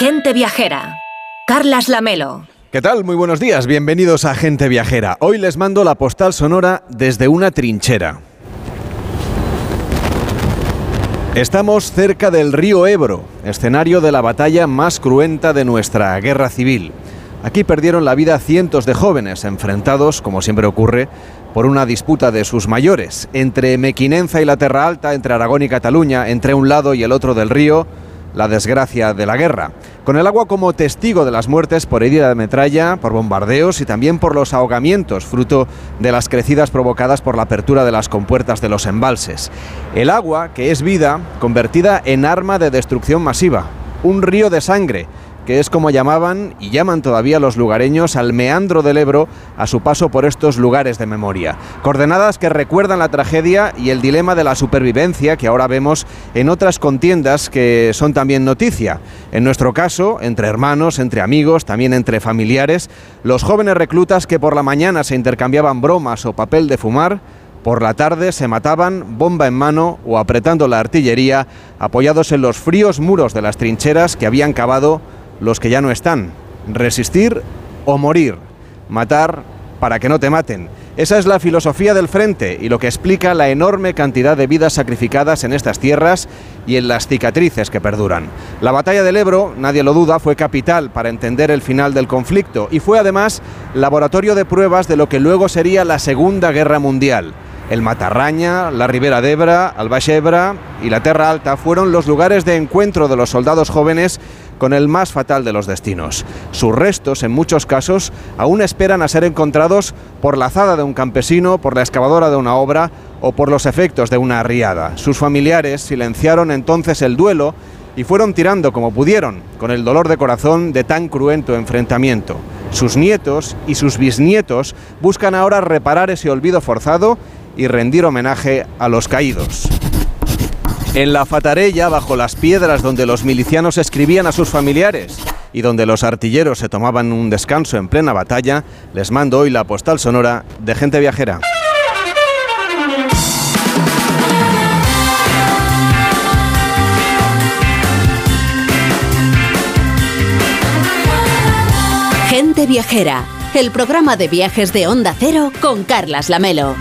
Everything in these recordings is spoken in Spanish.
Gente Viajera. Carlas Lamelo. ¿Qué tal? Muy buenos días, bienvenidos a Gente Viajera. Hoy les mando la postal sonora desde una trinchera. Estamos cerca del río Ebro, escenario de la batalla más cruenta de nuestra guerra civil. Aquí perdieron la vida cientos de jóvenes enfrentados, como siempre ocurre, por una disputa de sus mayores, entre Mequinenza y la Terra Alta, entre Aragón y Cataluña, entre un lado y el otro del río, la desgracia de la guerra. Con el agua como testigo de las muertes por herida de metralla, por bombardeos y también por los ahogamientos, fruto de las crecidas provocadas por la apertura de las compuertas de los embalses. El agua, que es vida, convertida en arma de destrucción masiva. Un río de sangre que es como llamaban y llaman todavía los lugareños al meandro del Ebro a su paso por estos lugares de memoria. Coordenadas que recuerdan la tragedia y el dilema de la supervivencia que ahora vemos en otras contiendas que son también noticia. En nuestro caso, entre hermanos, entre amigos, también entre familiares, los jóvenes reclutas que por la mañana se intercambiaban bromas o papel de fumar, por la tarde se mataban bomba en mano o apretando la artillería, apoyados en los fríos muros de las trincheras que habían cavado los que ya no están. Resistir o morir. Matar para que no te maten. Esa es la filosofía del frente y lo que explica la enorme cantidad de vidas sacrificadas en estas tierras y en las cicatrices que perduran. La batalla del Ebro, nadie lo duda, fue capital para entender el final del conflicto y fue además laboratorio de pruebas de lo que luego sería la Segunda Guerra Mundial. El Matarraña, la Ribera de Ebra, Albachebra y la Terra Alta fueron los lugares de encuentro de los soldados jóvenes con el más fatal de los destinos. Sus restos, en muchos casos, aún esperan a ser encontrados por la azada de un campesino, por la excavadora de una obra o por los efectos de una arriada. Sus familiares silenciaron entonces el duelo y fueron tirando como pudieron, con el dolor de corazón de tan cruento enfrentamiento. Sus nietos y sus bisnietos buscan ahora reparar ese olvido forzado y rendir homenaje a los caídos. En la Fatarella, bajo las piedras donde los milicianos escribían a sus familiares y donde los artilleros se tomaban un descanso en plena batalla, les mando hoy la postal sonora de gente viajera. Gente Viajera, el programa de viajes de Onda Cero con Carlas Lamelo.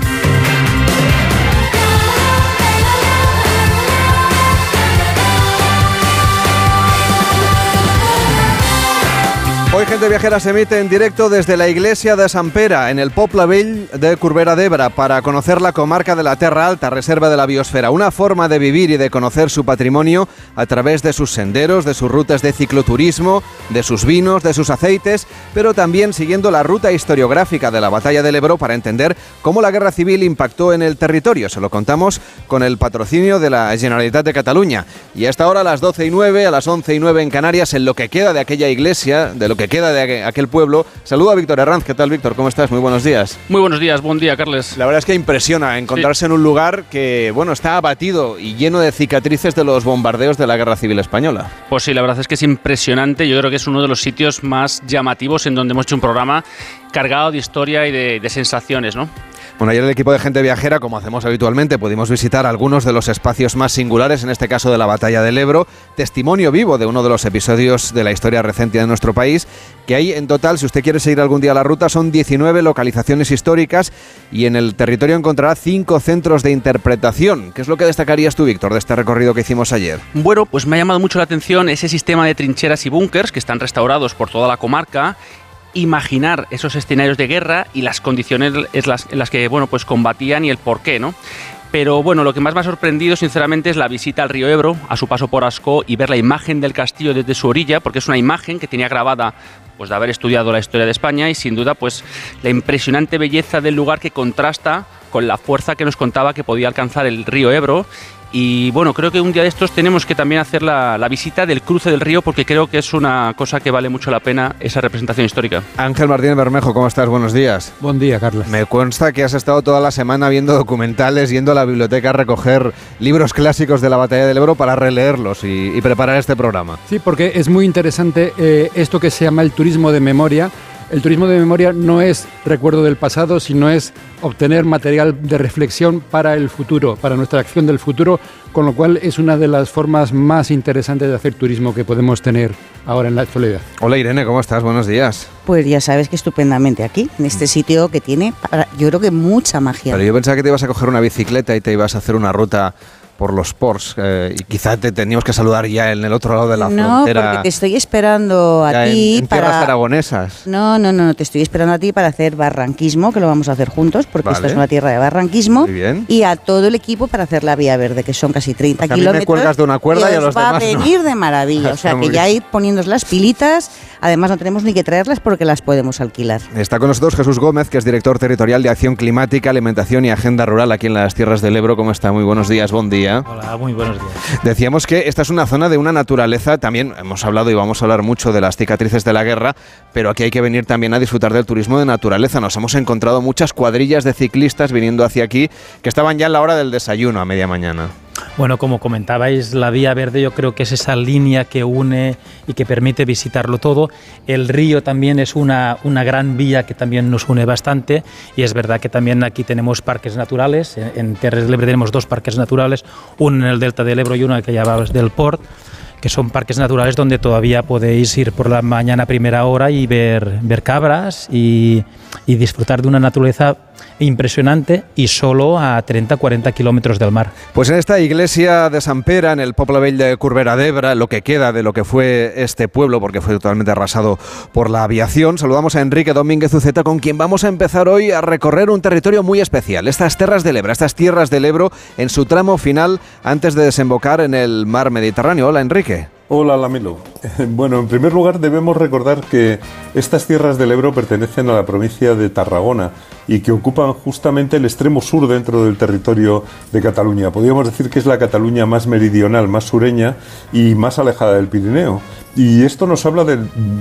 Hoy Gente Viajera se emite en directo desde la iglesia de San Pera, en el Popla Vell de Curbera d'Ebra, para conocer la comarca de la Terra Alta, reserva de la biosfera. Una forma de vivir y de conocer su patrimonio a través de sus senderos, de sus rutas de cicloturismo, de sus vinos, de sus aceites, pero también siguiendo la ruta historiográfica de la batalla del Ebro para entender cómo la guerra civil impactó en el territorio. Se lo contamos con el patrocinio de la Generalitat de Cataluña. Y hasta ahora a las 12 y 9, a las 11 y 9 en Canarias, en lo que queda de aquella iglesia, de lo que queda de aquel pueblo. Saludo a Víctor Herranz. ¿Qué tal, Víctor? ¿Cómo estás? Muy buenos días. Muy buenos días, buen día, Carles. La verdad es que impresiona encontrarse en un lugar que, bueno, está abatido y lleno de cicatrices de los bombardeos de la Guerra Civil Española. Pues sí, la verdad es que es impresionante. Yo creo que es uno de los sitios más llamativos en donde hemos hecho un programa cargado de historia y de, de sensaciones, ¿no? Bueno, ayer el equipo de gente viajera, como hacemos habitualmente, pudimos visitar algunos de los espacios más singulares, en este caso de la batalla del Ebro, testimonio vivo de uno de los episodios de la historia reciente de nuestro país, que hay en total, si usted quiere seguir algún día la ruta, son 19 localizaciones históricas y en el territorio encontrará cinco centros de interpretación. ¿Qué es lo que destacarías tú, Víctor, de este recorrido que hicimos ayer? Bueno, pues me ha llamado mucho la atención ese sistema de trincheras y búnkers que están restaurados por toda la comarca imaginar esos escenarios de guerra y las condiciones en las, que bueno, pues combatían y el por qué, ¿no? Pero bueno, lo que más me ha sorprendido sinceramente es la visita al río Ebro, a su paso por Ascó y ver la imagen del castillo desde su orilla, porque es una imagen que tenía grabada pues de haber estudiado la historia de España y sin duda pues la impresionante belleza del lugar que contrasta con la fuerza que nos contaba que podía alcanzar el río Ebro y bueno, creo que un día de estos tenemos que también hacer la, visita del cruce del río porque creo que es una cosa que vale mucho la pena esa representación histórica. Ángel Martínez Bermejo, ¿cómo estás? Buenos días. Buen día, Carlos. Me consta que has estado toda la semana viendo documentales, yendo a la biblioteca a recoger libros clásicos de la batalla del Ebro para releerlos y, preparar este programa. Sí, porque es muy interesante eh, esto que se llama el turismo de memoria el turismo de memoria no es recuerdo del pasado, sino es obtener material de reflexión para el futuro, para nuestra acción del futuro, con lo cual es una de las formas más interesantes de hacer turismo que podemos tener ahora en la actualidad. Hola Irene, ¿cómo estás? Buenos días. Pues ya sabes que estupendamente aquí, en este sitio que tiene, yo creo que mucha magia. Pero yo pensaba que te ibas a coger una bicicleta y te ibas a hacer una ruta por los ports eh, y quizá te teníamos que saludar ya en el otro lado de la frontera. No, porque te estoy esperando a ti en, para tierras aragonesas. No, no, no, te estoy esperando a ti para hacer barranquismo, que lo vamos a hacer juntos, porque esta es una tierra de barranquismo. Muy bien. Y a todo el equipo para hacer la vía verde, que son casi 30 kilómetros. A mí me cuelgas de una cuerda y, a los va demás a venir de maravilla, o sea que ya ir poniéndonos las pilitas. Además no tenemos ni que traerlas porque las podemos alquilar. Está con nosotros Jesús Gómez, que es director territorial de Acción Climática, Alimentación y Agenda Rural aquí en las Tierras del Ebro. ¿Cómo está? Muy buenos días, buen día. Hola, muy buenos Decíamos que esta es una zona de una naturaleza, también hemos hablado y vamos a hablar mucho de las cicatrices de la guerra, pero aquí hay que venir también a disfrutar del turismo de naturaleza. Nos hemos encontrado muchas cuadrillas de ciclistas viniendo hacia aquí que estaban ya en la hora del desayuno a media mañana. Bueno, como comentabais, la vía verde yo creo que es esa línea que une y que permite visitarlo todo. El río también es una, una gran vía que también nos une bastante y es verdad que también aquí tenemos parques naturales. En Terres del Ebre tenemos dos parques naturales, uno en el delta del Ebro y uno que llamabas del Port que son parques naturales donde todavía podéis ir por la mañana a primera hora y ver, ver cabras y, y disfrutar de una naturaleza impresionante y solo a 30-40 kilómetros del mar. Pues en esta iglesia de San Pera, en el Bell de Curbera d'Ebra, lo que queda de lo que fue este pueblo, porque fue totalmente arrasado por la aviación, saludamos a Enrique Domínguez Uceta, con quien vamos a empezar hoy a recorrer un territorio muy especial, estas terras del Ebro, estas tierras del Ebro, en su tramo final antes de desembocar en el mar Mediterráneo. Hola, Enrique. Hola, Lamelo. Bueno, en primer lugar debemos recordar que estas tierras del Ebro pertenecen a la provincia de Tarragona y que ocupan justamente el extremo sur dentro del territorio de Cataluña. Podríamos decir que es la Cataluña más meridional, más sureña y más alejada del Pirineo. Y esto nos habla de,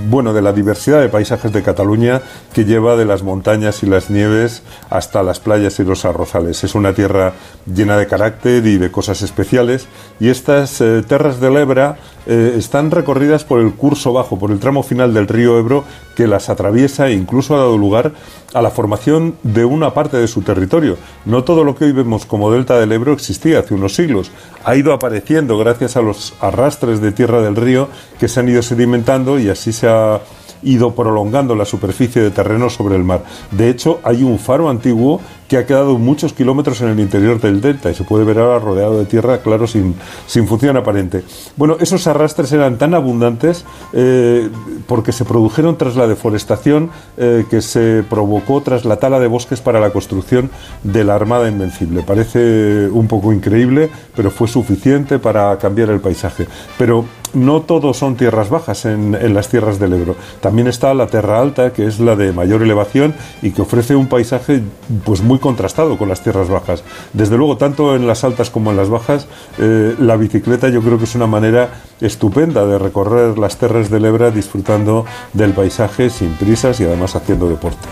bueno, de la diversidad de paisajes de Cataluña que lleva de las montañas y las nieves hasta las playas y los arrozales. Es una tierra llena de carácter y de cosas especiales y estas eh, terras del Ebra eh, están recorridas por el curso bajo, por el tramo final del río Ebro que las atraviesa e incluso ha dado lugar a la formación de una parte de su territorio. No todo lo que hoy vemos como delta del Ebro existía hace unos siglos. Ha ido apareciendo gracias a los arrastres de tierra del río que se han ido sedimentando y así se ha ido prolongando la superficie de terreno sobre el mar. De hecho, hay un faro antiguo que ha quedado muchos kilómetros en el interior del delta y se puede ver ahora rodeado de tierra, claro, sin, sin función aparente. Bueno, esos arrastres eran tan abundantes eh, porque se produjeron tras la deforestación eh, que se provocó tras la tala de bosques para la construcción de la Armada Invencible. Parece un poco increíble, pero fue suficiente para cambiar el paisaje. Pero no todo son tierras bajas en, las tierras del Ebro. También está la Terra Alta, que es la de mayor elevación y que ofrece un paisaje pues muy contrastado con las tierras bajas. Desde luego, tanto en las altas como en las bajas, eh, la bicicleta yo creo que es una manera estupenda de recorrer las terras del Ebra disfrutando del paisaje sin prisas y además haciendo deporte.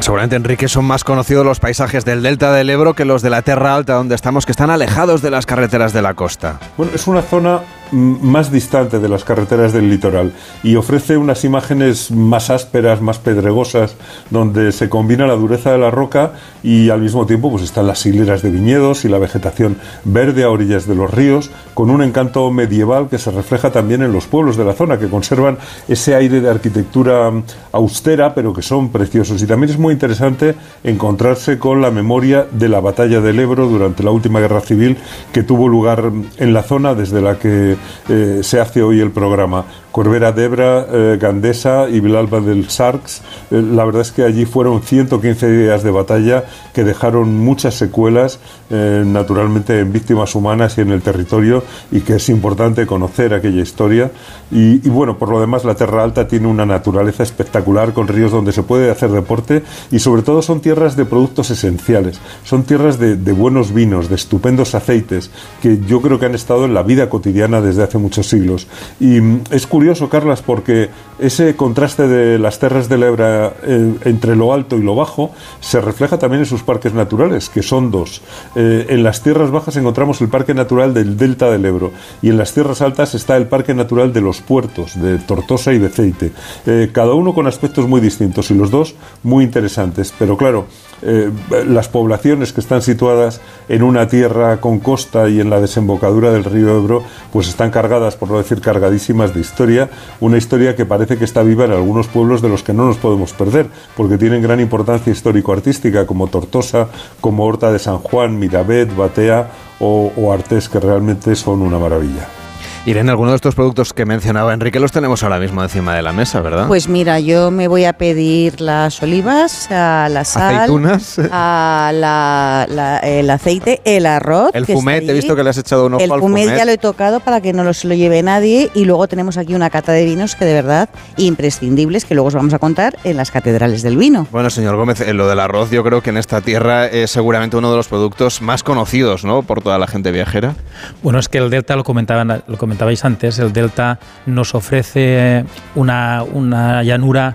Seguramente, Enrique, son más conocidos los paisajes del delta del Ebro que los de la Terra Alta, donde estamos, que están alejados de las carreteras de la costa. Bueno, es una zona más distante de las carreteras del litoral y ofrece unas imágenes más ásperas, más pedregosas, donde se combina la dureza de la roca y al mismo tiempo pues están las hileras de viñedos y la vegetación verde a orillas de los ríos, con un encanto medieval que se refleja también en los pueblos de la zona, que conservan ese aire de arquitectura austera, pero que son preciosos. Y también es muy interesante encontrarse con la memoria de la batalla del Ebro durante la última guerra civil que tuvo lugar en la zona desde la que eh, se hace hoy el programa. Corbera Debra, eh, Gandesa y Vilalba del Sarx. Eh, la verdad es que allí fueron 115 días de batalla que dejaron muchas secuelas, naturalmente en víctimas humanas y en el territorio, y que es importante conocer aquella historia. Y, bueno, por lo demás, la Terra Alta tiene una naturaleza espectacular, con ríos donde se puede hacer deporte, y sobre todo son tierras de productos esenciales, son tierras de, de buenos vinos, de estupendos aceites, que yo creo que han estado en la vida cotidiana desde hace muchos siglos. Y mm, es Carlas, porque ese contraste de las terras del Ebra eh, entre lo alto y lo bajo se refleja también en sus parques naturales, que son dos. Eh, en las tierras bajas encontramos el Parque Natural del Delta del Ebro y en las tierras altas está el Parque Natural de los Puertos, de Tortosa y de Ceite. Eh, cada uno con aspectos muy distintos y los dos muy interesantes. Pero claro, eh, las poblaciones que están situadas en una tierra con costa y en la desembocadura del río Ebro, pues están cargadas, por no decir cargadísimas de historia, una historia que parece que está viva en algunos pueblos de los que no nos podemos perder, porque tienen gran importancia histórico-artística, como Tortosa, como Horta de San Juan, Mirabet, Batea o, o Artés, que realmente son una maravilla. Irene, algunos de estos productos que mencionaba Enrique los tenemos ahora mismo encima de la mesa, ¿verdad? Pues mira, yo me voy a pedir las olivas, a la sal, aceitunas, a el aceite, el arroz. El fumet, he visto que le has echado unos El fumet, ya lo he tocado para que no lo se lo lleve nadie. Y luego tenemos aquí una cata de vinos que de verdad imprescindibles, que luego os vamos a contar en las catedrales del vino. Bueno, señor Gómez, en lo del arroz yo creo que en esta tierra es seguramente uno de los productos más conocidos, ¿no? Por toda la gente viajera. Bueno, es que el Delta lo comentaban, lo comentaban comentabais antes, el delta nos ofrece una, una llanura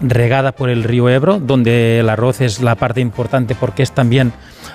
regada por el río Ebro, donde el arroz es la parte importante porque es también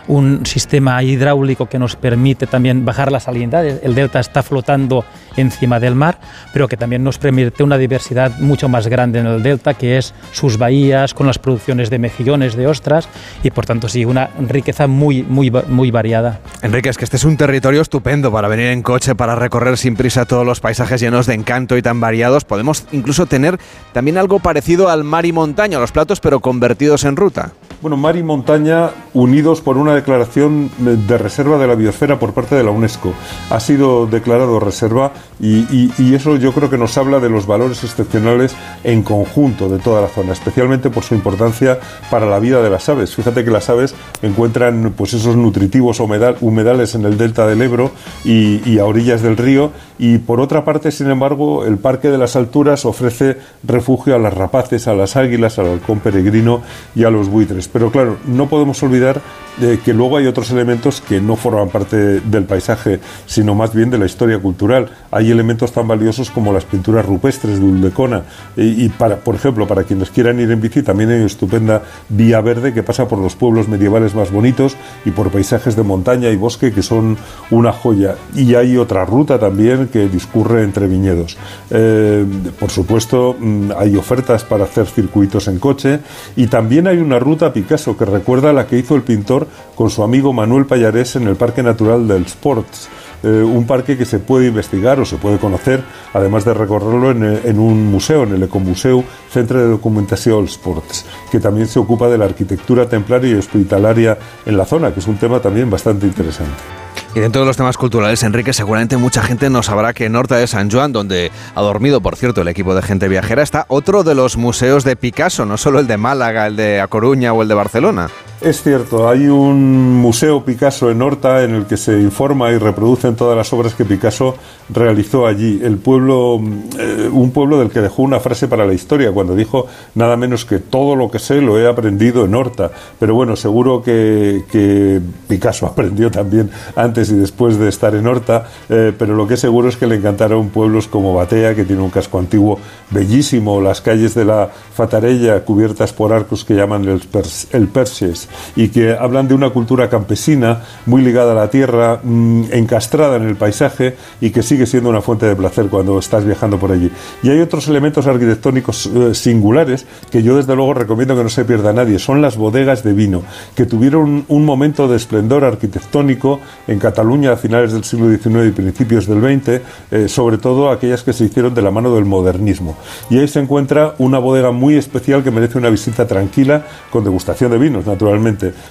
un sistema hidráulico que nos permite también bajar la salinidad. El delta está flotando encima del mar, pero que también nos permite una diversidad mucho más grande en el delta, que es sus bahías con las producciones de mejillones, de ostras, y por tanto sí, una riqueza muy, muy, muy variada. Enrique, es que este es un territorio estupendo para venir en coche, para recorrer sin prisa todos los paisajes llenos de encanto y tan variados. Podemos incluso tener también algo parecido al mar y montaña, los platos, pero convertidos en ruta. Bueno, mar y montaña unidos por una declaración de reserva de la biosfera por parte de la UNESCO. Ha sido declarado reserva y, eso yo creo que nos habla de los valores excepcionales en conjunto de toda la zona, especialmente por su importancia para la vida de las aves. Fíjate que las aves encuentran pues esos nutritivos humedales en el delta del Ebro y, a orillas del río y por otra parte, sin embargo, el Parque de las Alturas ofrece refugio a las rapaces, a las águilas, al halcón peregrino y a los buitres. Pero claro, no podemos olvidar de que luego hay otros elementos que no forman parte del paisaje, sino más bien de la historia cultural. Hay elementos tan valiosos como las pinturas rupestres de Uldecona. Y, para, por ejemplo, para quienes quieran ir en bici, también hay una estupenda vía verde que pasa por los pueblos medievales más bonitos y por paisajes de montaña y bosque que son una joya. Y hay otra ruta también que discurre entre viñedos. Eh, por supuesto, mm, hay ofertas para hacer circuitos en coche y también hay una ruta Picasso que recuerda la que hizo el pintor con su amigo Manuel Payarés en el Parque Natural del Sports. Eh, un parque que se puede investigar o se puede conocer, además de recorrerlo en, un museo, en el Ecomuseu Centro de Documentación Sports, que también se ocupa de la arquitectura templaria y hospitalaria en la zona, que es un tema también bastante interesante. Y dentro de los temas culturales, Enrique, seguramente mucha gente no sabrá que en Horta de San Juan, donde ha dormido, por cierto, el equipo de gente viajera, está otro de los museos de Picasso, no solo el de Málaga, el de A Coruña o el de Barcelona. Es cierto, hay un museo Picasso en Horta en el que se informa y reproducen todas las obras que Picasso realizó allí. El pueblo, eh, un pueblo del que dejó una frase para la historia cuando dijo nada menos que todo lo que sé lo he aprendido en Horta. Pero bueno, seguro que, Picasso aprendió también antes y después de estar en Horta, eh, pero lo que es seguro es que le encantaron pueblos como Batea, que tiene un casco antiguo bellísimo, las calles de la Fatarella cubiertas por arcos que llaman el, el Y que hablan de una cultura campesina muy ligada a la tierra, mm, encastrada en el paisaje y que sigue siendo una fuente de placer cuando estás viajando por allí. Y hay otros elementos arquitectónicos eh, singulares que yo desde luego recomiendo que no se pierda nadie. Son las bodegas de vino, que tuvieron un momento de esplendor arquitectónico en Cataluña a finales del siglo XIX y principios del XX, eh, sobre todo aquellas que se hicieron de la mano del modernismo. Y ahí se encuentra una bodega muy especial que merece una visita tranquila con degustación de vinos, naturalmente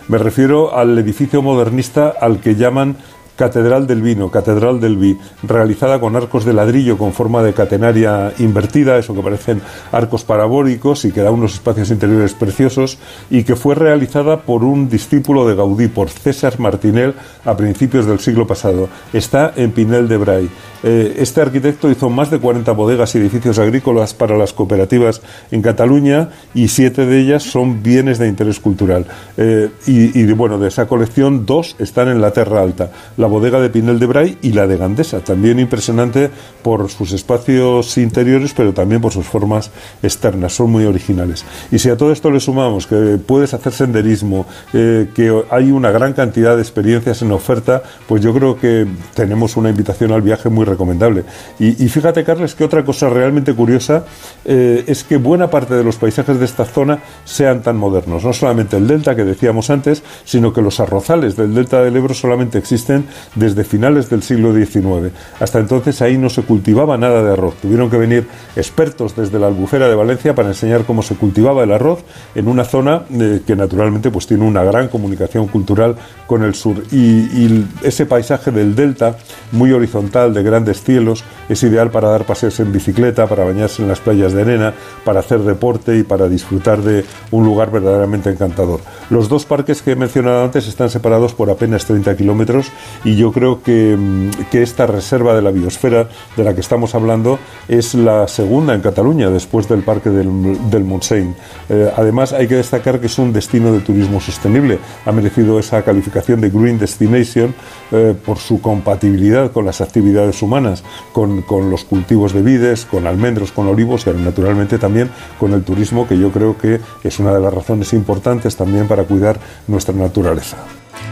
me refiero al edificio modernista al que llaman Catedral del Vino, Catedral del Vi, realizada con arcos de ladrillo con forma de catenaria invertida, eso que parecen arcos parabólicos y que da unos espacios interiores preciosos, y que fue realizada por un discípulo de Gaudí, por César Martinel, a principios del siglo pasado. Está en Pinel de Bray. Eh, este arquitecto hizo más de 40 bodegas y edificios agrícolas para las cooperativas en Cataluña y siete de ellas son bienes de interés cultural. Eh, y, bueno, de esa colección, dos están en la Terra Alta. La bodega de Pinel de Bray y la de Gandesa, también impresionante por sus espacios interiores, pero también por sus formas externas, son muy originales. Y si a todo esto le sumamos que puedes hacer senderismo, eh, que hay una gran cantidad de experiencias en oferta, pues yo creo que tenemos una invitación al viaje muy recomendable. Y, fíjate, Carles, que otra cosa realmente curiosa eh, es que buena parte de los paisajes de esta zona sean tan modernos. No solamente el delta que decíamos antes, sino que los arrozales del delta del Ebro solamente existen desde finales del siglo XIX. Hasta entonces ahí no se cultivaba nada de arroz. Tuvieron que venir expertos desde la albufera de Valencia para enseñar cómo se cultivaba el arroz en una zona eh, que naturalmente pues tiene una gran comunicación cultural con el sur. y ese paisaje del delta, muy horizontal, de grandes cielos, es ideal para dar paseos en bicicleta, para bañarse en las playas de arena, para hacer deporte y para disfrutar de un lugar verdaderamente encantador. Los dos parques que he mencionado antes están separados por apenas 30 kilómetros y yo creo que, mm, que, esta reserva de la biosfera de la que estamos hablando es la segunda en Cataluña después del Parque del, del Montseny. Eh, además, hay que destacar que es un destino de turismo sostenible. Ha merecido esa calificación de Green Destination eh, por su compatibilidad con las actividades humanas, con, con los cultivos de vides, con almendros, con olivos y naturalmente también con el turismo, que yo creo que es una de las razones importantes también para cuidar nuestra naturaleza.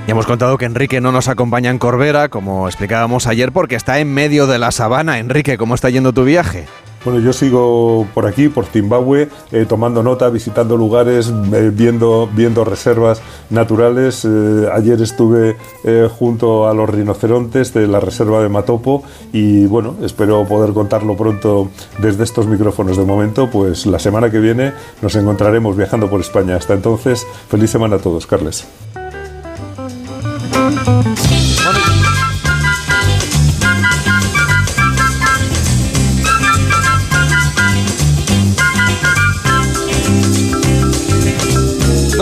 Y hemos contado que Enrique no nos acompaña en Corbera, como explicábamos ayer, porque está en medio de la sabana. Enrique, ¿cómo está yendo tu viaje? Bueno, yo sigo por aquí, por Zimbabue, eh, tomando nota, visitando lugares, eh, viendo, viendo reservas naturales. Eh, ayer estuve junto a los rinocerontes de la reserva de Matopo y bueno, espero poder contarlo pronto desde estos micrófonos. De momento, pues la semana que viene nos encontraremos viajando por España. Hasta entonces, feliz semana a todos, Carles. Música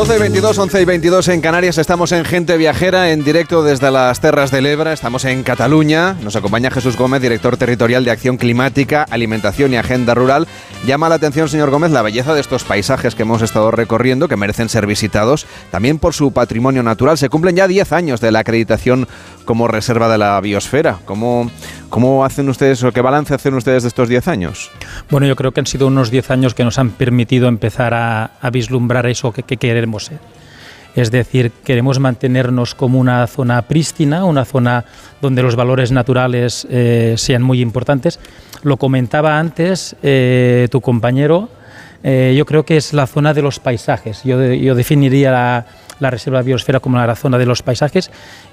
12 y 22, 11 y 22 en Canarias. Estamos en Gente Viajera, en directo desde las Terras del Ebra. Estamos en Cataluña. Nos acompaña Jesús Gómez, director territorial de Acción Climática, Alimentación y Agenda Rural. Llama la atención, señor Gómez, la belleza de estos paisajes que hemos estado recorriendo, que merecen ser visitados, también por su patrimonio natural. Se cumplen ya 10 años de la acreditación como reserva de la biosfera. ¿Cómo, cómo hacen ustedes o qué balance hacen ustedes de estos 10 años? Bueno, yo creo que han sido unos 10 años que nos han permitido empezar a, vislumbrar eso que, que queremos ser. Es decir, queremos mantenernos como una zona prístina, una zona donde los valores naturales eh, sean muy importantes, lo comentaba antes eh, tu compañero, eh, yo creo que es la zona de los paisajes. Yo, definiría la, la, reserva biosfera como la zona de los paisajes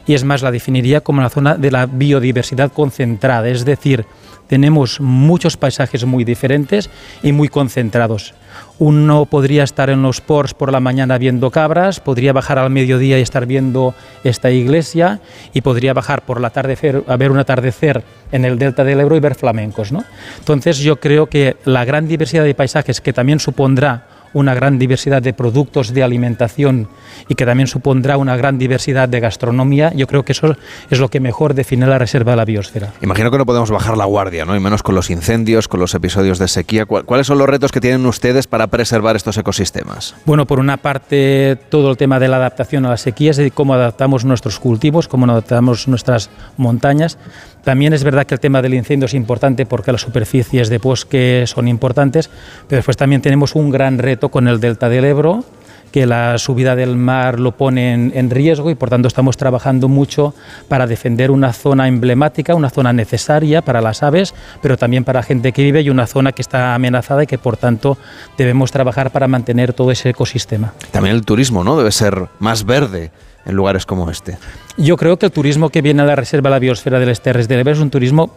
y es más, la definiría como la zona de la biodiversidad concentrada, es decir, tenemos muchos paisajes muy diferentes y muy concentrados. Uno podría estar en los ports por la mañana viendo cabras, podría bajar al mediodía y estar viendo esta iglesia y podría bajar por la tarde a ver un atardecer en el delta del Ebro y ver flamencos. ¿no? Entonces yo creo que la gran diversidad de paisajes que también supondrá una gran diversidad de productos de alimentación y que también supondrá una gran diversidad de gastronomía, yo creo que eso es lo que mejor define la reserva de la biosfera. Imagino que no podemos bajar la guardia, ¿no? Y menos con los incendios, con los episodios de sequía. ¿Cuáles son los retos que tienen ustedes para preservar estos ecosistemas? Bueno, por una parte, todo el tema de la adaptación a las sequías, de cómo adaptamos nuestros cultivos, cómo adaptamos nuestras montañas. También es verdad que el tema del incendio es importante porque las superficies de bosque son importantes, pero después también tenemos un gran reto con el delta del Ebro, que la subida del mar lo pone en, riesgo y por tanto estamos trabajando mucho para defender una zona emblemática, una zona necesaria para las aves, pero también para la gente que vive y una zona que está amenazada y que por tanto debemos trabajar para mantener todo ese ecosistema. También el turismo, ¿no? Debe ser más verde en lugares como este. Yo creo que el turismo que viene a la Reserva de la Biosfera del Esterres del Ebro es un turismo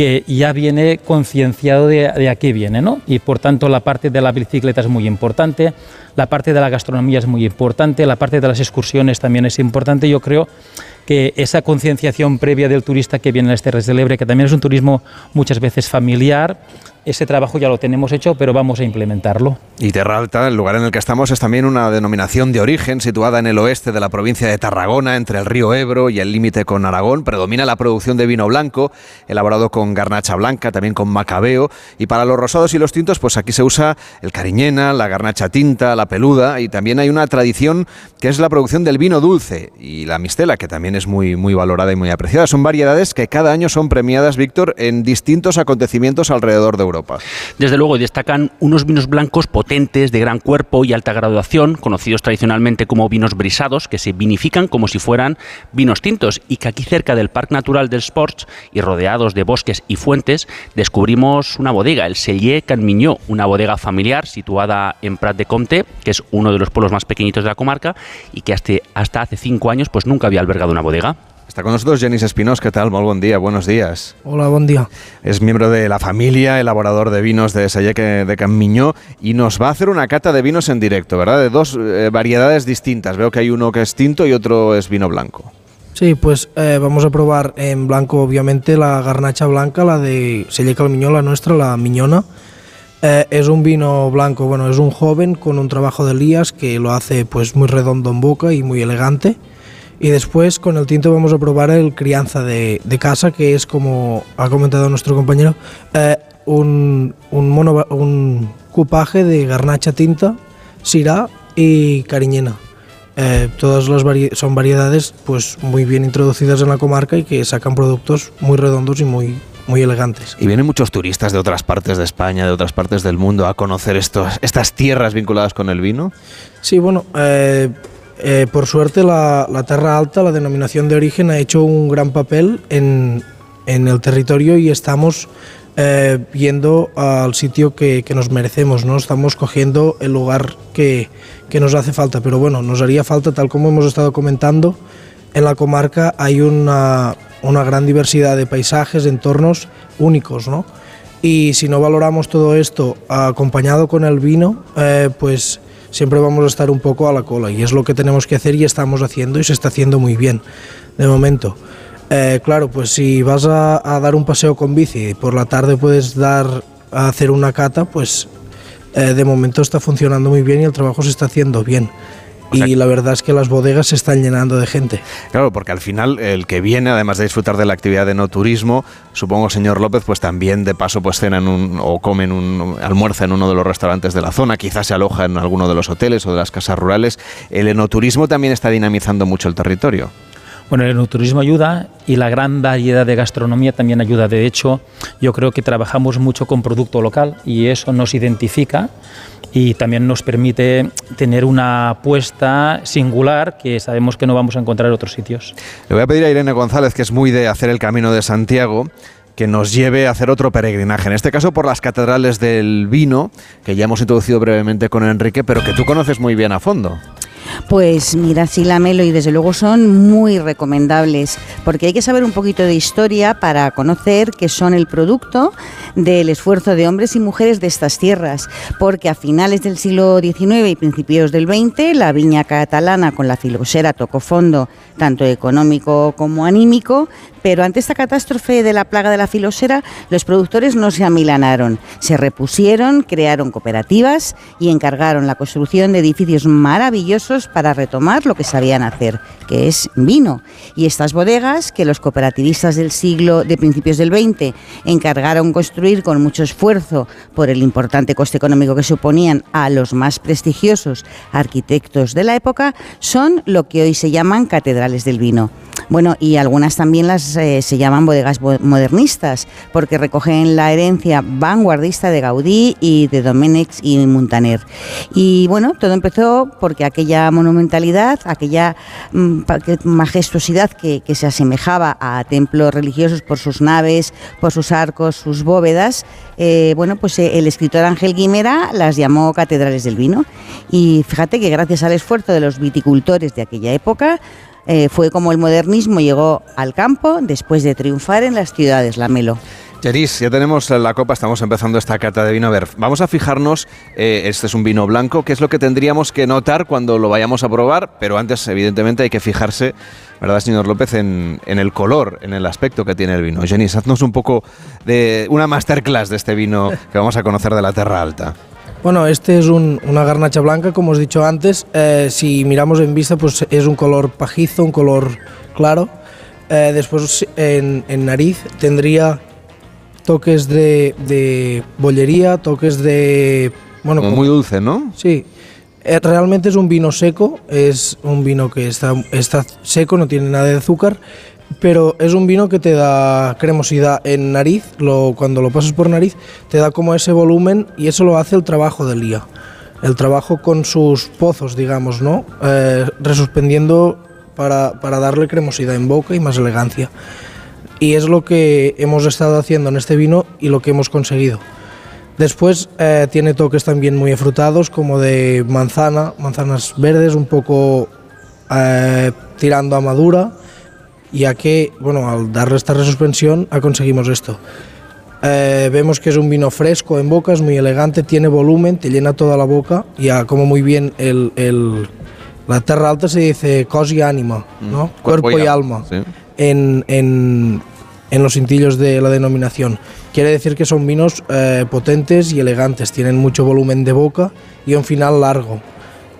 que ya viene concienciado de, de aquí viene, ¿no? Y por tanto la parte de la bicicleta es muy importante, la parte de la gastronomía es muy importante, la parte de las excursiones también es importante. Yo creo esa concienciación previa del turista que viene a las Terras del Ebre, que también es un turismo muchas veces familiar, ese trabajo ya lo tenemos hecho, pero vamos a implementarlo. Y Terra Alta, el lugar en el que estamos, es también una denominación de origen situada en el oeste de la provincia de Tarragona, entre el río Ebro y el límite con Aragón. Predomina la producción de vino blanco, elaborado con garnacha blanca, también con macabeo. Y para los rosados y los tintos, pues aquí se usa el cariñena, la garnacha tinta, la peluda. Y también hay una tradición que es la producción del vino dulce y la mistela, que también es es muy, muy valorada y muy apreciada. Son variedades que cada año son premiadas, Víctor, en distintos acontecimientos alrededor de Europa. Desde luego, destacan unos vinos blancos potentes, de gran cuerpo y alta graduación, conocidos tradicionalmente como vinos brisados, que se vinifican como si fueran vinos tintos y que aquí cerca del Parque Natural del Sports y rodeados de bosques y fuentes, descubrimos una bodega, el Cellier Canmiñó, una bodega familiar situada en Prat de Comte, que es uno de los pueblos más pequeñitos de la comarca y que hasta, hasta hace cinco años pues nunca había albergado una bodega. Está con nosotros Jenis Espinos, ¿qué tal? Muy buen día, buenos días. Hola, buen día. Es miembro de la familia, elaborador de vinos de Sayeque de Cammiñó y nos va a hacer una cata de vinos en directo, ¿verdad? De dos eh, variedades distintas. Veo que hay uno que es tinto y otro es vino blanco. Sí, pues eh, vamos a probar en blanco, obviamente, la garnacha blanca, la de Selleca Miñó, la nuestra, la Miñona. Eh, es un vino blanco, bueno, es un joven con un trabajo de Elías que lo hace pues muy redondo en boca y muy elegante. Y después con el tinto vamos a probar el crianza de, de casa, que es como ha comentado nuestro compañero, eh, un, un, mono, un cupaje de garnacha tinta, syrah y cariñena. Eh, todas las vari son variedades pues muy bien introducidas en la comarca y que sacan productos muy redondos y muy muy elegantes. Y vienen muchos turistas de otras partes de España, de otras partes del mundo a conocer estos, estas tierras vinculadas con el vino. Sí, bueno, eh, eh, por suerte la, la, Terra Alta, la denominación de origen, ha hecho un gran papel en, en el territorio y estamos eh, yendo al sitio que, que, nos merecemos, ¿no? Estamos cogiendo el lugar que, que, nos hace falta, pero bueno, nos haría falta, tal como hemos estado comentando, en la comarca hay una, una gran diversidad de paisajes, de entornos únicos, ¿no? Y si no valoramos todo esto acompañado con el vino, eh, pues siempre vamos a estar un poco a la cola y es lo que tenemos que hacer y estamos haciendo y se está haciendo muy bien de momento. Eh, claro, pues si vas a, dar un paseo con bici y por la tarde puedes dar a hacer una cata, pues eh, de momento está funcionando muy bien y el trabajo se está haciendo bien. O sea, y la verdad es que las bodegas se están llenando de gente. Claro, porque al final el que viene, además de disfrutar de la actividad de no turismo, supongo, señor López, pues también de paso pues cena en un, o come en un, almuerza en uno de los restaurantes de la zona, quizás se aloja en alguno de los hoteles o de las casas rurales. El enoturismo también está dinamizando mucho el territorio. Bueno, el enoturismo ayuda y la gran variedad de gastronomía también ayuda. De hecho, yo creo que trabajamos mucho con producto local y eso nos identifica y también nos permite tener una apuesta singular que sabemos que no vamos a encontrar en otros sitios. Le voy a pedir a Irene González, que es muy de hacer el camino de Santiago, que nos lleve a hacer otro peregrinaje, en este caso por las catedrales del vino, que ya hemos introducido brevemente con Enrique, pero que tú conoces muy bien a fondo. Pues mira, sí, la Melo y desde luego son muy recomendables porque hay que saber un poquito de historia para conocer que son el producto del esfuerzo de hombres y mujeres de estas tierras, porque a finales del siglo XIX y principios del XX la viña catalana con la filosera tocó fondo, tanto económico como anímico, pero ante esta catástrofe de la plaga de la filosera, los productores no se amilanaron, se repusieron, crearon cooperativas y encargaron la construcción de edificios maravillosos para retomar lo que sabían hacer, que es vino. Y estas bodegas que los cooperativistas del siglo de principios del 20 encargaron construir con mucho esfuerzo por el importante coste económico que suponían a los más prestigiosos arquitectos de la época, son lo que hoy se llaman catedrales del vino. Bueno, y algunas también las eh, se llaman bodegas modernistas, porque recogen la herencia vanguardista de Gaudí y de Domenech y Montaner. Y bueno, todo empezó porque aquella monumentalidad, aquella mm, majestuosidad que, se asemejaba a templos religiosos por sus naves, por sus arcos, sus bóvedas, eh, bueno, pues eh, el escritor Ángel Guimera las llamó catedrales del vino. Y fíjate que gracias al esfuerzo de los viticultores de aquella época, eh, fue como el modernismo llegó al campo después de triunfar en las ciudades, la Melo. Yaris, ya tenemos la copa, estamos empezando esta cata de vino. A ver, vamos a fijarnos, eh, este es un vino blanco, ¿qué es lo que tendríamos que notar cuando lo vayamos a probar? Pero antes, evidentemente, hay que fijarse, ¿verdad, señor López, en, el color, en el aspecto que tiene el vino. Jenis, haznos un poco de una masterclass de este vino que vamos a conocer de la Terra Alta. Bueno, este es un, una garnacha blanca, como os he dicho antes. Eh, si miramos en vista, pues es un color pajizo, un color claro. Eh, después en, en, nariz tendría toques de, de, bollería, toques de... Bueno, como muy dulce, ¿no? Sí. Eh, realmente es un vino seco, es un vino que está, está seco, no tiene nada de azúcar, pero es un vino que te da cremosidad en nariz, lo, cuando lo pasas por nariz, te da como ese volumen y eso lo hace el trabajo del día. El trabajo con sus pozos, digamos, ¿no? Eh, resuspendiendo para, para darle cremosidad en boca y más elegancia. Y es lo que hemos estado haciendo en este vino y lo que hemos conseguido. Después eh, tiene toques también muy afrutados, como de manzana, manzanas verdes, un poco eh, tirando a madura, ya que, bueno, al darle esta resuspensión conseguimos esto. Eh, vemos que es un vino fresco en boca, es muy elegante, tiene volumen, te llena toda la boca, ya como muy bien el, el la terra alta se dice cos y ánima, ¿no? Mm, cuerpo, cuerpo y alma, alma, sí. en, en, en los cintillos de la denominación. Quiere decir que son vinos eh, potentes y elegantes, tienen mucho volumen de boca y un final largo.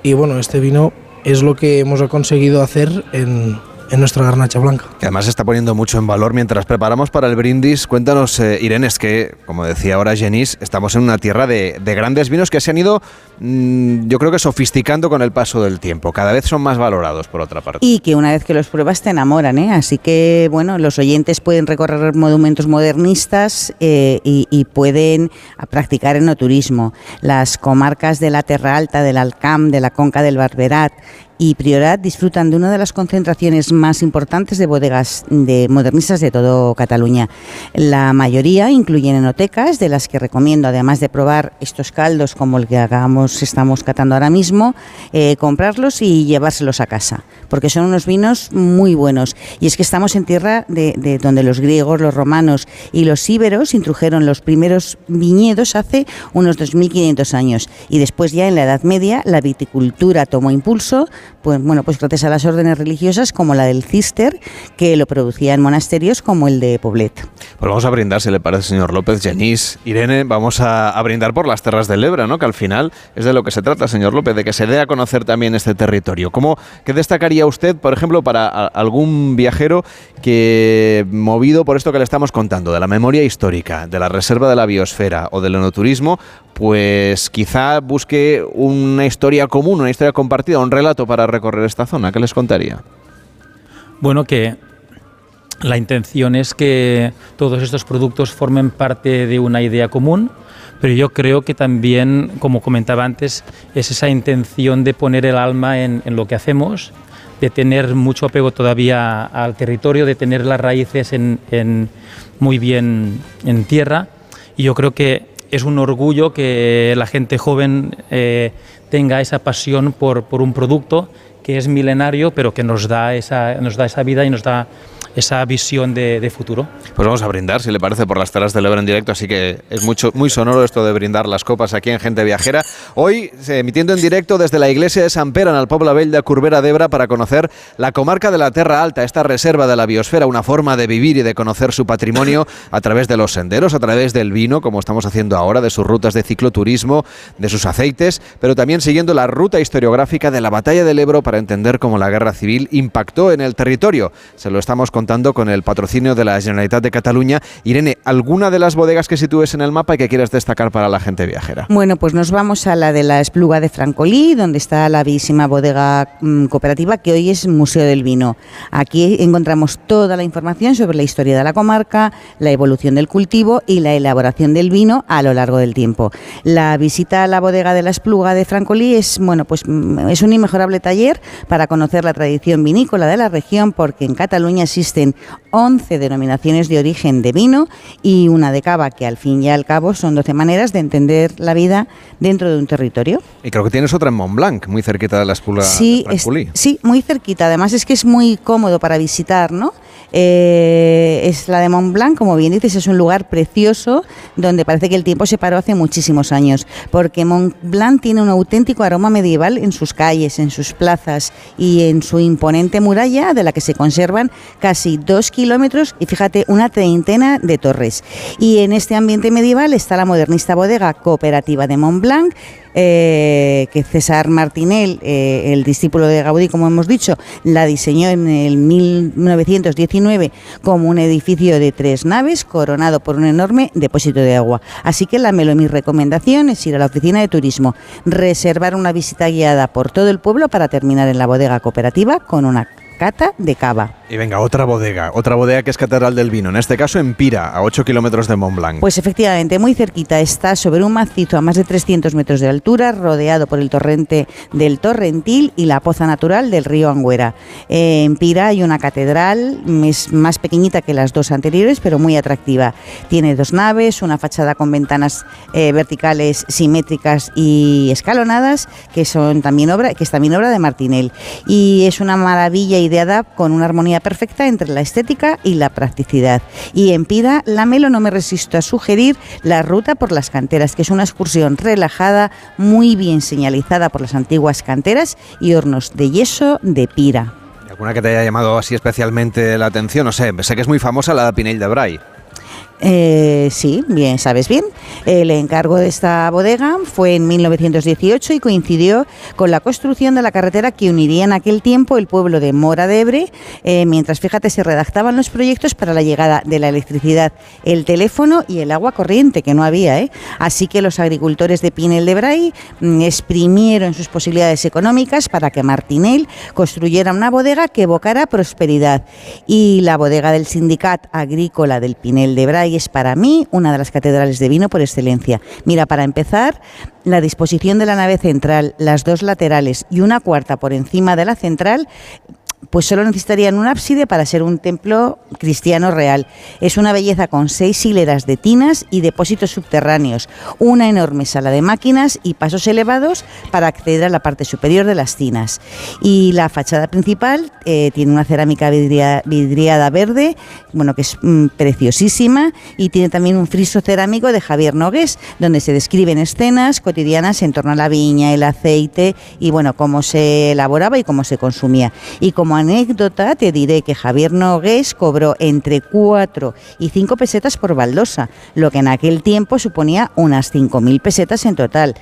Y bueno, este vino es lo que hemos conseguido hacer en, en nuestra garnacha blanca. Que además se está poniendo mucho en valor mientras preparamos para el brindis. Cuéntanos, eh, Irene, es que, como decía ahora Jenis, estamos en una tierra de, de grandes vinos que se han ido, mm, yo creo que sofisticando con el paso del tiempo. Cada vez son más valorados, por otra parte. Y que una vez que los pruebas te enamoran, ¿eh? Así que, bueno, los oyentes pueden recorrer monumentos modernistas eh, y, y pueden a practicar enoturismo. Las comarcas de la Terra Alta, del Alcam, de la Conca del Barberat y Priorat disfrutan de una de las concentraciones más importantes de bodegas de modernistas de todo Cataluña. La mayoría incluyen enotecas, de las que recomiendo, además de probar estos caldos como el que hagamos, estamos catando ahora mismo, eh, comprarlos y llevárselos a casa, porque son unos vinos muy buenos. Y es que estamos en tierra de, de donde los griegos, los romanos y los íberos introdujeron los primeros viñedos hace unos 2.500 años. Y después ya en la Edad Media la viticultura tomó impulso, pues bueno, pues gracias a las órdenes religiosas como la del Cister, que lo producía en monasterios como el de Poblet. Pues vamos a brindar, si le parece, señor López, Genís, Irene, vamos a, brindar por las terras del Ebro, ¿no? Que al final es de lo que se trata, señor López, de que se dé a conocer también este territorio. ¿Cómo, ¿Qué destacaría usted, por ejemplo, para algún viajero que, movido por esto que le estamos contando, de la memoria histórica, de la reserva de la biosfera o del enoturismo, pues quizá busque una historia común, una historia compartida, un relato para recorrer esta zona? ¿Qué les contaría? Bueno, que la intención es que todos estos productos formen parte de una idea común, pero yo creo que también, como comentaba antes, es esa intención de poner el alma en, lo que hacemos, de tener mucho apego todavía al territorio, de tener las raíces en muy bien en tierra. Y yo creo que es un orgullo que la gente joven eh, tenga esa pasión por, por un producto que es milenario, pero que nos da esa, nos da esa vida y nos da esa visión de, de futuro. Pues vamos a brindar, si le parece, por las terras del Ebro en directo, así que es mucho, muy sonoro esto de brindar las copas aquí en Gente Viajera. Hoy, eh, emitiendo en directo desde la iglesia de San Pere, en el Pobla Vell de Curbera d'Ebra, para conocer la comarca de la Terra Alta, esta reserva de la biosfera, una forma de vivir y de conocer su patrimonio a través de los senderos, a través del vino, como estamos haciendo ahora, de sus rutas de cicloturismo, de sus aceites, pero también siguiendo la ruta historiográfica de la batalla del Ebro para entender cómo la guerra civil impactó en el territorio. Se lo estamos contando con el patrocinio de la Generalitat de Cataluña. Irene, ¿alguna de las bodegas que sitúes en el mapa y que quieras destacar para la gente viajera? Bueno, pues nos vamos a la de la Espluga de Francolí, donde está la bellísima bodega mm, cooperativa que hoy es Museo del Vino. Aquí encontramos toda la información sobre la historia de la comarca, la evolución del cultivo y la elaboración del vino a lo largo del tiempo. La visita a la bodega de la Espluga de Francolí es, bueno, pues mm, es un inmejorable taller para conocer la tradición vinícola de la región, porque en Cataluña existen 11 denominaciones de origen de vino y una de cava, que al fin y al cabo son 12 maneras de entender la vida dentro de un territorio. Y creo que tienes otra en Montblanc, muy cerquita de la Espluga Sí, de es- sí, muy cerquita. Además es que es muy cómodo para visitar, ¿no? Eh, es la de Mont Blanc, como bien dices, es un lugar precioso donde parece que el tiempo se paró hace muchísimos años, porque Mont Blanc tiene un auténtico aroma medieval en sus calles, en sus plazas y en su imponente muralla, de la que se conservan casi dos kilómetros y fíjate, una treintena de torres. Y en este ambiente medieval está la modernista bodega cooperativa de Mont Blanc, eh, que César Martinel, eh, el discípulo de Gaudí, como hemos dicho, la diseñó en el 1919 como un edificio de tres naves coronado por un enorme depósito de agua. Así que la Melo, mi recomendación es ir a la oficina de turismo, reservar una visita guiada por todo el pueblo para terminar en la bodega cooperativa con una cata de cava. Y venga, otra bodega, otra bodega que es Catedral del Vino, en este caso en Pira, a 8 kilómetros de Montblanc. Pues efectivamente, muy cerquita, está sobre un macizo a más de 300 metros de altura, rodeado por el torrente del Torrentil y la poza natural del río Angüera. Eh, en Pira hay una catedral, es más pequeñita que las dos anteriores, pero muy atractiva. Tiene dos naves, una fachada con ventanas eh, verticales simétricas y escalonadas, que son también obra, que es también obra de Martinel. Y es una maravilla con una armonía perfecta entre la estética y la practicidad. Y en Pira, la Melo no me resisto a sugerir la ruta por las canteras, que es una excursión relajada, muy bien señalizada por las antiguas canteras y hornos de yeso de Pira. ¿Alguna que te haya llamado así especialmente la atención? No sé, sé que es muy famosa la de de Bray. Eh, sí, bien, sabes bien. El encargo de esta bodega fue en 1918 y coincidió con la construcción de la carretera que uniría en aquel tiempo el pueblo de Mora de Ebre, eh, mientras, fíjate, se redactaban los proyectos para la llegada de la electricidad, el teléfono y el agua corriente, que no había. ¿eh? Así que los agricultores de Pinel de Bray mm, exprimieron sus posibilidades económicas para que Martinel construyera una bodega que evocara prosperidad. Y la bodega del Sindicat Agrícola del Pinel de Bray es para mí una de las catedrales de vino por excelencia. Mira, para empezar, la disposición de la nave central, las dos laterales y una cuarta por encima de la central pues solo necesitarían un ábside para ser un templo cristiano real. Es una belleza con seis hileras de tinas y depósitos subterráneos, una enorme sala de máquinas y pasos elevados para acceder a la parte superior de las tinas. Y la fachada principal eh, tiene una cerámica vidriada verde, bueno, que es mm, preciosísima, y tiene también un friso cerámico de Javier Nogués, donde se describen escenas cotidianas en torno a la viña, el aceite y bueno, cómo se elaboraba y cómo se consumía. Y como anécdota te diré que Javier Nogués cobró entre 4 y 5 pesetas por baldosa, lo que en aquel tiempo suponía unas 5.000 pesetas en total.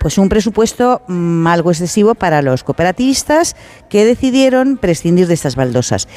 Pues un presupuesto mm, algo excesivo para los cooperativistas que decidieron prescindir de estas baldosas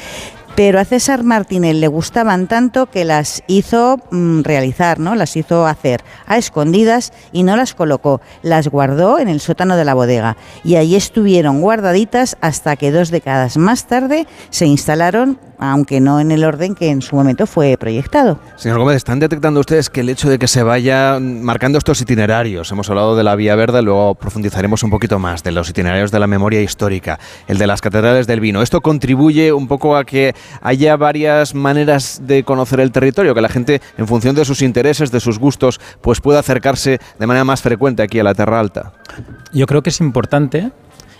pero a César Martínez le gustaban tanto que las hizo mm, realizar, ¿no? Las hizo hacer a escondidas y no las colocó, las guardó en el sótano de la bodega y allí estuvieron guardaditas hasta que dos décadas más tarde se instalaron aunque no en el orden que en su momento fue proyectado. Señor Gómez, ¿están detectando ustedes que el hecho de que se vaya marcando estos itinerarios, hemos hablado de la Vía Verde, luego profundizaremos un poquito más de los itinerarios de la memoria histórica, el de las catedrales del vino, esto contribuye un poco a que haya varias maneras de conocer el territorio, que la gente, en función de sus intereses, de sus gustos, pues pueda acercarse de manera más frecuente aquí a la Terra Alta? Yo creo que es importante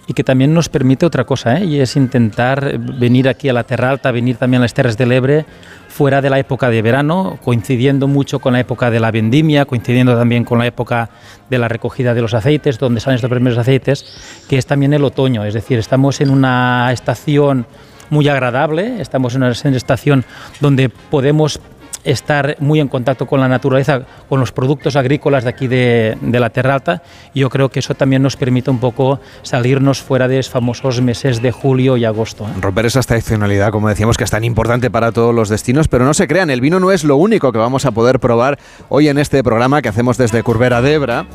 y que también nos permite otra cosa, ¿eh? y es intentar venir aquí a la Terra Alta, venir también a las Terras del Ebre fuera de la época de verano, coincidiendo mucho con la época de la vendimia, coincidiendo también con la época de la recogida de los aceites, donde salen estos primeros aceites, que es también el otoño, es decir, estamos en una estación muy agradable, estamos en una estación donde podemos estar muy en contacto con la naturaleza, con los productos agrícolas de aquí de, la Terra Alta. Yo creo que eso también nos permite un poco salirnos fuera de esos famosos meses de julio y agosto. ¿eh? Romper esa estacionalidad, como decíamos, que es tan importante para todos los destinos, pero no se crean, el vino no es lo único que vamos a poder probar hoy en este programa que hacemos desde Curbera de Ebra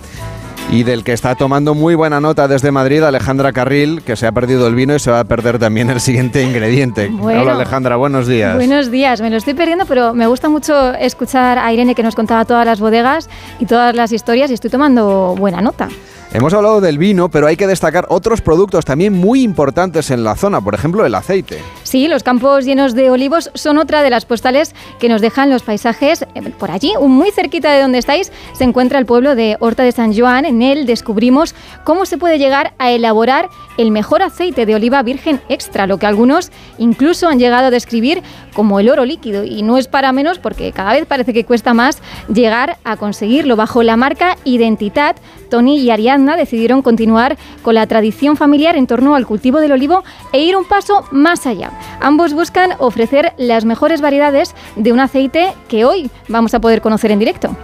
y del que está tomando muy buena nota desde Madrid Alejandra Carril, que se ha perdido el vino y se va a perder también el siguiente ingrediente. Hola Alejandra, buenos días. Buenos días, me lo estoy perdiendo, pero me gusta mucho escuchar a Irene que nos contaba todas las bodegas y todas las historias y estoy tomando buena nota. Hemos hablado del vino, pero hay que destacar otros productos también muy importantes en la zona, por ejemplo el aceite. Sí, los campos llenos de olivos son otra de las postales que nos dejan los paisajes eh, por allí. Muy cerquita de donde estáis se encuentra el pueblo de Horta de San Joan. En él descubrimos cómo se puede llegar a elaborar el mejor aceite de oliva virgen extra, lo que algunos incluso han llegado a describir como el oro líquido. Y no es para menos porque cada vez parece que cuesta más llegar a conseguirlo. Bajo la marca Identitat, Tony y Ariadna decidieron continuar con la tradición familiar en torno al cultivo del olivo e ir un paso más allá. Ambos buscan ofrecer las mejores variedades de un aceite que hoy vamos a poder conocer en directo.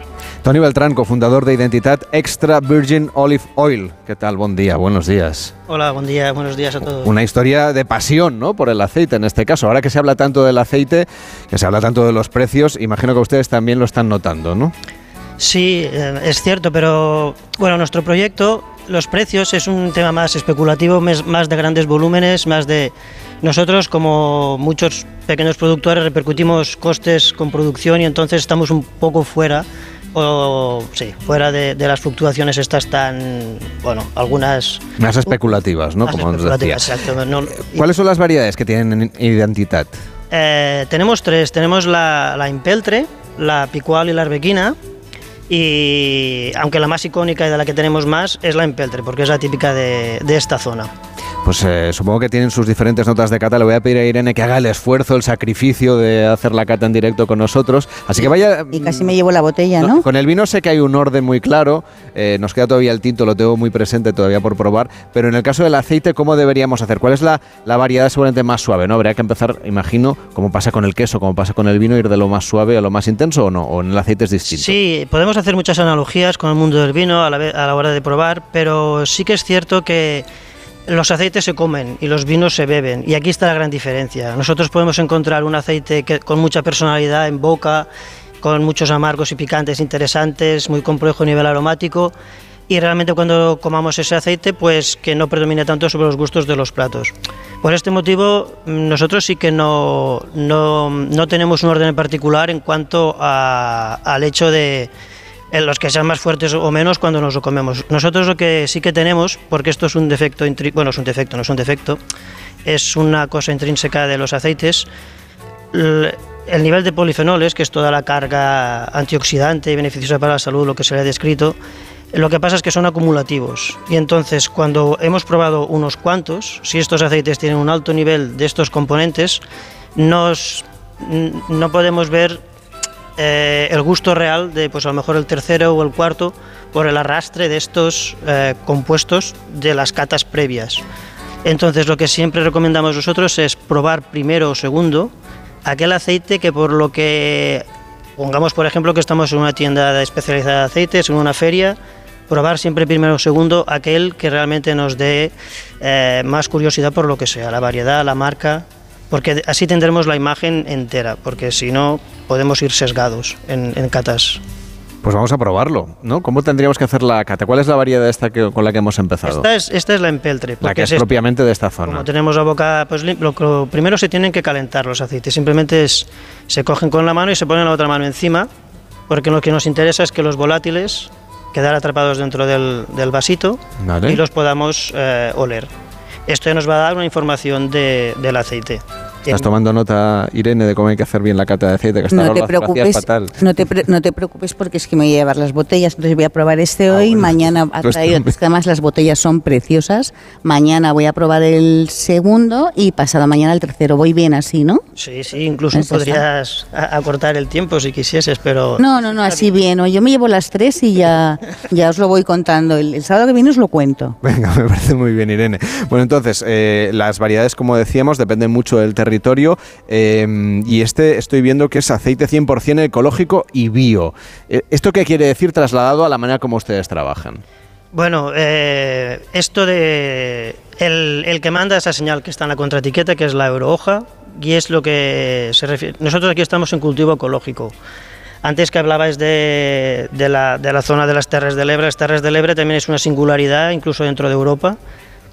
Tony Beltrán, cofundador de Identidad Extra Virgin Olive Oil. ¿Qué tal? Buen día, buenos días. Hola, buen día, buenos días a todos. Una historia de pasión, ¿no? Por el aceite en este caso. Ahora que se habla tanto del aceite, que se habla tanto de los precios, imagino que ustedes también lo están notando, ¿no? Sí, eh, es cierto, pero bueno, nuestro proyecto, los precios es un tema más especulativo, más de grandes volúmenes, más de... Nosotros, como muchos pequeños productores, repercutimos costes con producción y entonces estamos un poco fuera o sí, fuera de, las fluctuaciones estas tan, bueno, algunas... Más especulativas, ¿no? Como especulativas, exacto. ¿Cuáles son las variedades que tienen identidad? Eh, tenemos tres, tenemos la, la impeltre, la picual y la arbequina, y aunque la más icónica y de la que tenemos más es la empeltre, porque es la típica de, de esta zona. Pues eh, supongo que tienen sus diferentes notas de cata. Le voy a pedir a Irene que haga el esfuerzo, el sacrificio de hacer la cata en directo con nosotros. Así que vaya. Y casi me llevo la botella, ¿no? Con el vino sé que hay un orden muy claro. Eh, nos queda todavía el tinto, lo tengo muy presente todavía por probar. Pero en el caso del aceite, ¿cómo deberíamos hacer? ¿Cuál es la, la variedad seguramente más suave? ¿No? Habría que empezar, imagino, como pasa con el queso, como pasa con el vino, ir de lo más suave a lo más intenso o no? ¿O en el aceite es distinto? Sí, podemos hacer muchas analogías con el mundo del vino a la, a la hora de probar, pero sí que es cierto que los aceites se comen y los vinos se beben y aquí está la gran diferencia. Nosotros podemos encontrar un aceite que, con mucha personalidad en boca, con muchos amargos y picantes interesantes, muy complejo a nivel aromático y realmente cuando comamos ese aceite pues que no predomine tanto sobre los gustos de los platos. Por este motivo nosotros sí que no, no, no tenemos un orden en particular en cuanto a, al hecho de en los que sean más fuertes o menos cuando nos lo comemos. Nosotros lo que sí que tenemos, porque esto es un defecto, bueno, es un defecto, no es un defecto, es una cosa intrínseca de los aceites, el nivel de polifenoles, que es toda la carga antioxidante y beneficiosa para la salud, lo que se le ha descrito, lo que pasa es que son acumulativos y entonces cuando hemos probado unos cuantos, si estos aceites tienen un alto nivel de estos componentes, nos, no podemos ver eh, el gusto real de pues a lo mejor el tercero o el cuarto por el arrastre de estos eh, compuestos de las catas previas. Entonces lo que siempre recomendamos nosotros es probar primero o segundo aquel aceite que por lo que pongamos por ejemplo que estamos en una tienda especializada de aceites, en una feria, probar siempre primero o segundo aquel que realmente nos dé eh, más curiosidad por lo que sea, la variedad, la marca, porque así tendremos la imagen entera, porque si no podemos ir sesgados en, catas. Pues vamos a probarlo, ¿no? ¿Cómo tendríamos que hacer la cata? ¿Cuál es la variedad esta que, con la que hemos empezado? Esta es, esta es la empeltre. La que es, propiamente de esta zona. Como tenemos la boca, pues lo, primero se tienen que calentar los aceites. Simplemente es, se cogen con la mano y se ponen la otra mano encima, porque lo que nos interesa es que los volátiles quedar atrapados dentro del, vasito y los podamos eh, oler. Esto nos va a dar una información del aceite. Estás tomando nota, Irene, de cómo hay que hacer bien la cata de aceite, que está no te preocupes, fatal. No te, no te preocupes porque es que me voy a llevar las botellas, entonces voy a probar este ah, hoy, mañana ha traído, es que además las botellas son preciosas, mañana voy a probar el segundo y pasado mañana el tercero. Voy bien así, ¿no? Sí, sí, incluso podrías acortar el tiempo si quisieses, pero... No, no, no, así bien, yo me llevo las tres y ya, ya os lo voy contando. El, sábado que viene os lo cuento. Venga, me parece muy bien, Irene. Bueno, entonces, eh, las variedades, como decíamos, dependen mucho del territorio territorio em, y este estoy viendo que es aceite 100% ecológico y bio. Eh, ¿Esto qué quiere decir trasladado a la manera como ustedes trabajan? Bueno, eh, esto de el, que manda esa señal que está en la contraetiqueta, que es la eurohoja, y es lo que se refiere. Nosotros aquí estamos en cultivo ecológico. Antes que hablabais de, de, la, de la zona de las Terras del Ebre, las Terras del Ebre también es una singularidad, incluso dentro de Europa,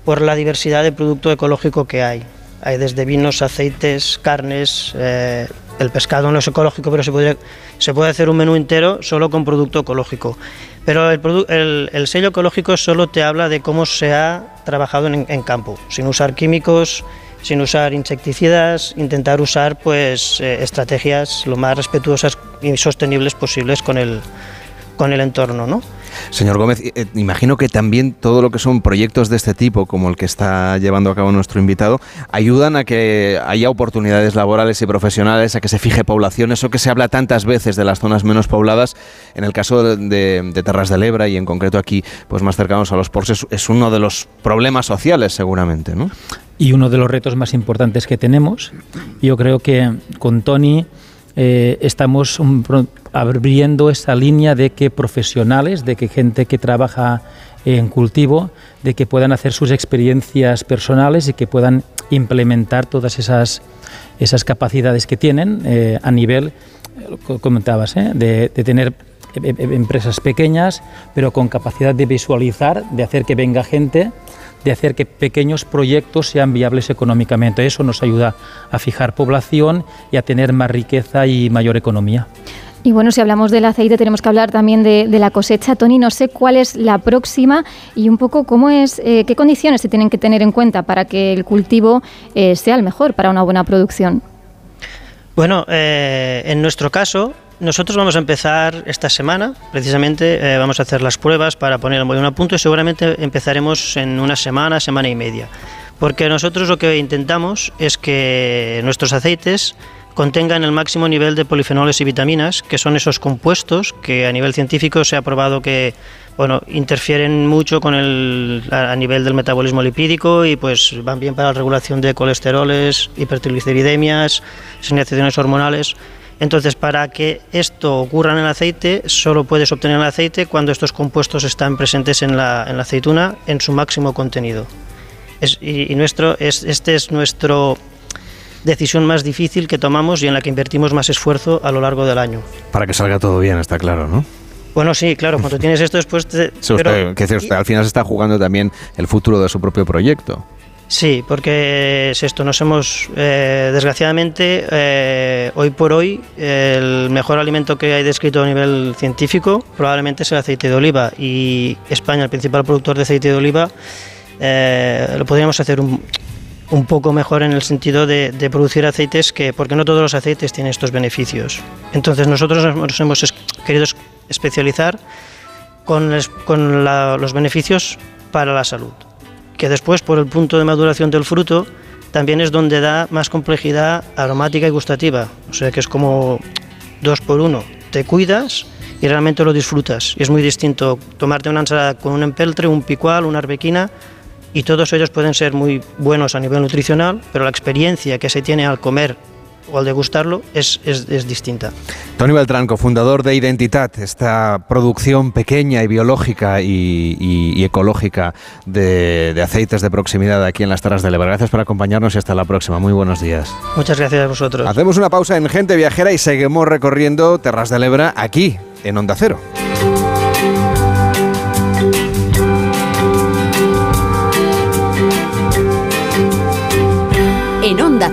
por la diversidad de producto ecológico que hay. Hay desde vinos, aceites, carnes. Eh, el pescado no es ecológico, pero se, puede se puede hacer un menú entero solo con producto ecológico. Pero el, el, sello ecológico solo te habla de cómo se ha trabajado en, en, campo, sin usar químicos, sin usar insecticidas, intentar usar pues eh, estrategias lo más respetuosas y sostenibles posibles con el, con el entorno, ¿no? Señor Gómez, eh, imagino que también todo lo que son proyectos de este tipo, como el que está llevando a cabo nuestro invitado, ayudan a que haya oportunidades laborales y profesionales, a que se fije población, eso que se habla tantas veces de las zonas menos pobladas. En el caso de, Terras de Lebra y en concreto aquí, pues más cercanos a los ports, es, uno de los problemas sociales seguramente, ¿no? Y uno de los retos más importantes que tenemos. Yo creo que con Tony eh, estamos abriendo esa línea de que profesionales, de que gente que trabaja en cultivo, de que puedan hacer sus experiencias personales y que puedan implementar todas esas, esas capacidades que tienen eh, a nivel, comentabas, eh, de, de tener empresas pequeñas, pero con capacidad de visualizar, de hacer que venga gente de hacer que pequeños proyectos sean viables económicamente. Eso nos ayuda a fijar población y a tener más riqueza y mayor economía. Y bueno, si hablamos del aceite, tenemos que hablar también de, la cosecha. Tony, no sé cuál es la próxima y un poco cómo es, eh, qué condiciones se tienen que tener en cuenta para que el cultivo eh, sea el mejor para una buena producción. Bueno, eh, en nuestro caso, nosotros vamos a empezar esta semana, precisamente eh, vamos a hacer las pruebas para poner el molino a punto y seguramente empezaremos en una semana, semana y media. Porque nosotros lo que intentamos es que nuestros aceites contengan el máximo nivel de polifenoles y vitaminas, que son esos compuestos que a nivel científico se ha probado que bueno, interfieren mucho con el, a nivel del metabolismo lipídico y pues van bien para la regulación de colesteroles, hipertrigliceridemias, señalizaciones hormonales. Entonces, para que esto ocurra en el aceite, solo puedes obtener el aceite cuando estos compuestos están presentes en la, aceituna en su máximo contenido. y, nuestro, es, este es nuestro decisión más difícil que tomamos y en la que invertimos más esfuerzo a lo largo del año. Para que salga todo bien, está claro, ¿no? Bueno, sí, claro, cuando tienes esto después... Te, que al final se está jugando también el futuro de su propio proyecto. Sí, porque es esto, nos hemos, eh, desgraciadamente, eh, hoy por hoy, el mejor alimento que hay descrito a nivel científico probablemente es el aceite de oliva y España, el principal productor de aceite de oliva, eh, lo podríamos hacer un, un, poco mejor en el sentido de, producir aceites que, porque no todos los aceites tienen estos beneficios. Entonces nosotros nos hemos querido especializar con, con los beneficios para la salud que después por el punto de maduración del fruto también es donde da más complejidad aromática y gustativa. O sea que es como dos por uno. Te cuidas y realmente lo disfrutas. Y es muy distinto tomarte una ensalada con un empeltre, un picual, una arbequina y todos ellos pueden ser muy buenos a nivel nutricional, pero la experiencia que se tiene al comer o al degustarlo es, es, es distinta. Tony Beltrán, cofundador de Identitat, esta producción pequeña y biológica y, ecológica de, de, aceites de proximidad aquí en las Terras del Ebre. Gracias por acompañarnos y hasta la próxima. Muy buenos días. Muchas gracias a vosotros. Hacemos una pausa en Gente Viajera y seguimos recorriendo Terras del Ebra aquí, en Onda Cero.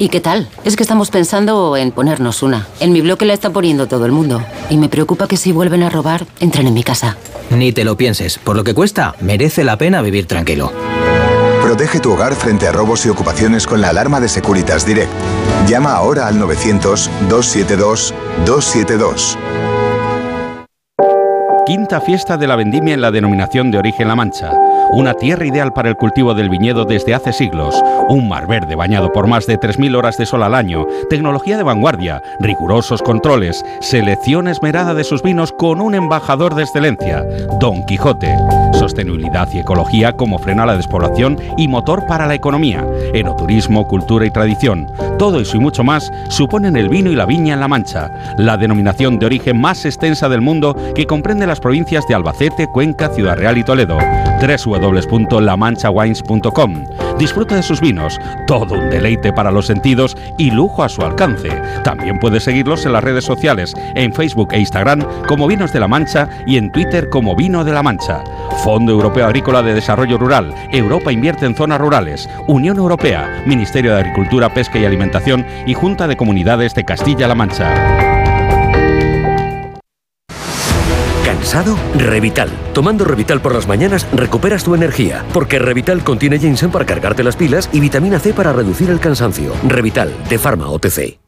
¿Y qué tal? Es que estamos pensando en ponernos una. En mi bloque la está poniendo todo el mundo. Y me preocupa que si vuelven a robar, entren en mi casa. Ni te lo pienses. Por lo que cuesta, merece la pena vivir tranquilo. Protege tu hogar frente a robos y ocupaciones con la alarma de Securitas Direct. Llama ahora al 900-272-272. Quinta fiesta de la vendimia en la denominación de origen La Mancha una tierra ideal para el cultivo del viñedo desde hace siglos, un mar verde bañado por más de 3.000 horas de sol al año, tecnología de vanguardia, rigurosos controles, selección esmerada de sus vinos con un embajador de excelencia, Don Quijote, sostenibilidad y ecología como freno a la despoblación y motor para la economía, enoturismo, cultura y tradición, todo eso y mucho más suponen el vino y la viña en La Mancha, la denominación de origen más extensa del mundo que comprende las provincias de Albacete, Cuenca, Ciudad Real y Toledo www.lamanchawines.com. Disfruta de sus vinos, todo un deleite para los sentidos y lujo a su alcance. También puedes seguirlos en las redes sociales, en Facebook e Instagram como Vinos de la Mancha y en Twitter como Vino de la Mancha. Fondo Europeo Agrícola de Desarrollo Rural, Europa invierte en zonas rurales, Unión Europea, Ministerio de Agricultura, Pesca y Alimentación y Junta de Comunidades de Castilla-La Mancha. ¿Cansado? Revital. Tomando Revital por las mañanas recuperas tu energía, porque Revital contiene ginseng para cargarte las pilas y vitamina C para reducir el cansancio. Revital, de Pharma OTC.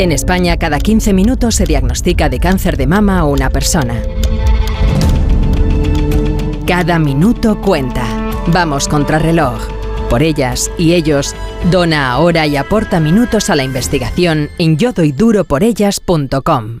En España, cada 15 minutos se diagnostica de cáncer de mama a una persona. Cada minuto cuenta. Vamos contra reloj. Por ellas y ellos, dona ahora y aporta minutos a la investigación en yodoyduroporellas.com.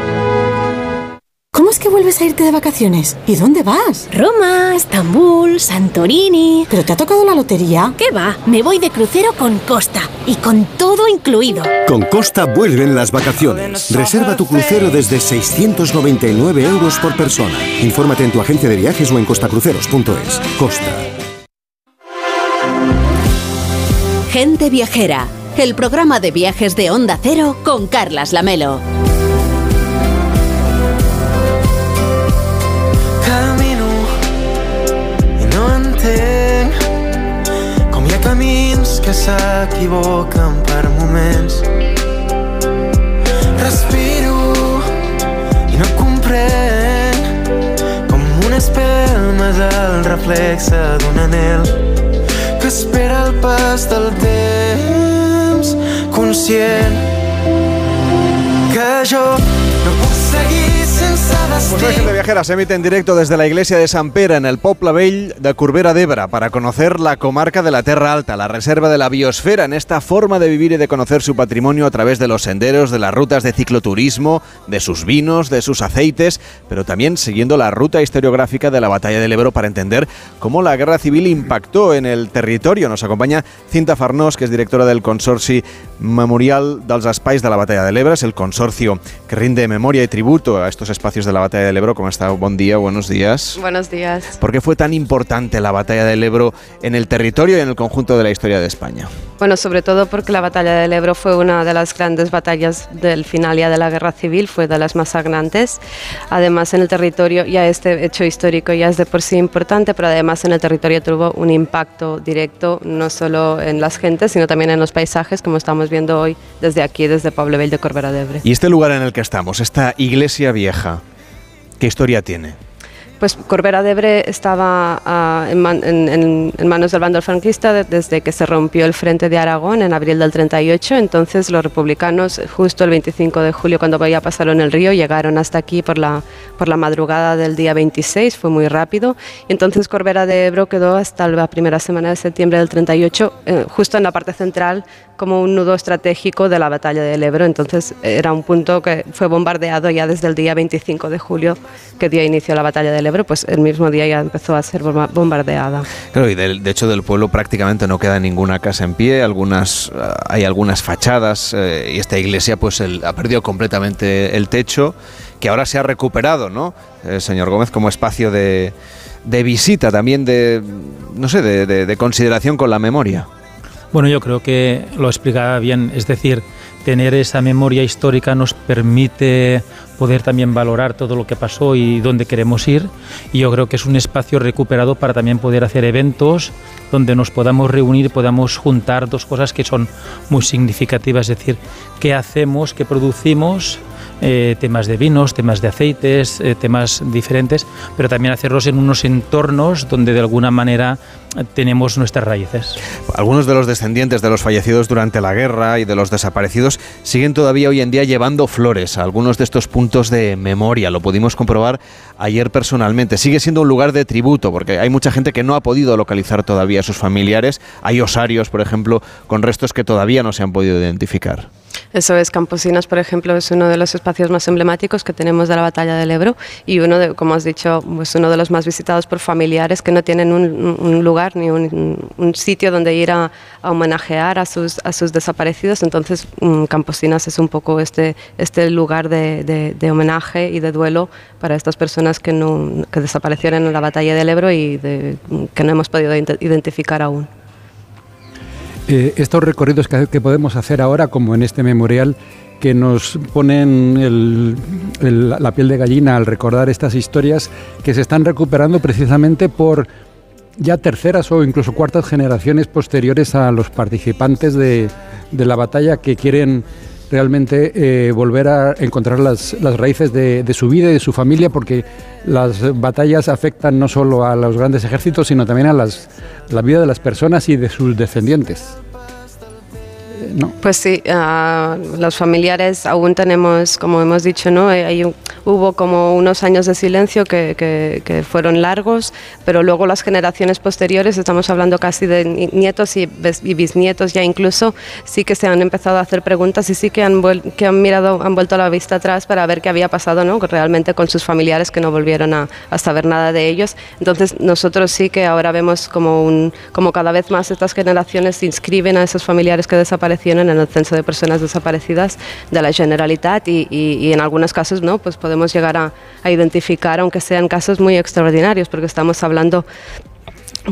¿Cómo es que vuelves a irte de vacaciones? ¿Y dónde vas? Roma, Estambul, Santorini. ¿Pero te ha tocado la lotería? ¿Qué va? Me voy de crucero con Costa y con todo incluido. Con Costa vuelven las vacaciones. Reserva tu crucero desde 699 euros por persona. Infórmate en tu agencia de viajes o en costacruceros.es. Costa. Gente Viajera, el programa de viajes de Onda Cero con Carlas Lamelo. Entenc com hi ha camins que s'equivoquen per moments. Respiro i no comprenc com una espelma del reflexe d'un anel que espera el pas del temps conscient que jo no puc seguir Pues destí Gente Viajera se emite en directo desde la iglesia de San Pere en el Poble Vell de Corbera d'Ebre para conocer la comarca de la Terra Alta, la reserva de la biosfera, en esta forma de vivir y de conocer su patrimonio a través de los senderos, de las rutas de cicloturismo, de sus vinos, de sus aceites, pero también siguiendo la ruta historiográfica de la batalla del Ebro para entender cómo la guerra civil impactó en el territorio. Nos acompaña Cinta Farnós, que es directora del Consorci Memorial dels Espais de la Batalla del Ebro, es el consorcio que rinde memoria y tributo a estos espacios de la Batalla del Ebro. ¿Cómo está? Buen día, buenos días. Buenos días. ¿Por qué fue tan importante la batalla del Ebro en el territorio y en el conjunto de la historia de España? Bueno, sobre todo porque la batalla del Ebro fue una de las grandes batallas del final ya de la guerra civil, fue de las más sangrantes. Además, en el territorio ya este hecho histórico ya es de por sí importante, pero además en el territorio tuvo un impacto directo no solo en las gentes, sino también en los paisajes, como estamos viendo hoy desde aquí, desde Pablo Bell de Corbera de Ebre. Y este lugar en el que estamos, esta iglesia vieja, ¿qué historia tiene? Pues Corbera de Ebre estaba ah, en, man- en- en- en manos del bando franquista de- desde que se rompió el frente de Aragón en abril del 38. Entonces los republicanos, justo el 25 de julio, cuando ya pasaron el río, llegaron hasta aquí por la, por la madrugada del día 26, fue muy rápido. Y entonces Corbera de Ebro quedó hasta la primera semana de septiembre del 38, eh, justo en la parte central, como un nudo estratégico de la batalla del Ebro. Entonces era un punto que fue bombardeado ya desde el día 25 de julio, que dio inicio a la batalla del Ebro, pues el mismo día ya empezó a ser bomba- bombardeada. Claro, y del- de, hecho del pueblo prácticamente no queda ninguna casa en pie, algunas ah, hay algunas fachadas eh, y esta iglesia pues el- ha perdido completamente el techo, que ahora se ha recuperado, ¿no? Eh, señor Gómez, como espacio de, de visita, también de, no sé, de, de- de consideración con la memoria. Bueno, yo creo que lo explicaba bien, es decir, tener esa memoria histórica nos permite poder también valorar todo lo que pasó y dónde queremos ir. Y yo creo que es un espacio recuperado para también poder hacer eventos donde nos podamos reunir, podamos juntar dos cosas que son muy significativas, es decir, qué hacemos, qué producimos, eh, temas de vinos, temas de aceites, eh, temas diferentes, pero también hacerlos en unos entornos donde de alguna manera tenemos nuestras raíces. Algunos de los descendientes de los fallecidos durante la guerra y de los desaparecidos siguen todavía hoy en día llevando flores a algunos de estos puntos de memoria. Lo pudimos comprobar ayer personalmente. Sigue siendo un lugar de tributo porque hay mucha gente que no ha podido localizar todavía a sus familiares. Hay osarios, por ejemplo, con restos que todavía no se han podido identificar. Eso es, Camposinas, por ejemplo, es uno de los espacios más emblemáticos que tenemos de la batalla del Ebro y uno, de, como has dicho, pues uno de los más visitados por familiares que no tienen un, lugar ni un, sitio donde ir a, homenajear a sus, a sus desaparecidos. Entonces, mm, Camposinas es un poco este, este lugar de, de, homenaje y de duelo para estas personas que, que desaparecieron en la batalla del Ebro y que no hemos podido identificar aún. Eh, estos recorridos que, podemos hacer ahora, como en este memorial, que nos ponen la piel de gallina al recordar estas historias que se están recuperando precisamente por ya terceras o incluso cuartas generaciones posteriores a los participantes de, la batalla que quieren realmente eh, volver a encontrar las, raíces de, su vida y de su familia, porque las batallas afectan no solo a los grandes ejércitos, sino también a la vida de las personas y de sus descendientes. Pues sí, uh, los familiares aún tenemos, como hemos dicho, ¿no? Hay, hubo como unos años de silencio que, fueron largos, pero luego las generaciones posteriores, estamos hablando casi de nietos y, bisnietos ya incluso, sí que se han empezado a hacer preguntas y sí que han, que han mirado, han vuelto la vista atrás para ver qué había pasado ¿no? realmente con sus familiares que no volvieron a, a saber nada de ellos. Entonces nosotros sí que ahora vemos como, como cada vez más estas generaciones se inscriben a esos familiares que desaparecen en el censo de personas desaparecidas de la Generalitat y, y, en algunos casos no, pues podemos llegar a, a identificar, aunque sean casos muy extraordinarios, porque estamos hablando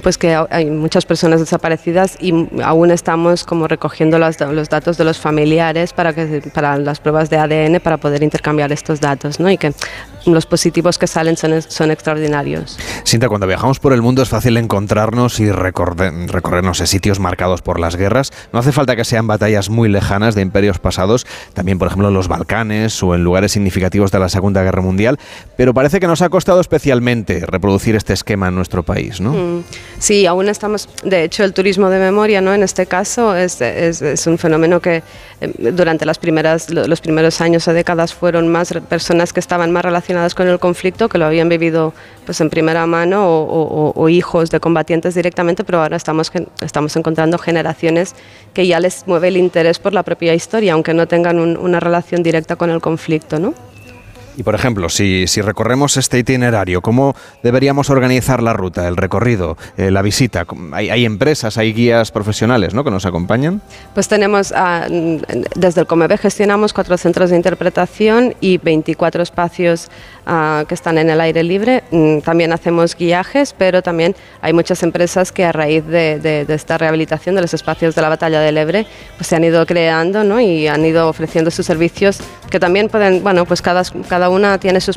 pues que hay muchas personas desaparecidas y aún estamos como recogiendo los, los, datos de los familiares para, que, para las pruebas de ADN para poder intercambiar estos datos ¿no? y que los positivos que salen son, son extraordinarios. Sinta, cuando viajamos por el mundo es fácil encontrarnos y recorrer, recorrernos en sitios marcados por las guerras. No hace falta que sean batallas muy lejanas de imperios pasados, también por ejemplo en los Balcanes o en lugares significativos de la Segunda Guerra Mundial, pero parece que nos ha costado especialmente reproducir este esquema en nuestro país, ¿no? Mm. Sí, aún estamos, de hecho el turismo de memoria, ¿no? En este caso es, un fenómeno que eh, durante las primeras, los primeros años o décadas fueron más personas que estaban más relacionadas con el conflicto, que lo habían vivido pues en primera mano o, hijos de combatientes directamente, pero ahora estamos, estamos encontrando generaciones que ya les mueve el interés por la propia historia, aunque no tengan una relación directa con el conflicto, ¿no? Y por ejemplo, si, si, recorremos este itinerario, ¿cómo deberíamos organizar la ruta, el recorrido, eh, la visita? ¿Hay, ¿Hay, empresas, hay guías profesionales ¿no? que nos acompañan? Pues tenemos, ah, desde el Comebe gestionamos cuatro centros de interpretación y 24 espacios ah, que están en el aire libre. Mm, también hacemos guiajes, pero también hay muchas empresas que a raíz de, de, esta rehabilitación de los espacios de la batalla del Ebre, pues se han ido creando ¿no? y han ido ofreciendo sus servicios que también pueden, bueno, pues cada, cada una tiene su,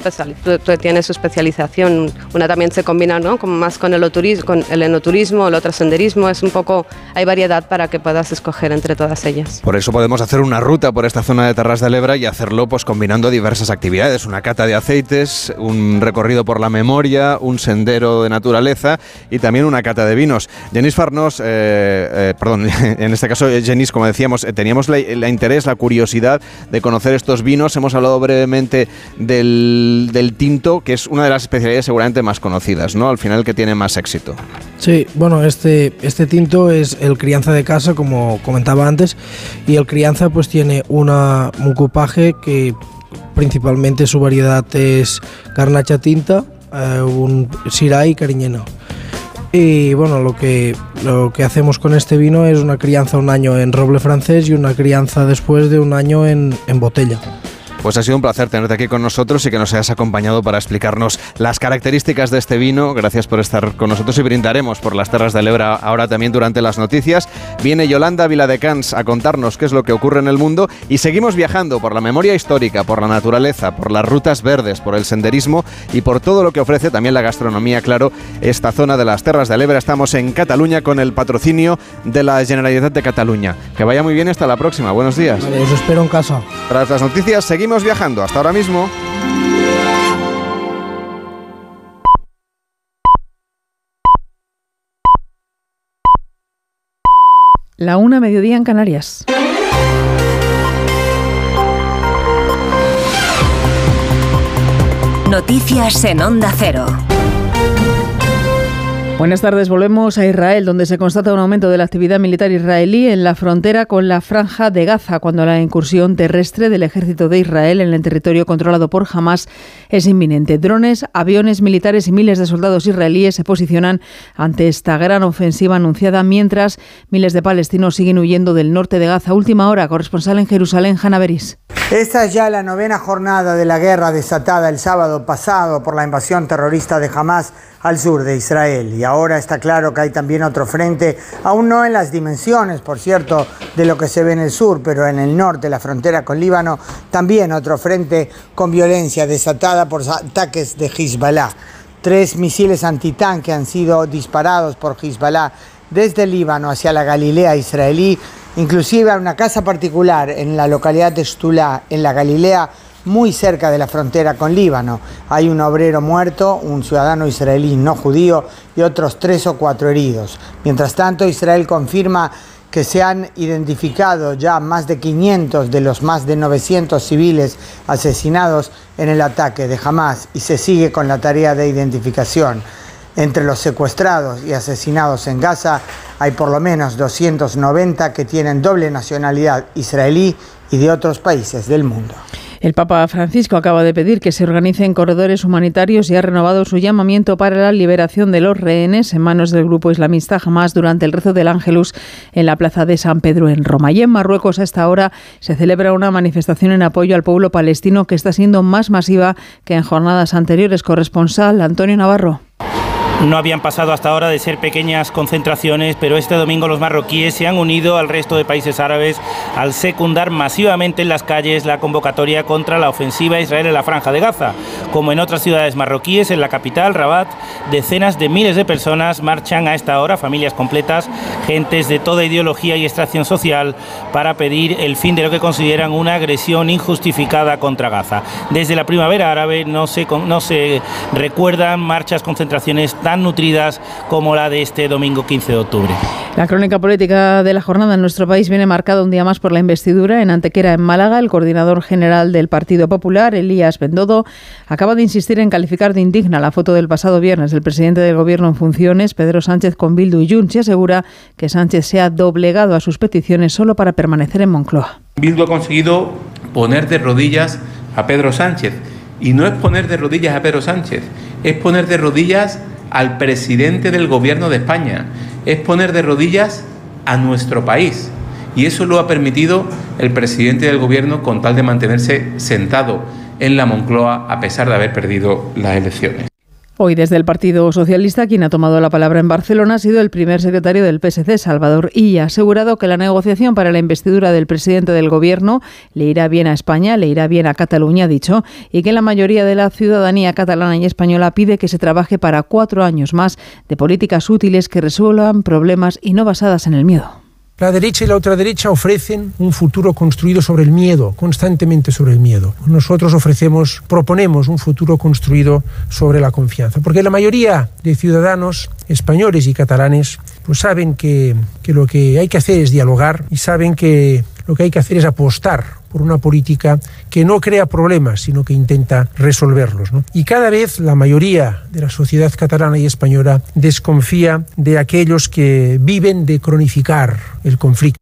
tiene su especialización. Una también se combina ¿no? más con el, con el enoturismo, el otro senderismo. Es un poco, hay variedad para que puedas escoger entre todas ellas. Por eso podemos hacer una ruta por esta zona de Terras de Lebra y hacerlo pues combinando diversas actividades. Una cata de aceites, un recorrido por la memoria, un sendero de naturaleza y también una cata de vinos. Jenis Farnos, eh, eh, perdón, en este caso Jenis, como decíamos, eh, teníamos la interés, la curiosidad de conocer estos vinos. Hemos hablado brevemente del, tinto, que es una de las especialidades seguramente más conocidas, ¿no? Al final que tiene más éxito. Sí, bueno, este, este tinto es el crianza de casa, como comentaba antes, y el crianza pues tiene una, un que principalmente su variedad es garnacha tinta, eh, un syrah y cariñena. Y bueno, lo que, lo que hacemos con este vino es una crianza un año en roble francés y una crianza después de un año en, en botella. Pues ha sido un placer tenerte aquí con nosotros y que nos hayas acompañado para explicarnos las características de este vino. Gracias por estar con nosotros y brindaremos por las terras de Lebra ahora también durante las noticias. Viene Yolanda Viladecans a contarnos qué es lo que ocurre en el mundo y seguimos viajando por la memoria histórica, por la naturaleza, por las rutas verdes, por el senderismo y por todo lo que ofrece también la gastronomía, claro, esta zona de las terras de Lebra. Estamos en Cataluña con el patrocinio de la Generalitat de Cataluña. Que vaya muy bien hasta la próxima. Buenos días. os espero en casa. Tras las noticias seguimos seguimos viajando. Hasta ahora mismo. La una mediodía en Canarias. Noticias en Onda Cero. Buenas tardes, volvemos a Israel, donde se constata un aumento de la actividad militar israelí en la frontera con la franja de Gaza, cuando la incursión terrestre del ejército de Israel en el territorio controlado por Hamas es inminente. Drones, aviones militares y miles de soldados israelíes se posicionan ante esta gran ofensiva anunciada, mientras miles de palestinos siguen huyendo del norte de Gaza. Última hora, corresponsal en Jerusalén, Hanna Beris. Esta es ya la novena jornada de la guerra desatada el sábado pasado por la invasión terrorista de Hamas al sur de Israel. Y ahora está claro que hay también otro frente, aún no en las dimensiones, por cierto, de lo que se ve en el sur, pero en el norte, la frontera con Líbano, también otro frente con violencia desatada por ataques de Hezbollah. Tres misiles antitanque han sido disparados por Hezbollah desde Líbano hacia la Galilea israelí, inclusive a una casa particular en la localidad de Stula, en la Galilea, muy cerca de la frontera con Líbano. Hay un obrero muerto, un ciudadano israelí no judío y otros tres o cuatro heridos. Mientras tanto, Israel confirma que se han identificado ya más de 500 de los más de 900 civiles asesinados en el ataque de Hamas y se sigue con la tarea de identificación. Entre los secuestrados y asesinados en Gaza hay por lo menos 290 que tienen doble nacionalidad israelí y de otros países del mundo. El Papa Francisco acaba de pedir que se organicen corredores humanitarios y ha renovado su llamamiento para la liberación de los rehenes en manos del grupo islamista Hamas durante el rezo del Ángelus en la plaza de San Pedro en Roma. Y en Marruecos a esta hora se celebra una manifestación en apoyo al pueblo palestino que está siendo más masiva que en jornadas anteriores. Corresponsal Antonio Navarro. No habían pasado hasta ahora de ser pequeñas concentraciones, pero este domingo los marroquíes se han unido al resto de países árabes al secundar masivamente en las calles la convocatoria contra la ofensiva a Israel en la franja de Gaza. Como en otras ciudades marroquíes, en la capital, Rabat, decenas de miles de personas marchan a esta hora, familias completas, gentes de toda ideología y extracción social, para pedir el fin de lo que consideran una agresión injustificada contra Gaza. Desde la primavera árabe no se, no se recuerdan marchas, concentraciones tan nutridas como la de este domingo 15 de octubre. La crónica política de la jornada en nuestro país viene marcada un día más por la investidura en Antequera, en Málaga. El coordinador general del Partido Popular, Elías Bendodo, acaba de insistir en calificar de indigna la foto del pasado viernes del presidente del Gobierno en funciones, Pedro Sánchez, con Bildu y Junts, y asegura que Sánchez se ha doblegado a sus peticiones solo para permanecer en Moncloa. Bildu ha conseguido poner de rodillas a Pedro Sánchez. Y no es poner de rodillas a Pedro Sánchez, es poner de rodillas al presidente del gobierno de España, es poner de rodillas a nuestro país. Y eso lo ha permitido el presidente del gobierno con tal de mantenerse sentado en la Moncloa a pesar de haber perdido las elecciones. Hoy desde el Partido Socialista quien ha tomado la palabra en Barcelona ha sido el primer secretario del PSC, Salvador y ha asegurado que la negociación para la investidura del presidente del Gobierno le irá bien a España, le irá bien a Cataluña, ha dicho, y que la mayoría de la ciudadanía catalana y española pide que se trabaje para cuatro años más de políticas útiles que resuelvan problemas y no basadas en el miedo. La derecha y la ultraderecha ofrecen un futuro construido sobre el miedo, constantemente sobre el miedo. Nosotros ofrecemos, proponemos un futuro construido sobre la confianza, porque la mayoría de ciudadanos españoles y catalanes pues saben que, que lo que hay que hacer es dialogar y saben que lo que hay que hacer es apostar por una política que no crea problemas, sino que intenta resolverlos. ¿no? Y cada vez la mayoría de la sociedad catalana y española desconfía de aquellos que viven de cronificar el conflicto.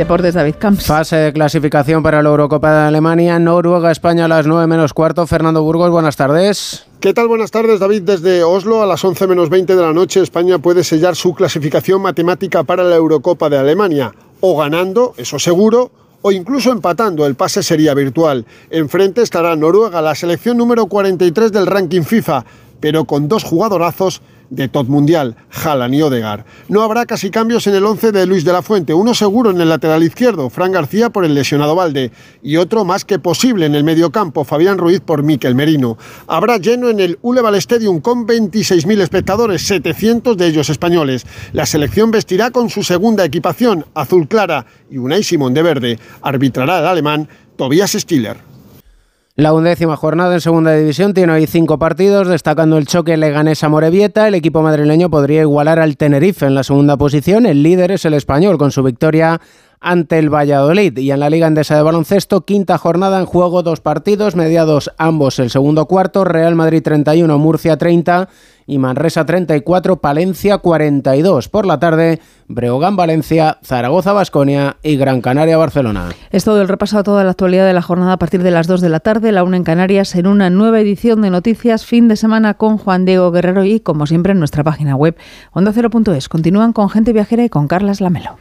Deportes David Camps. Fase de clasificación para la Eurocopa de Alemania, Noruega, España a las 9 menos cuarto. Fernando Burgos, buenas tardes. ¿Qué tal? Buenas tardes, David. Desde Oslo a las 11 menos 20 de la noche, España puede sellar su clasificación matemática para la Eurocopa de Alemania. O ganando, eso seguro, o incluso empatando, el pase sería virtual. Enfrente estará Noruega, la selección número 43 del ranking FIFA, pero con dos jugadorazos de top mundial, Haaland y Odegar. No habrá casi cambios en el 11 de Luis de la Fuente, uno seguro en el lateral izquierdo, Fran García por el lesionado Valde, y otro más que posible en el mediocampo, Fabián Ruiz por Miquel Merino. Habrá lleno en el Uleval Stadium con 26.000 espectadores, 700 de ellos españoles. La selección vestirá con su segunda equipación, azul clara, y Unai Simón de verde. Arbitrará el alemán Tobias Stiller. La undécima jornada en segunda división tiene hoy cinco partidos, destacando el choque Leganés-Morevieta. El equipo madrileño podría igualar al Tenerife en la segunda posición. El líder es el español, con su victoria ante el Valladolid. Y en la Liga Endesa de Baloncesto, quinta jornada en juego, dos partidos, mediados ambos el segundo cuarto. Real Madrid 31, Murcia 30 y Manresa 34, Palencia 42. Por la tarde, Breogán Valencia, Zaragoza Basconia y Gran Canaria Barcelona. Es todo el repaso a toda la actualidad de la jornada a partir de las 2 de la tarde, la una en Canarias, en una nueva edición de Noticias fin de semana con Juan Diego Guerrero y, como siempre, en nuestra página web ondacero.es. Continúan con Gente Viajera y con Carlas Lamelo.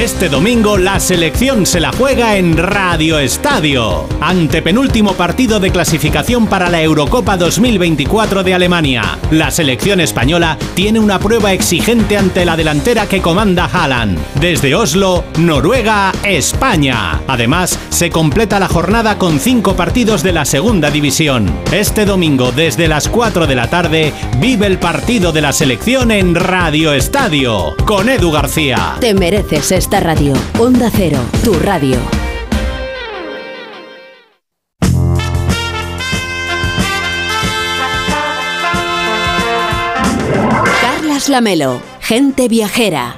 Este domingo la selección se la juega en Radio Estadio, ante penúltimo partido de clasificación para la Eurocopa 2024 de Alemania. La selección española tiene una prueba exigente ante la delantera que comanda Haaland. Desde Oslo, Noruega, España. Además, se completa la jornada con cinco partidos de la segunda división. Este domingo, desde las 4 de la tarde, vive el partido de la selección en Radio Estadio, con Edu García. Te mereces esta radio. Onda Cero, tu radio. Carlas Lamelo, gente viajera.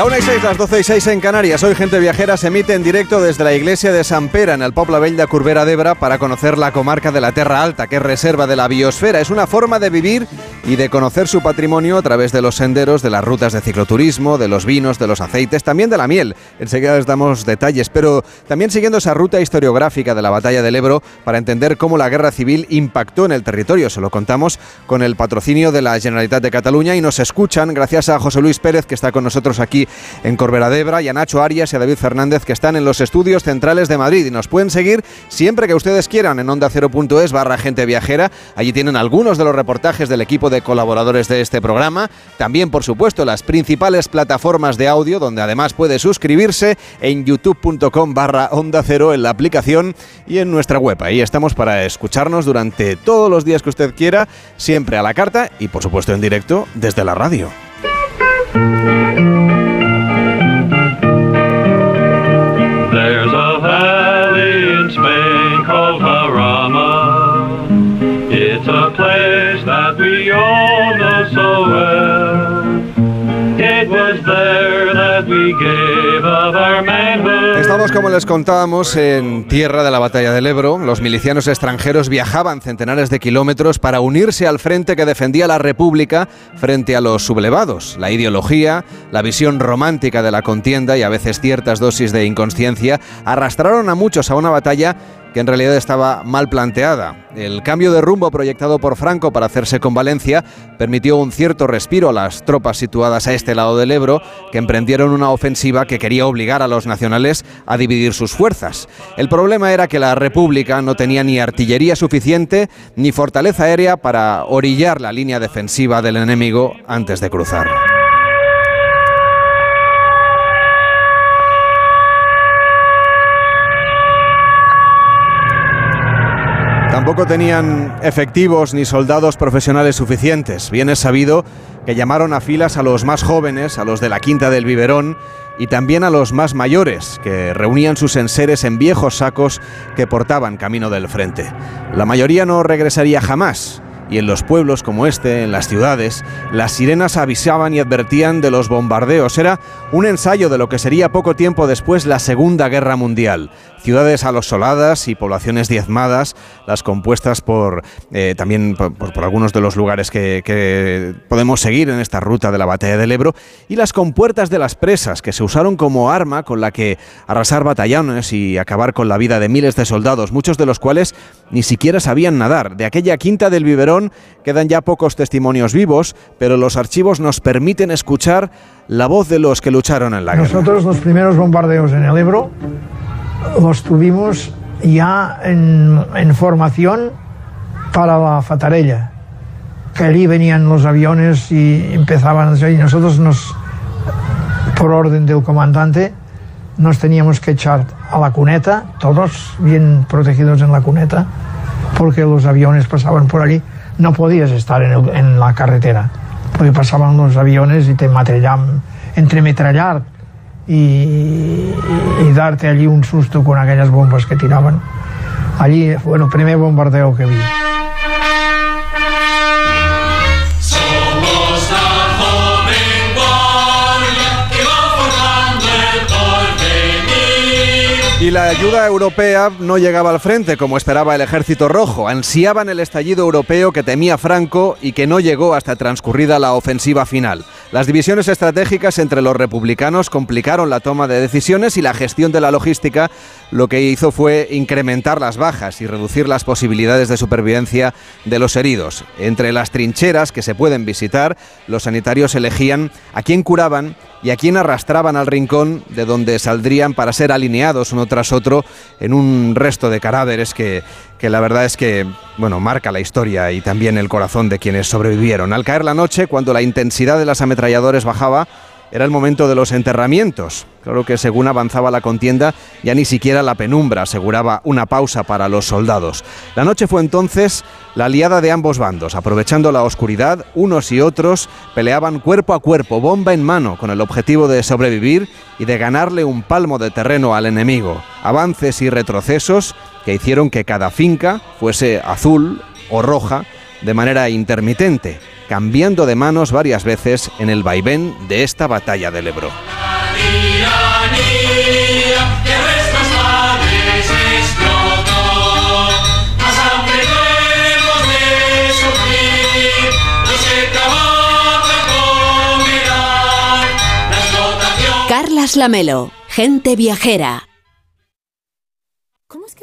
La 1 y 6, las 12 y 6 en Canarias. Hoy Gente Viajera se emite en directo desde la iglesia de San Pera, en el Pobla Vell de Curbera d'Ebra, para conocer la comarca de la Terra Alta, que es reserva de la biosfera. Es una forma de vivir y de conocer su patrimonio a través de los senderos, de las rutas de cicloturismo, de los vinos, de los aceites, también de la miel. Enseguida les damos detalles, pero también siguiendo esa ruta historiográfica de la batalla del Ebro para entender cómo la guerra civil impactó en el territorio. Se lo contamos con el patrocinio de la Generalitat de Cataluña y nos escuchan gracias a José Luis Pérez, que está con nosotros aquí en Corbera d'Ebra, y a Nacho Arias y a David Fernández, que están en los estudios centrales de Madrid. Y nos pueden seguir siempre que ustedes quieran en onda0.es barra gente viajera. Allí tienen algunos de los reportajes del equipo de colaboradores de este programa. También, por supuesto, las principales plataformas de audio, donde además puede suscribirse en youtube.com barra onda cero en la aplicación y en nuestra web. Ahí estamos para escucharnos durante todos los días que usted quiera, siempre a la carta y, por supuesto, en directo desde la radio. Estamos, como les contábamos, en tierra de la batalla del Ebro. Los milicianos extranjeros viajaban centenares de kilómetros para unirse al frente que defendía la República frente a los sublevados. La ideología, la visión romántica de la contienda y a veces ciertas dosis de inconsciencia arrastraron a muchos a una batalla que en realidad estaba mal planteada. El cambio de rumbo proyectado por Franco para hacerse con Valencia permitió un cierto respiro a las tropas situadas a este lado del Ebro, que emprendieron una ofensiva que quería obligar a los nacionales a dividir sus fuerzas. El problema era que la República no tenía ni artillería suficiente ni fortaleza aérea para orillar la línea defensiva del enemigo antes de cruzar. Tampoco tenían efectivos ni soldados profesionales suficientes. Bien es sabido que llamaron a filas a los más jóvenes, a los de la Quinta del Biberón y también a los más mayores, que reunían sus enseres en viejos sacos que portaban camino del frente. La mayoría no regresaría jamás. Y en los pueblos como este, en las ciudades, las sirenas avisaban y advertían de los bombardeos. Era un ensayo de lo que sería poco tiempo después la Segunda Guerra Mundial. Ciudades alosoladas y poblaciones diezmadas, las compuestas por eh, también por, por, algunos de los lugares que, que podemos seguir en esta ruta de la batalla del Ebro, y las compuertas de las presas, que se usaron como arma con la que arrasar batallones y acabar con la vida de miles de soldados, muchos de los cuales ni siquiera sabían nadar. De aquella quinta del biberón quedan ya pocos testimonios vivos, pero los archivos nos permiten escuchar la voz de los que lucharon en la guerra. Nosotros los primeros bombardeos en el Ebro los tuvimos ya en, en formación para la Fatarella, que allí venían los aviones y empezaban y nosotros nos, por orden del comandante, nos teníamos que echar a la cuneta, todos bien protegidos en la cuneta, porque los aviones pasaban por allí. No podías estar en, el- en la carretera, porque pasaban los aviones y te entremetrallar y, y, y darte allí un susto con aquellas bombas que tiraban. Allí, bueno, primer bombardeo que vi. Y la ayuda europea no llegaba al frente como esperaba el ejército rojo. Ansiaban el estallido europeo que temía Franco y que no llegó hasta transcurrida la ofensiva final. Las divisiones estratégicas entre los republicanos complicaron la toma de decisiones y la gestión de la logística lo que hizo fue incrementar las bajas y reducir las posibilidades de supervivencia de los heridos. Entre las trincheras que se pueden visitar, los sanitarios elegían a quién curaban y a quién arrastraban al rincón de donde saldrían para ser alineados uno tras otro en un resto de cadáveres que, que la verdad es que, bueno, marca la historia y también el corazón de quienes sobrevivieron. Al caer la noche, cuando la intensidad de las ametralladores bajaba, era el momento de los enterramientos. Claro que según avanzaba la contienda, ya ni siquiera la penumbra aseguraba una pausa para los soldados. La noche fue entonces la aliada de ambos bandos. Aprovechando la oscuridad, unos y otros peleaban cuerpo a cuerpo, bomba en mano, con el objetivo de sobrevivir y de ganarle un palmo de terreno al enemigo. Avances y retrocesos que hicieron que cada finca fuese azul o roja de manera intermitente, cambiando de manos varias veces en el vaivén de esta batalla del Ebro. Tiranía que nuestros padres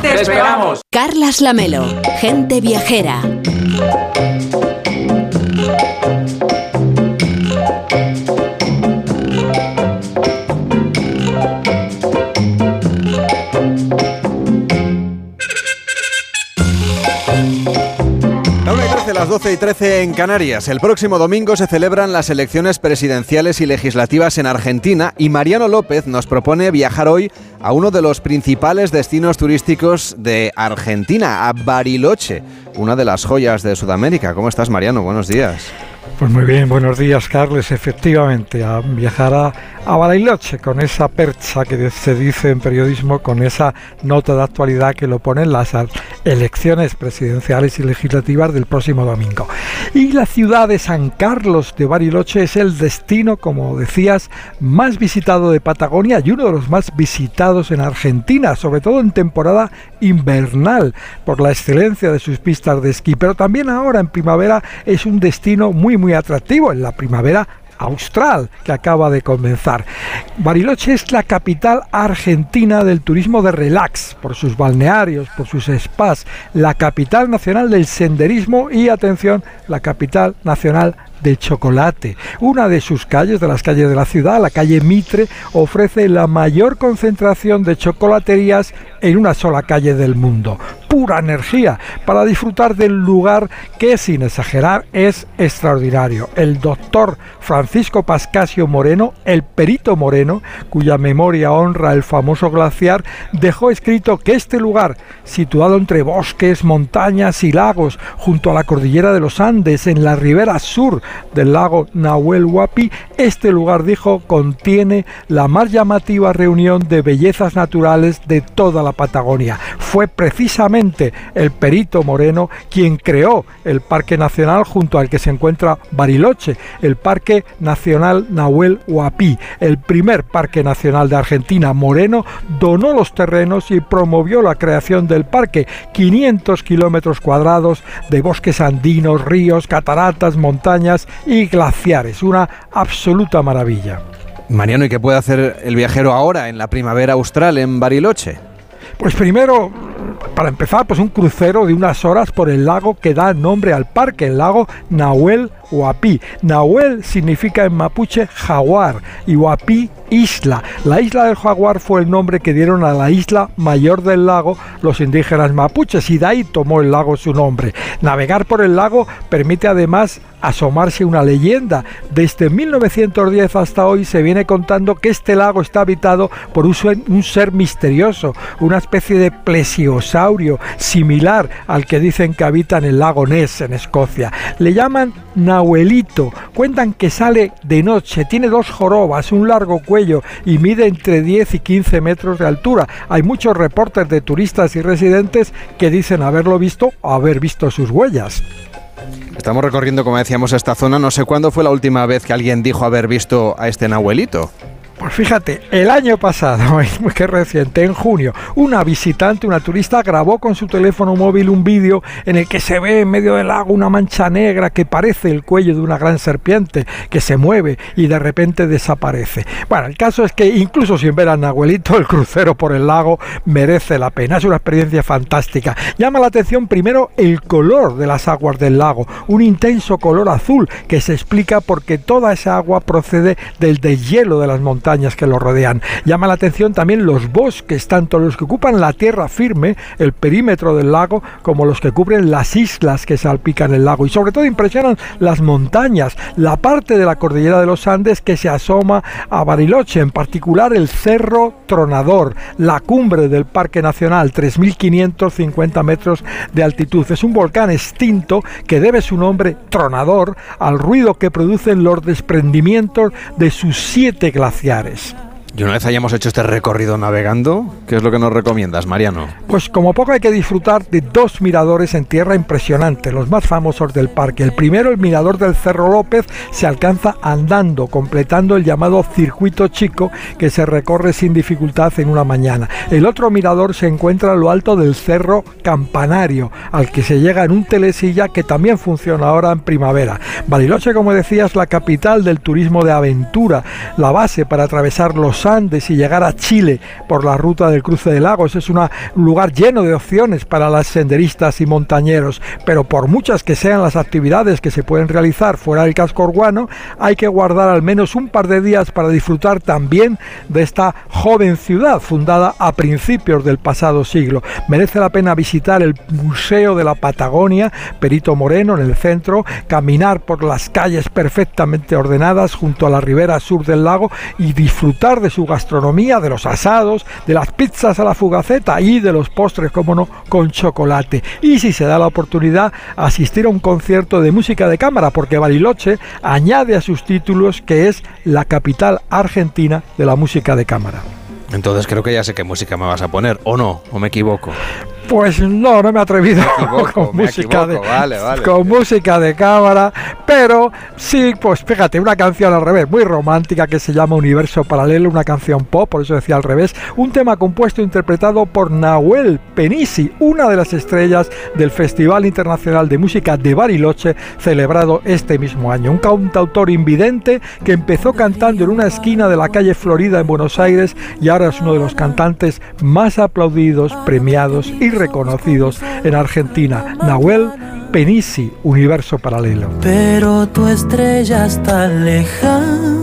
¡Te esperamos! Carlas Lamelo, gente viajera. Las 12 y 13 en Canarias. El próximo domingo se celebran las elecciones presidenciales y legislativas en Argentina y Mariano López nos propone viajar hoy a uno de los principales destinos turísticos de Argentina, a Bariloche, una de las joyas de Sudamérica. ¿Cómo estás, Mariano? Buenos días. Pues muy bien, buenos días Carles. Efectivamente, a viajar a, a Bariloche con esa percha que se dice en periodismo, con esa nota de actualidad que lo ponen las elecciones presidenciales y legislativas del próximo domingo. Y la ciudad de San Carlos de Bariloche es el destino, como decías, más visitado de Patagonia y uno de los más visitados en Argentina, sobre todo en temporada invernal, por la excelencia de sus pistas de esquí. Pero también ahora en primavera es un destino muy muy atractivo. En la primavera austral que acaba de comenzar. Bariloche es la capital argentina del turismo de relax, por sus balnearios, por sus spas, la capital nacional del senderismo y, atención, la capital nacional de chocolate. Una de sus calles, de las calles de la ciudad, la calle Mitre, ofrece la mayor concentración de chocolaterías en una sola calle del mundo. Pura energía para disfrutar del lugar que, sin exagerar, es extraordinario. El doctor Francisco Pascasio Moreno, el perito Moreno, cuya memoria honra el famoso glaciar, dejó escrito que este lugar, situado entre bosques, montañas y lagos, junto a la cordillera de los Andes, en la ribera sur del lago Nahuel Huapi, este lugar, dijo, contiene la más llamativa reunión de bellezas naturales de toda la Patagonia. Fue precisamente el perito Moreno quien creó el Parque Nacional junto al que se encuentra Bariloche, el Parque Nacional Nahuel Huapi, el primer parque nacional de Argentina. Moreno donó los terrenos y promovió la creación del parque, 500 kilómetros cuadrados de bosques andinos, ríos, cataratas, montañas y glaciares. Una absoluta maravilla. Mariano, ¿y qué puede hacer el viajero ahora en la primavera austral en Bariloche? Pues primero, para empezar, pues un crucero de unas horas por el lago que da nombre al parque, el lago Nahuel Huapi. Nahuel significa en mapuche jaguar y Huapi isla. La isla del jaguar fue el nombre que dieron a la isla mayor del lago los indígenas mapuches y de ahí tomó el lago su nombre. Navegar por el lago permite además asomarse una leyenda. Desde 1910 hasta hoy se viene contando que este lago está habitado por un ser misterioso, una especie de similar al que dicen que habita en el lago Ness en Escocia. Le llaman Nahuelito. Cuentan que sale de noche, tiene dos jorobas, un largo cuello y mide entre 10 y 15 metros de altura. Hay muchos reportes de turistas y residentes que dicen haberlo visto o haber visto sus huellas. Estamos recorriendo, como decíamos, esta zona. No sé cuándo fue la última vez que alguien dijo haber visto a este Nahuelito. Pues fíjate, el año pasado, muy reciente, en junio, una visitante, una turista, grabó con su teléfono móvil un vídeo en el que se ve en medio del lago una mancha negra que parece el cuello de una gran serpiente que se mueve y de repente desaparece. Bueno, el caso es que incluso sin ver a Nahuelito, el crucero por el lago merece la pena. Es una experiencia fantástica. Llama la atención primero el color de las aguas del lago, un intenso color azul que se explica porque toda esa agua procede del deshielo de las montañas que lo rodean. Llama la atención también los bosques, tanto los que ocupan la tierra firme, el perímetro del lago, como los que cubren las islas que salpican el lago. Y sobre todo impresionan las montañas, la parte de la cordillera de los Andes que se asoma a Bariloche, en particular el Cerro Tronador, la cumbre del Parque Nacional, 3.550 metros de altitud. Es un volcán extinto que debe su nombre Tronador al ruido que producen los desprendimientos de sus siete glaciares militares. Y una vez hayamos hecho este recorrido navegando, ¿qué es lo que nos recomiendas, Mariano? Pues como poco hay que disfrutar de dos miradores en tierra impresionantes, los más famosos del parque. El primero, el mirador del Cerro López, se alcanza andando, completando el llamado circuito chico que se recorre sin dificultad en una mañana. El otro mirador se encuentra a lo alto del Cerro Campanario, al que se llega en un telesilla que también funciona ahora en primavera. Bariloche, como decías, la capital del turismo de aventura, la base para atravesar los Andes y llegar a Chile por la ruta del cruce de lagos. Es un lugar lleno de opciones para las senderistas y montañeros, pero por muchas que sean las actividades que se pueden realizar fuera del casco urbano, hay que guardar al menos un par de días para disfrutar también de esta joven ciudad fundada a principios del pasado siglo. Merece la pena visitar el Museo de la Patagonia, Perito Moreno, en el centro, caminar por las calles perfectamente ordenadas junto a la ribera sur del lago y disfrutar de su gastronomía, de los asados, de las pizzas a la fugaceta y de los postres, como no, con chocolate. Y si se da la oportunidad, asistir a un concierto de música de cámara, porque Bariloche añade a sus títulos que es la capital argentina de la música de cámara. Entonces creo que ya sé qué música me vas a poner, ¿o no? ¿O me equivoco? Pues no, no me he atrevido con, música, de, con música de cámara, pero sí, pues fíjate, una canción al revés, muy romántica que se llama Universo Paralelo, una canción pop, por eso decía al revés, un tema compuesto e interpretado por Nahuel Penisi, una de las estrellas del Festival Internacional de Música de Bariloche, celebrado este mismo año. Un cantautor invidente que empezó cantando en una esquina de la calle Florida en Buenos Aires y ahora es uno de los cantantes más aplaudidos, premiados y reconocidos en Argentina. Nahuel Penisi, Universo Paralelo. Pero tu estrella está lejana.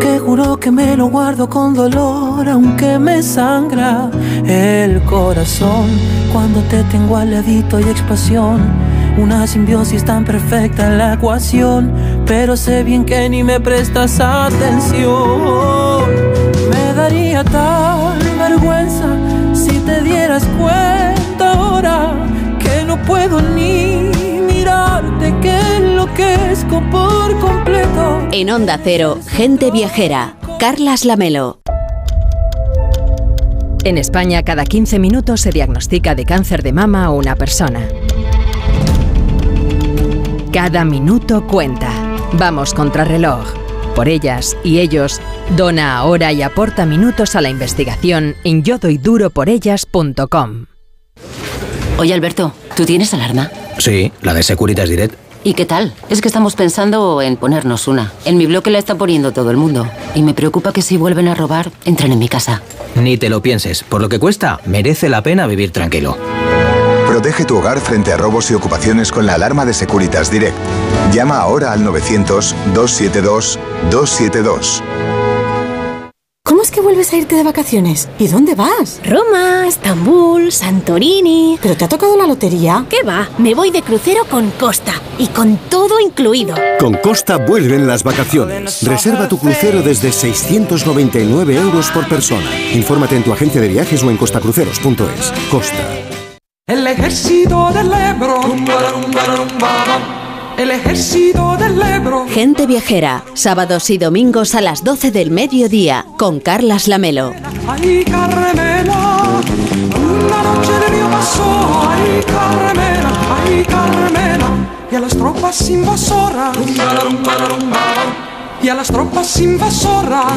Que juro que me lo guardo con dolor, aunque me sangra el corazón. Cuando te tengo al ladito y expansión. Una simbiosis tan perfecta en la ecuación, pero sé bien que ni me prestas atención. Me daría tal vergüenza si te dieras cuenta ahora que no puedo ni mirarte, que enloquezco por completo. En Onda Cero, gente viajera, Carlas Lamelo. En España, cada 15 minutos se diagnostica de cáncer de mama a una persona. Cada minuto cuenta. Vamos contra reloj. Por ellas y ellos, dona ahora y aporta minutos a la investigación en yodoyduroporellas.com. Oye Alberto, ¿tú tienes alarma? Sí, la de Securitas Direct. ¿Y qué tal? Es que estamos pensando en ponernos una. En mi bloque la está poniendo todo el mundo. Y me preocupa que si vuelven a robar, entren en mi casa. Ni te lo pienses. Por lo que cuesta, merece la pena vivir tranquilo. Protege tu hogar frente a robos y ocupaciones con la alarma de Securitas Direct. Llama ahora al 900-272-272. ¿Cómo es que vuelves a irte de vacaciones? ¿Y dónde vas? Roma, Estambul, Santorini. ¿Pero te ha tocado la lotería? ¿Qué va? Me voy de crucero con Costa y con todo incluido. Con Costa vuelven las vacaciones. Reserva tu crucero desde 699 euros por persona. Infórmate en tu agencia de viajes o en costacruceros.es. Costa. El ejército del Ebro. El ejército del Ebro. Gente viajera, sábados y domingos a las 12 del mediodía, con Carlas Lamelo. Ay, Carmela. Una noche de río pasó. Ay, Carmela. Ay, Carmela. Y a las tropas invasoras. Y a las tropas invasoras.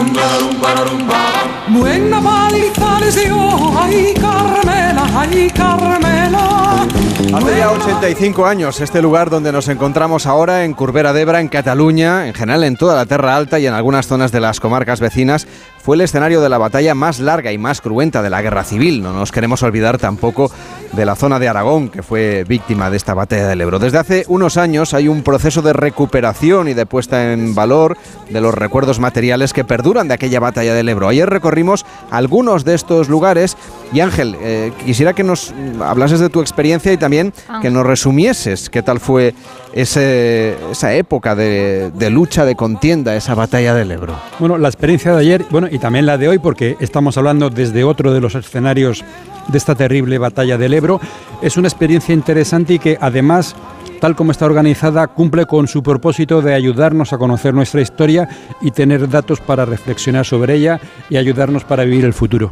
Buena paliza les dio. Ay, Carmela. Ay, Carmela. Hace ya 85 años, este lugar donde nos encontramos ahora, en Curbera d'Ebra, en Cataluña, en general en toda la Terra Alta y en algunas zonas de las comarcas vecinas, fue el escenario de la batalla más larga y más cruenta de la Guerra Civil. No nos queremos olvidar tampoco de la zona de Aragón, que fue víctima de esta batalla del Ebro. Desde hace unos años hay un proceso de recuperación y de puesta en valor de los recuerdos materiales que perduran de aquella batalla del Ebro. Ayer recorrimos algunos de estos lugares y Ángel, eh, quisiera que nos hablases de tu experiencia y también que nos resumieses qué tal fue ese, esa época de, de lucha, de contienda, esa batalla del Ebro. Bueno, la experiencia de ayer, bueno, y también la de hoy, porque estamos hablando desde otro de los escenarios de esta terrible batalla del Ebro, es una experiencia interesante y que además tal como está organizada, cumple con su propósito de ayudarnos a conocer nuestra historia y tener datos para reflexionar sobre ella y ayudarnos para vivir el futuro.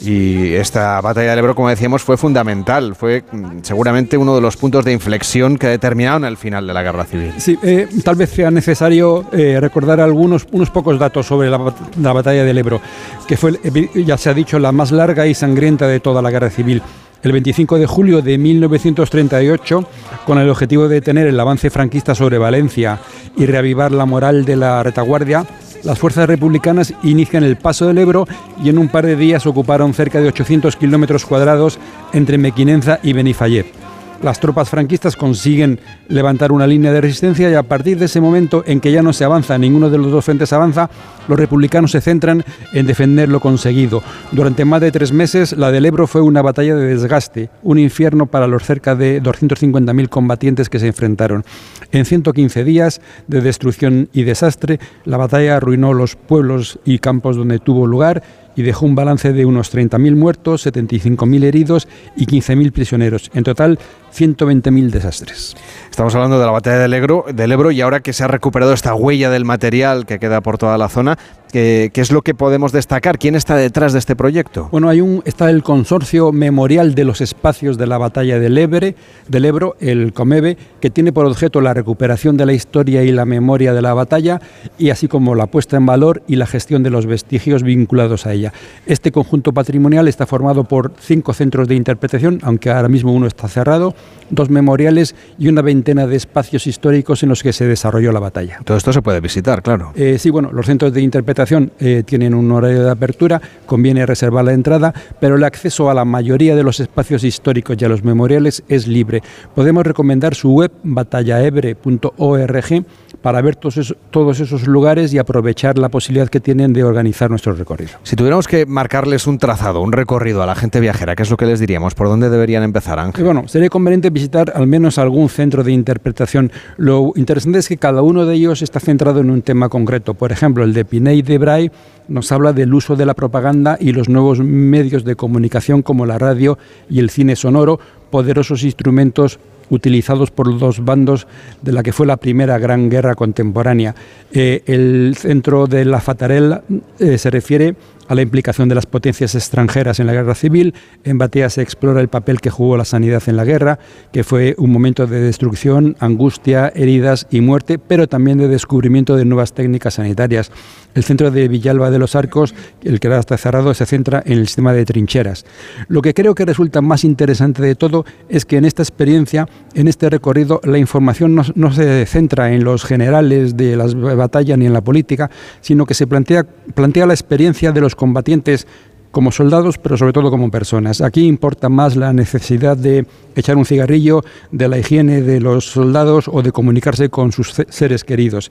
Y esta batalla del Ebro, como decíamos, fue fundamental, fue mm, seguramente uno de los puntos de inflexión que determinaron el final de la guerra civil. Sí, eh, tal vez sea necesario eh, recordar algunos unos pocos datos sobre la, la batalla del Ebro, que fue, eh, ya se ha dicho, la más larga y sangrienta de toda la guerra civil. El 25 de julio de 1938, con el objetivo de detener el avance franquista sobre Valencia y reavivar la moral de la retaguardia, las fuerzas republicanas inician el paso del Ebro y en un par de días ocuparon cerca de 800 kilómetros cuadrados entre Mequinenza y Benifayet. Las tropas franquistas consiguen levantar una línea de resistencia y a partir de ese momento en que ya no se avanza, ninguno de los dos frentes avanza, los republicanos se centran en defender lo conseguido. Durante más de tres meses, la del Ebro fue una batalla de desgaste, un infierno para los cerca de 250.000 combatientes que se enfrentaron. En 115 días de destrucción y desastre, la batalla arruinó los pueblos y campos donde tuvo lugar y dejó un balance de unos 30.000 muertos, 75.000 heridos y 15.000 prisioneros. En total, 120.000 desastres. Estamos hablando de la batalla del Ebro, del Ebro y ahora que se ha recuperado esta huella del material que queda por toda la zona, ¿qué, qué es lo que podemos destacar? ¿Quién está detrás de este proyecto? Bueno, hay un, está el Consorcio Memorial de los Espacios de la Batalla del, Ebre, del Ebro, el COMEBE, que tiene por objeto la recuperación de la historia y la memoria de la batalla, y así como la puesta en valor y la gestión de los vestigios vinculados a ella. Este conjunto patrimonial está formado por cinco centros de interpretación, aunque ahora mismo uno está cerrado, dos memoriales y una veintena de espacios históricos en los que se desarrolló la batalla. Todo esto se puede visitar, claro. Eh, sí, bueno, los centros de interpretación eh, tienen un horario de apertura, conviene reservar la entrada, pero el acceso a la mayoría de los espacios históricos y a los memoriales es libre. Podemos recomendar su web batallaebre.org para ver todos esos, todos esos lugares y aprovechar la posibilidad que tienen de organizar nuestro recorrido. Si tuviéramos que marcarles un trazado, un recorrido a la gente viajera, ¿qué es lo que les diríamos? ¿Por dónde deberían empezar, Ángel? Y bueno, sería conveniente visitar al menos algún centro de interpretación. Lo interesante es que cada uno de ellos está centrado en un tema concreto. Por ejemplo, el de Piney de Bray nos habla del uso de la propaganda y los nuevos medios de comunicación como la radio y el cine sonoro, poderosos instrumentos utilizados por los dos bandos de la que fue la primera gran guerra contemporánea. Eh, el centro de la Fatarella eh, se refiere a la implicación de las potencias extranjeras en la guerra civil. En Batea se explora el papel que jugó la sanidad en la guerra, que fue un momento de destrucción, angustia, heridas y muerte, pero también de descubrimiento de nuevas técnicas sanitarias. El centro de Villalba de los Arcos, el que ahora está cerrado, se centra en el sistema de trincheras. Lo que creo que resulta más interesante de todo es que en esta experiencia, en este recorrido, la información no, se centra en los generales de las batallas ni en la política, sino que se plantea, plantea la experiencia de los combatientes como soldados, pero sobre todo como personas. Aquí importa más la necesidad de echar un cigarrillo, de la higiene de los soldados o de comunicarse con sus seres queridos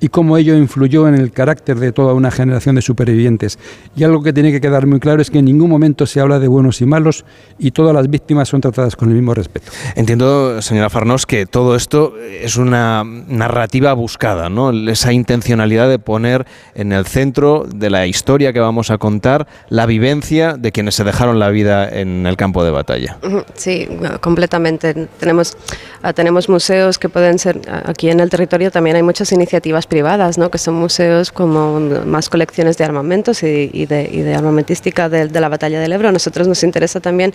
y cómo ello influyó en el carácter de toda una generación de supervivientes. Y algo que tiene que quedar muy claro es que en ningún momento se habla de buenos y malos y todas las víctimas son tratadas con el mismo respeto. Entiendo, señora Farnós, que todo esto es una narrativa buscada, ¿no? Esa intencionalidad de poner en el centro de la historia que vamos a contar la vivencia de quienes se dejaron la vida en el campo de batalla. Sí, completamente. Tenemos, ah, tenemos museos que pueden ser, aquí en el territorio también hay muchas iniciativas privadas, ¿no? que son museos como más colecciones de armamentos y, y, de, y de, armamentística de, de, la batalla del Ebro. A nosotros nos interesa también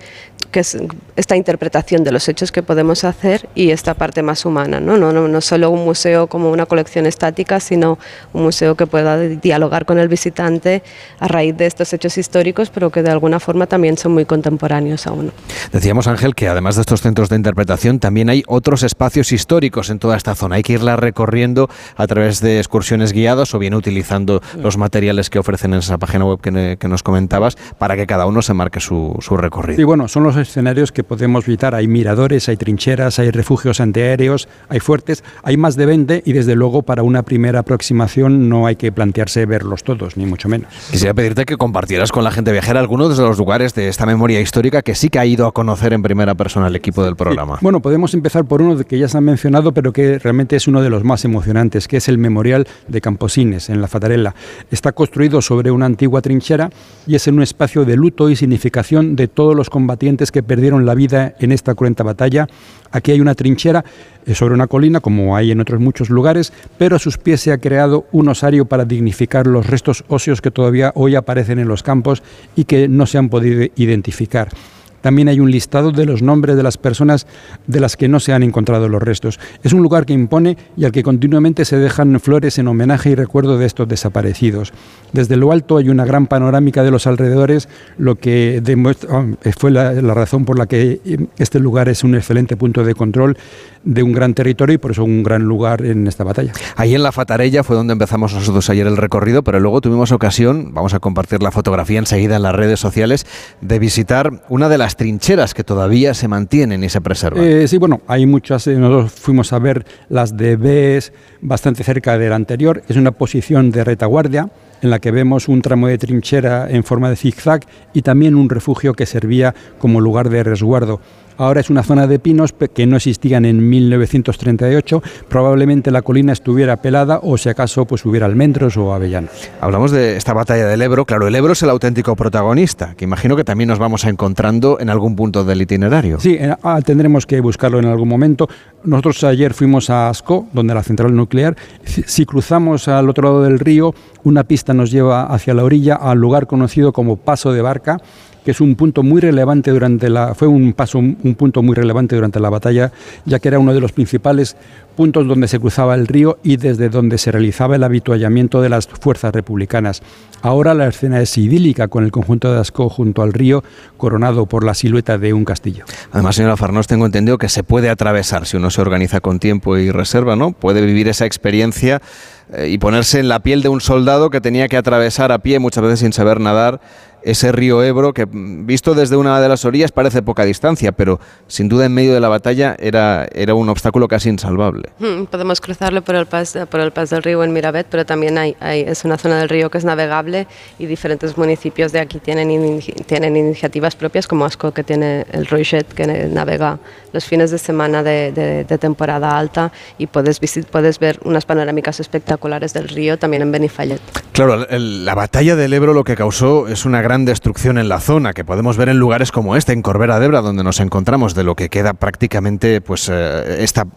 que es esta interpretación de los hechos que podemos hacer y esta parte más humana, ¿no? No, no, no solo un museo como una colección estática, sino un museo que pueda dialogar con el visitante a raíz de estos hechos históricos, pero que de alguna forma también son muy contemporáneos aún. Decíamos, Ángel, que además de estos centros de interpretación, también hay otros espacios históricos en toda esta zona. Hay que irla recorriendo a través de excursiones guiadas o bien utilizando los materiales que ofrecen en esa página web que, que nos comentabas para que cada uno se marque su, su recorrido. Y bueno, son los escenarios que podemos visitar. Hay miradores, hay trincheras, hay refugios antiaéreos, hay fuertes, hay más de 20 y desde luego para una primera aproximación no hay que plantearse verlos todos, ni mucho menos. Quisiera pedirte que compartieras con la gente viajera algunos de los lugares de esta memoria histórica que sí que ha ido a conocer en primera persona el equipo del programa. Sí. Bueno, podemos empezar por uno que ya se ha mencionado, pero que realmente es uno de los más emocionantes, que es el Memorial de Camposines, en la Fatarella. Está construido sobre una antigua trinchera y es en un espacio de luto y significación de todos los combatientes que perdieron la vida en esta cruenta batalla. Aquí hay una trinchera sobre una colina, como hay en otros muchos lugares, pero a sus pies se ha creado un osario para dignificar los restos óseos que todavía hoy aparecen en los campos y que no se han podido identificar. También hay un listado de los nombres de las personas de las que no se han encontrado los restos. Es un lugar que impone y al que continuamente se dejan flores en homenaje y recuerdo de estos desaparecidos. Desde lo alto hay una gran panorámica de los alrededores, lo que demuestra, fue la, la razón por la que este lugar es un excelente punto de control de un gran territorio y por eso un gran lugar en esta batalla. Ahí en la Fatarella fue donde empezamos nosotros ayer el recorrido, pero luego tuvimos ocasión, vamos a compartir la fotografía enseguida en las redes sociales, de visitar una de las trincheras que todavía se mantienen y se preservan. Eh, sí, bueno, hay muchas, eh, nosotros fuimos a ver las de Bes, bastante cerca de la anterior, es una posición de retaguardia en la que vemos un tramo de trinchera en forma de zigzag y también un refugio que servía como lugar de resguardo. Ahora es una zona de pinos que no existían en 1938. Probablemente la colina estuviera pelada o si acaso pues hubiera almendros o avellanos. Hablamos de esta batalla del Ebro. Claro, el Ebro es el auténtico protagonista, que imagino que también nos vamos a encontrando en algún punto del itinerario. Sí, ah, tendremos que buscarlo en algún momento. Nosotros ayer fuimos a Asco, donde la central nuclear. Si cruzamos al otro lado del río, una pista nos lleva hacia la orilla al lugar conocido como Paso de Barca que es un punto muy relevante durante la fue un paso un punto muy relevante durante la batalla, ya que era uno de los principales puntos donde se cruzaba el río y desde donde se realizaba el habituallamiento de las fuerzas republicanas. Ahora la escena es idílica con el conjunto de Ascó junto al río, coronado por la silueta de un castillo. Además, señora Farnós, tengo entendido que se puede atravesar si uno se organiza con tiempo y reserva, ¿no? Puede vivir esa experiencia eh, y ponerse en la piel de un soldado que tenía que atravesar a pie muchas veces sin saber nadar ese río Ebro que mm, visto desde una de las orillas parece poca distancia, pero sin duda en medio de la batalla era, era un obstáculo casi insalvable. Hmm, podemos cruzarlo por el pas, por el pas del río en Mirabet, pero también hay, es una zona del río que es navegable y diferentes municipios de aquí tienen, tienen iniciativas propias, como Asco, que tiene el Roichet, que navega los fines de semana de, temporada alta y puedes, puedes ver unas panorámicas espectaculares del río también en Benifallet. Claro, la batalla del Ebro lo que causó es una gran destrucción en la zona, que podemos ver en lugares como este, en Corbera de donde nos encontramos, de lo que queda prácticamente pues eh, esta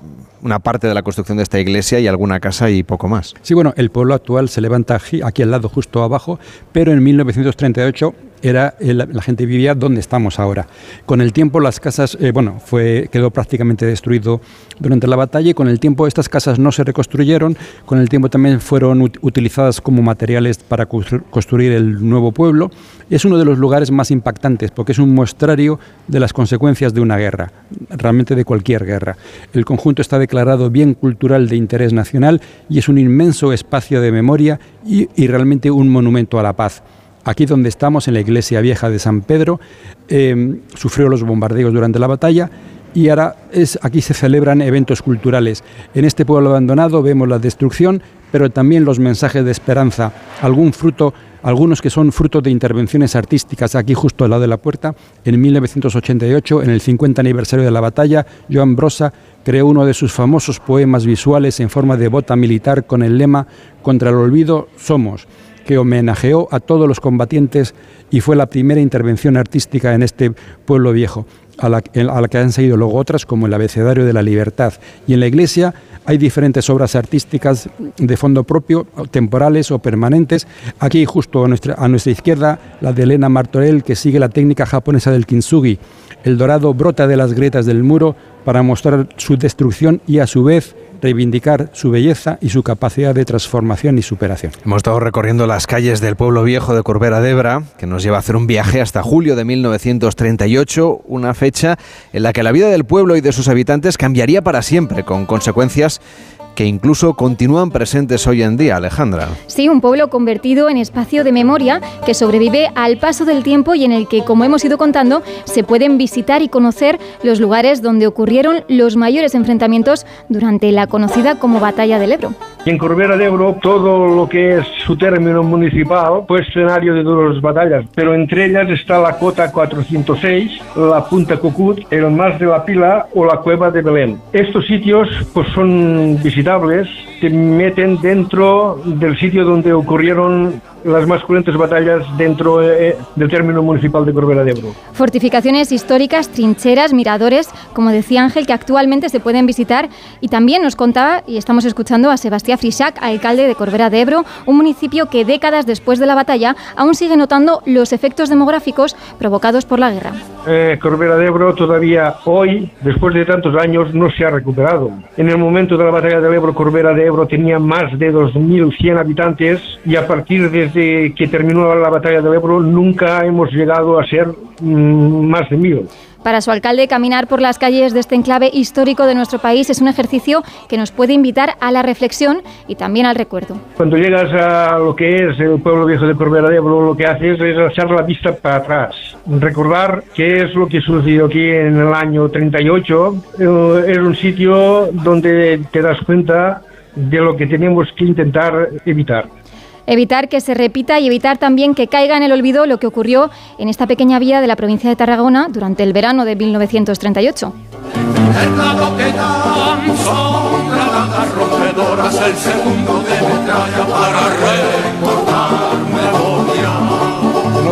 una parte de la construcción de esta iglesia y alguna casa y poco más. Sí, bueno, el pueblo actual se levanta aquí al lado, justo abajo, pero en 1938 era la gente vivía donde estamos ahora. Con el tiempo las casas, eh, bueno, fue, quedó prácticamente destruido durante la batalla y con el tiempo estas casas no se reconstruyeron, con el tiempo también fueron utilizadas como materiales para construir el nuevo pueblo. Es uno de los lugares más impactantes porque es un muestrario de las consecuencias de una guerra, realmente de cualquier guerra. El conjunto está declarado bien cultural de interés nacional y es un inmenso espacio de memoria y, realmente un monumento a la paz. Aquí donde estamos, en la iglesia vieja de San Pedro, em, sufrió los bombardeos durante la batalla y ahora es, aquí se celebran eventos culturales. En este pueblo abandonado vemos la destrucción, pero también los mensajes de esperanza, algún fruto, algunos que son fruto de intervenciones artísticas. Aquí justo al lado de la puerta, en 1988, en el 50 aniversario de la batalla, Joan Brosa creó uno de sus famosos poemas visuales en forma de bota militar con el lema Contra el olvido somos, que homenajeó a todos los combatientes y fue la primera intervención artística en este pueblo viejo, a la, la que han seguido luego otras como el Abecedario de la Libertad. Y en la iglesia hay diferentes obras artísticas de fondo propio, temporales o permanentes. Aquí justo a nuestra, a nuestra izquierda, la de Elena Martorell, que sigue la técnica japonesa del kintsugi. El dorado brota de las grietas del muro para mostrar su destrucción y a su vez reivindicar su belleza y su capacidad de transformación y superación. Hemos estado recorriendo las calles del pueblo viejo de Corbera de Ebra, que nos lleva a hacer un viaje hasta julio de 1938, una fecha en la que la vida del pueblo y de sus habitantes cambiaría para siempre, con consecuencias que incluso continúan presentes hoy en día, Alejandra. Sí, un pueblo convertido en espacio de memoria que sobrevive al paso del tiempo y en el que, como hemos ido contando, se pueden visitar y conocer los lugares donde ocurrieron los mayores enfrentamientos durante la conocida como Batalla del Ebro. En Corbera de Ebro, todo lo que es su término municipal fue escenario de duras batallas, pero entre ellas está la Cota 406, la Punta Cucut, el Mas de la Pila o la Cueva de Belén. Estos sitios pues, son visitados te meten dentro del sitio donde ocurrieron las más cruentes batallas dentro eh, del término municipal de Corbera de Ebro. Fortificaciones históricas, trincheras, miradores, como decía Ángel, que actualmente se pueden visitar. Y también nos contaba, y estamos escuchando a Sebastián Frisac, alcalde de Corbera de Ebro, un municipio que décadas después de la batalla aún sigue notando los efectos demográficos provocados por la guerra. Eh, Corbera de Ebro todavía hoy, después de tantos años, no se ha recuperado. En el momento de la batalla de Ebro, Corbera de Ebro tenía más de 2.100 habitantes y a partir desde que terminó la batalla de Ebro nunca hemos llegado a ser mm, más de mil. Para su alcalde, caminar por las calles de este enclave histórico de nuestro país es un ejercicio que nos puede invitar a la reflexión y también al recuerdo. Cuando llegas a lo que es el pueblo viejo de Corbera de Ebro, lo que haces es echar la vista para atrás, recordar qué es lo que sucedió aquí en el año 38. Eh, es un sitio donde te das cuenta de lo que tenemos que intentar evitar. Evitar que se repita y evitar también que caiga en el olvido lo que ocurrió en esta pequeña vía de la provincia de Tarragona durante el verano de 1938. El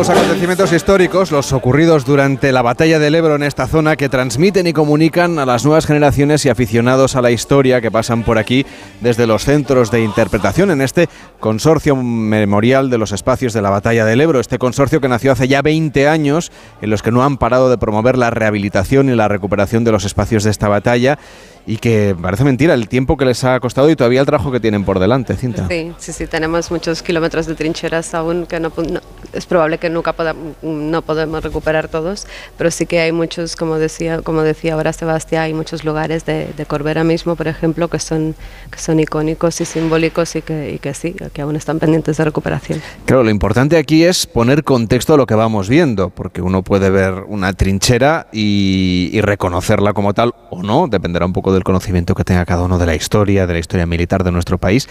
Unos acontecimientos históricos, los ocurridos durante la batalla del Ebro en esta zona, que transmiten y comunican a las nuevas generaciones y aficionados a la historia que pasan por aquí desde los centros de interpretación en este consorcio memorial de los espacios de la batalla del Ebro. Este consorcio que nació hace ya 20 años, en los que no han parado de promover la rehabilitación y la recuperación de los espacios de esta batalla y que parece mentira el tiempo que les ha costado y todavía el trabajo que tienen por delante, Cinta. Sí, sí, sí, tenemos muchos kilómetros de trincheras aún que no, no- es probable que nunca poda- no podemos recuperar todos, pero sí que hay muchos, como decía, como decía ahora Sebastián, hay muchos lugares de, de Corbera mismo, por ejemplo, que son, que son icónicos y simbólicos y que, y que sí, que aún están pendientes de recuperación. Claro, lo importante aquí es poner contexto a lo que vamos viendo, porque uno puede ver una trinchera y, y reconocerla como tal o no, dependerá un poco del conocimiento que tenga cada uno de la historia, de la historia militar de nuestro país,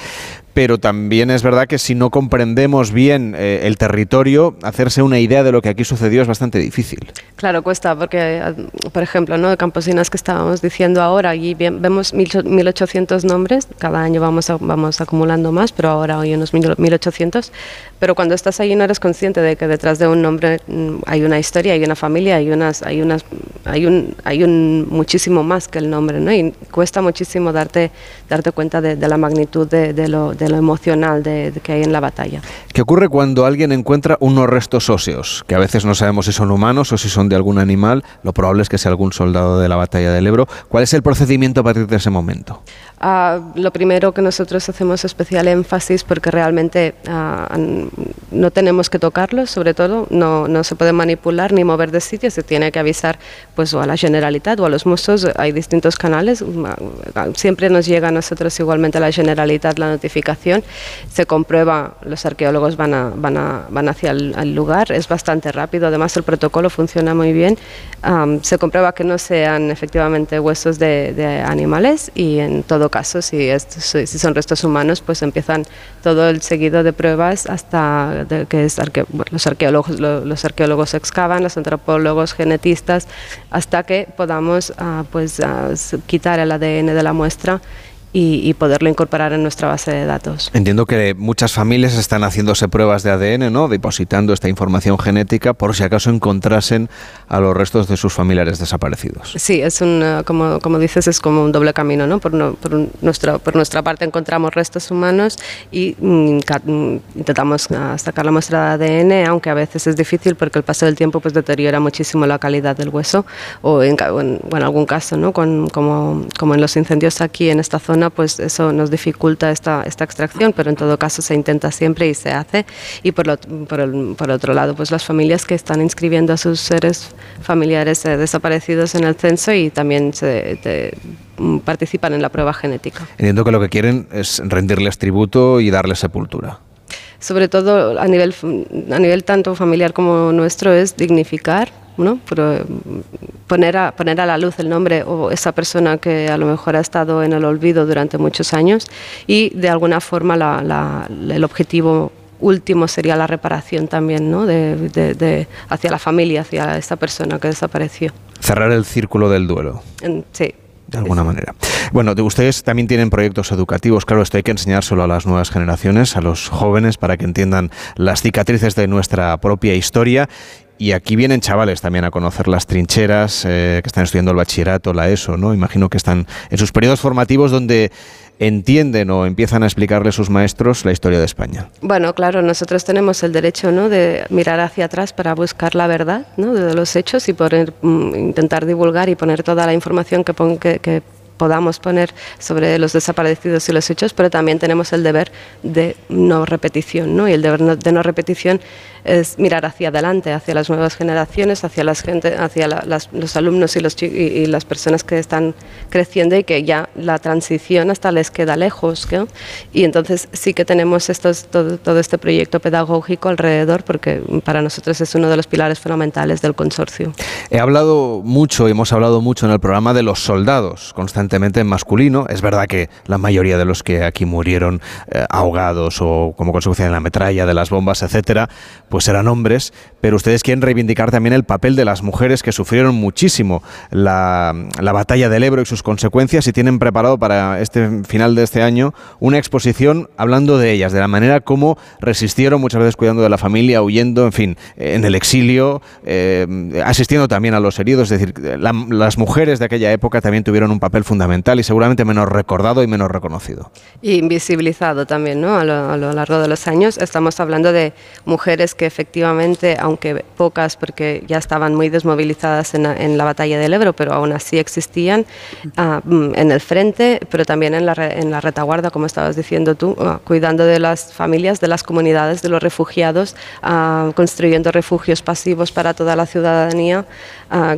pero también es verdad que si no comprendemos bien eh, el territorio, hacerse una idea de lo que aquí sucedió es bastante difícil. Claro, cuesta, porque, eh, por ejemplo, ¿no? campesinas que estábamos diciendo ahora, y vemos mil- 1.800 nombres, cada año vamos, a- vamos acumulando más, pero ahora hay unos 1.000 1.800, pero cuando estás ahí no eres consciente de que detrás de un nombre mm, hay una historia, hay una familia, hay, unas, hay, unas, hay, un, hay un muchísimo más que el nombre, ¿no? y cuesta muchísimo darte, darte cuenta de, de la magnitud de, de lo, de lo emocional que hay en la batalla. ¿Qué ocurre cuando alguien encuentra unos restos óseos? Que a veces no sabemos si son humanos o si son de algún animal. Lo probable es que sea algún soldado de la batalla del Ebro. ¿Cuál es el procedimiento a partir de ese momento? Ah, lo primero que nosotros hacemos especial énfasis porque realmente an- no tenemos que tocarlos, sobre todo, no, no se puede manipular ni mover de sitio, se tiene que avisar pues o a la Generalitat o a los musos, hay distintos canales, ah, siempre nos llega a nosotros igualmente a la Generalitat la notificación, se comprueba, los arqueólogos van, a- van, a- van hacia el al lugar, es bastante rápido, además el protocolo funciona muy bien, Am, se comprueba que no sean efectivamente huesos de, de animales y en todo caso, si, es- si son restos humanos, pues empiezan todo el seguido de pruebas hasta de- que es arque- los, arqueólogos, lo- los arqueólogos excavan, los antropólogos, genetistas, hasta que podamos ah, pues, ah, s- el ADN de la muestra y, y poderlo incorporar en nuestra base de datos. Entiendo que muchas familias están haciéndose pruebas de ADN, ¿no? Depositando esta información genética por si acaso encontrasen a los restos de sus familiares desaparecidos. Sí, es un, eh, como, como dices, es como un doble camino, ¿no? Por, no- por nuestra, por nuestra parte encontramos restos humanos y mm, mm, intentamos ah, sacar la muestra de ADN, aunque a veces es difícil porque el paso del tiempo pues deteriora muchísimo la calidad del hueso o en, o en- o en algún caso, ¿no? Con- como, como en los incendios aquí en esta zona, pues eso nos dificulta esta, esta extracción, pero en todo caso se intenta siempre y se hace. Y por, lo- por, el- por otro lado, pues las familias que están inscribiendo a sus seres familiares eh, desaparecidos en el censo y también se, te- mm, participan en la prueba genética. Entiendo que lo que quieren es rendirles tributo y darles sepultura. Sobre todo a nivel, a nivel tanto familiar como nuestro es dignificar, ¿no? Pero, mm, poner, a, poner a la luz el nombre o esa persona que a lo mejor ha estado en el olvido durante muchos años y de alguna forma la- la- el objetivo último sería la reparación también ¿no? de, de- de- hacia la familia, hacia esta persona que desapareció. Cerrar el círculo del duelo. Sí. de alguna manera. Bueno, de- ustedes también tienen proyectos educativos, claro, esto hay que enseñárselo a las nuevas generaciones, a los jóvenes, para que entiendan las cicatrices de nuestra propia historia. Y aquí vienen chavales también a conocer las trincheras, eh, que están estudiando el bachillerato, la ESO, ¿no? Imagino que están en sus periodos formativos donde entienden o empiezan a explicarle sus maestros la historia de España. Bueno, claro, nosotros tenemos el derecho ¿no? de mirar hacia atrás para buscar la verdad ¿no? de los hechos y poner, mm, intentar divulgar y poner toda la información que, pon- que- que podamos poner sobre los desaparecidos y los hechos, pero también tenemos el deber de no repetición, ¿no? Y el deber de no repetición es mirar hacia adelante, hacia las nuevas generaciones, hacia las gente, hacia la- los alumnos y, los, y, y las personas que están creciendo y que ya la transición hasta les queda lejos. Y entonces sí que tenemos estos, todo, todo este proyecto pedagógico alrededor, porque para nosotros es uno de los pilares fundamentales del consorcio. He hablado mucho, hemos hablado mucho en el programa de los soldados. Constantemente evidentemente masculino. Es verdad que la mayoría de los que aquí murieron eh, ahogados o como consecuencia de la metralla, de las bombas, etcétera, pues eran hombres, pero ustedes quieren reivindicar también el papel de las mujeres que sufrieron muchísimo la, la batalla del Ebro y sus consecuencias y tienen preparado para este final de este año una exposición hablando de ellas, de la manera como resistieron, muchas veces cuidando de la familia, huyendo, en fin, en el exilio, eh, asistiendo también a los heridos. Es decir, la- las mujeres de aquella época también tuvieron un papel fundamental y seguramente menos recordado y menos reconocido. Y invisibilizado también, ¿no? A lo, a lo largo de los años estamos hablando de mujeres que efectivamente, aunque pocas, porque ya estaban muy desmovilizadas en la, en la batalla del Ebro, pero aún así existían mm, en el frente, pero también en la, re- en la retaguarda, como estabas diciendo tú, ah, cuidando de las familias, de las comunidades, de los refugiados, ah, construyendo refugios pasivos para toda la ciudadanía.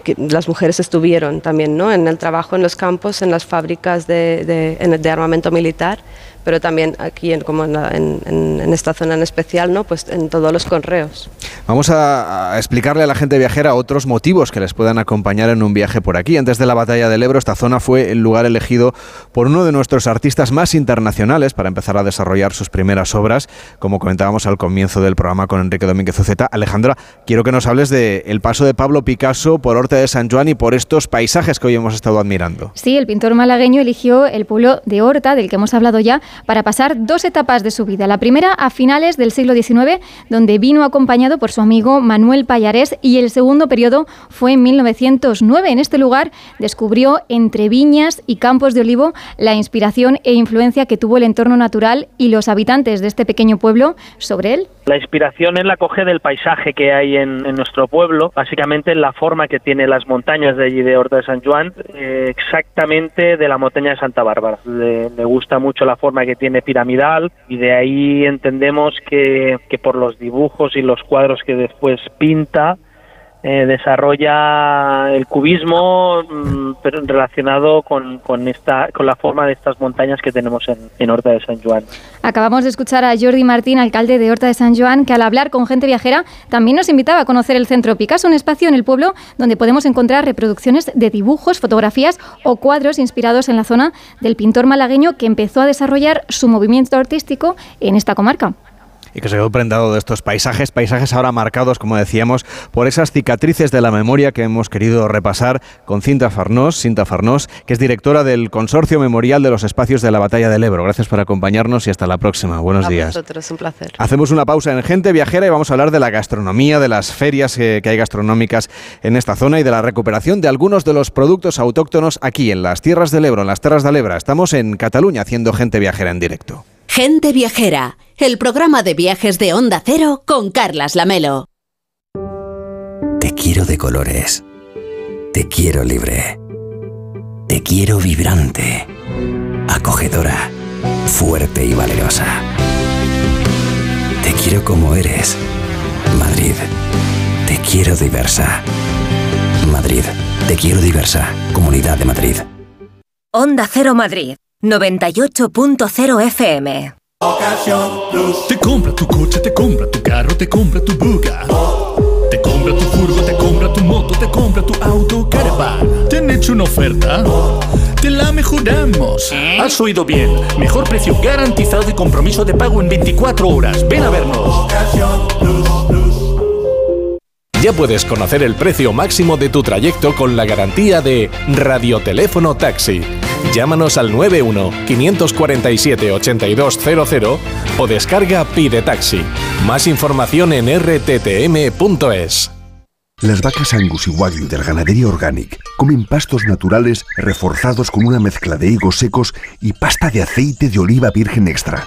que las mujeres estuvieron también, ¿no? En el trabajo en los campos, en las fábricas de, de- de armamento militar pero también aquí, en, como en, la- en- en- en esta zona en especial, ¿no? pues en todos los correos. Vamos a, a explicarle a la gente viajera otros motivos que les puedan acompañar en un viaje por aquí. Antes de la batalla del Ebro, esta zona fue el lugar elegido por uno de nuestros artistas más internacionales para empezar a desarrollar sus primeras obras, como comentábamos al comienzo del programa con Enrique Domínguez Uceta. Alejandra, quiero que nos hables del el paso de Pablo Picasso por Horta de San Juan y por estos paisajes que hoy hemos estado admirando. Sí, el pintor malagueño eligió el pueblo de Horta, del que hemos hablado ya, para pasar dos etapas de su vida. La primera a finales del siglo XIX, donde vino acompañado por su amigo Manuel Payarés, y el segundo periodo fue en 1909. En este lugar descubrió entre viñas y campos de olivo la inspiración e influencia que tuvo el entorno natural y los habitantes de este pequeño pueblo sobre él. La inspiración es la coge del paisaje que hay en, en nuestro pueblo, básicamente la forma que tiene las montañas de allí de Horta de San Juan, eh, exactamente de la montaña de Santa Bárbara. Le, le gusta mucho la forma que tiene piramidal y de ahí entendemos que, que por los dibujos y los cuadros que después pinta, eh, desarrolla el cubismo mm, pero relacionado con, con esta con la forma de estas montañas que tenemos en, en Horta de San Juan. Acabamos de escuchar a Jordi Martín, alcalde de Horta de San Joan, que al hablar con gente viajera también nos invitaba a conocer el Centro Picasso, un espacio en el pueblo donde podemos encontrar reproducciones de dibujos, fotografías o cuadros inspirados en la zona del pintor malagueño que empezó a desarrollar su movimiento artístico en esta comarca. Y que se quedó prendado de estos paisajes, paisajes ahora marcados, como decíamos, por esas cicatrices de la memoria que hemos querido repasar con Cinta Farnós, Cinta Farnós, que es directora del Consorcio Memorial de los Espacios de la Batalla del Ebro. Gracias por acompañarnos y hasta la próxima. Buenos a días. vosotros, un placer. Hacemos una pausa en Gente Viajera y vamos a hablar de la gastronomía, de las ferias eh, que hay gastronómicas en esta zona y de la recuperación de algunos de los productos autóctonos aquí en las tierras del Ebro, en las Terras del Ebra. Estamos en Cataluña haciendo Gente Viajera en directo. Gente Viajera, el programa de viajes de Onda Cero con Carlas Lamelo. Te quiero de colores. Te quiero libre. Te quiero vibrante. Acogedora. Fuerte y valerosa. Te quiero como eres. Madrid. Te quiero diversa. Madrid. Te quiero diversa. Comunidad de Madrid. Onda Cero Madrid, 98.0 FM. Te compra tu coche, te compra tu carro, te compra tu buga. Te compra tu furgo, te compra tu moto, te compra tu auto, caravan. ¿Te han hecho una oferta? Te la mejoramos. Has oído bien. Mejor precio garantizado y compromiso de pago en 24 horas. Ven a vernos. Ya puedes conocer el precio máximo de tu trayecto con la garantía de Radioteléfono Taxi. Llámanos al 91-547-8200 o descarga Pide Taxi. Más información en rttm.es. Las vacas Angus y Wagyu del Ganadería Organic comen pastos naturales reforzados con una mezcla de higos secos y pasta de aceite de oliva virgen extra.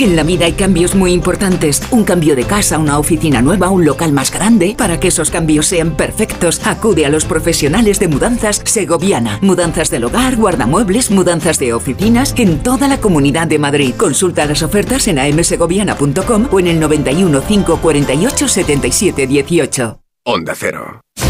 En la vida hay cambios muy importantes. Un cambio de casa, una oficina nueva, un local más grande. Para que esos cambios sean perfectos, acude a los profesionales de mudanzas Segoviana. Mudanzas del hogar, guardamuebles, mudanzas de oficinas en toda la comunidad de Madrid. Consulta las ofertas en amsegoviana.com o en el 91 548 77 18. Onda Cero.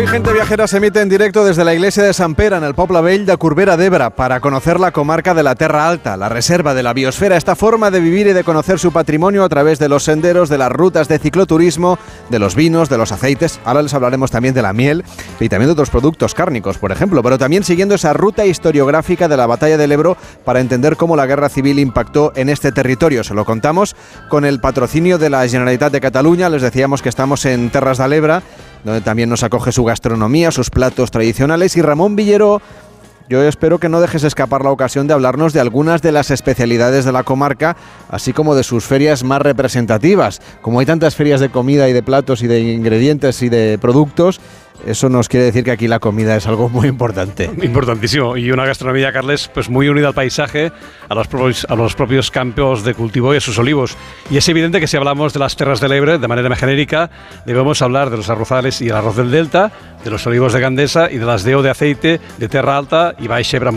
Hoy Gente Viajera se emite en directo desde la iglesia de San Pera, en el Pobla Vell de Corbera para conocer la comarca de la Terra Alta, la reserva de la biosfera, esta forma de vivir y de conocer su patrimonio a través de los senderos, de las rutas de cicloturismo, de los vinos, de los aceites. Ahora les hablaremos también de la miel y también de otros productos cárnicos, por ejemplo, pero también siguiendo esa ruta historiográfica de la batalla del Ebro para entender cómo la guerra civil impactó en este territorio. Se lo contamos con el patrocinio de la Generalitat de Cataluña. Les decíamos que estamos en Terras de Lebra donde también nos acoge su gastronomía, sus platos tradicionales. Y Ramón Villero, yo espero que no dejes escapar la ocasión de hablarnos de algunas de las especialidades de la comarca, así como de sus ferias más representativas. Como hay tantas ferias de comida y de platos y de ingredientes y de productos, eso nos quiere decir que aquí la comida es algo muy importante. Importantísimo. Y una gastronomía, Carles, pues muy unida al paisaje, a los, propios, a los propios campos de cultivo y a sus olivos. Y es evidente que si hablamos de las terras del Ebre de manera más genérica, debemos hablar de los arrozales y el arroz del Delta, de los olivos de Gandesa y de las deo de aceite de Terra Alta y Baixa Ebre.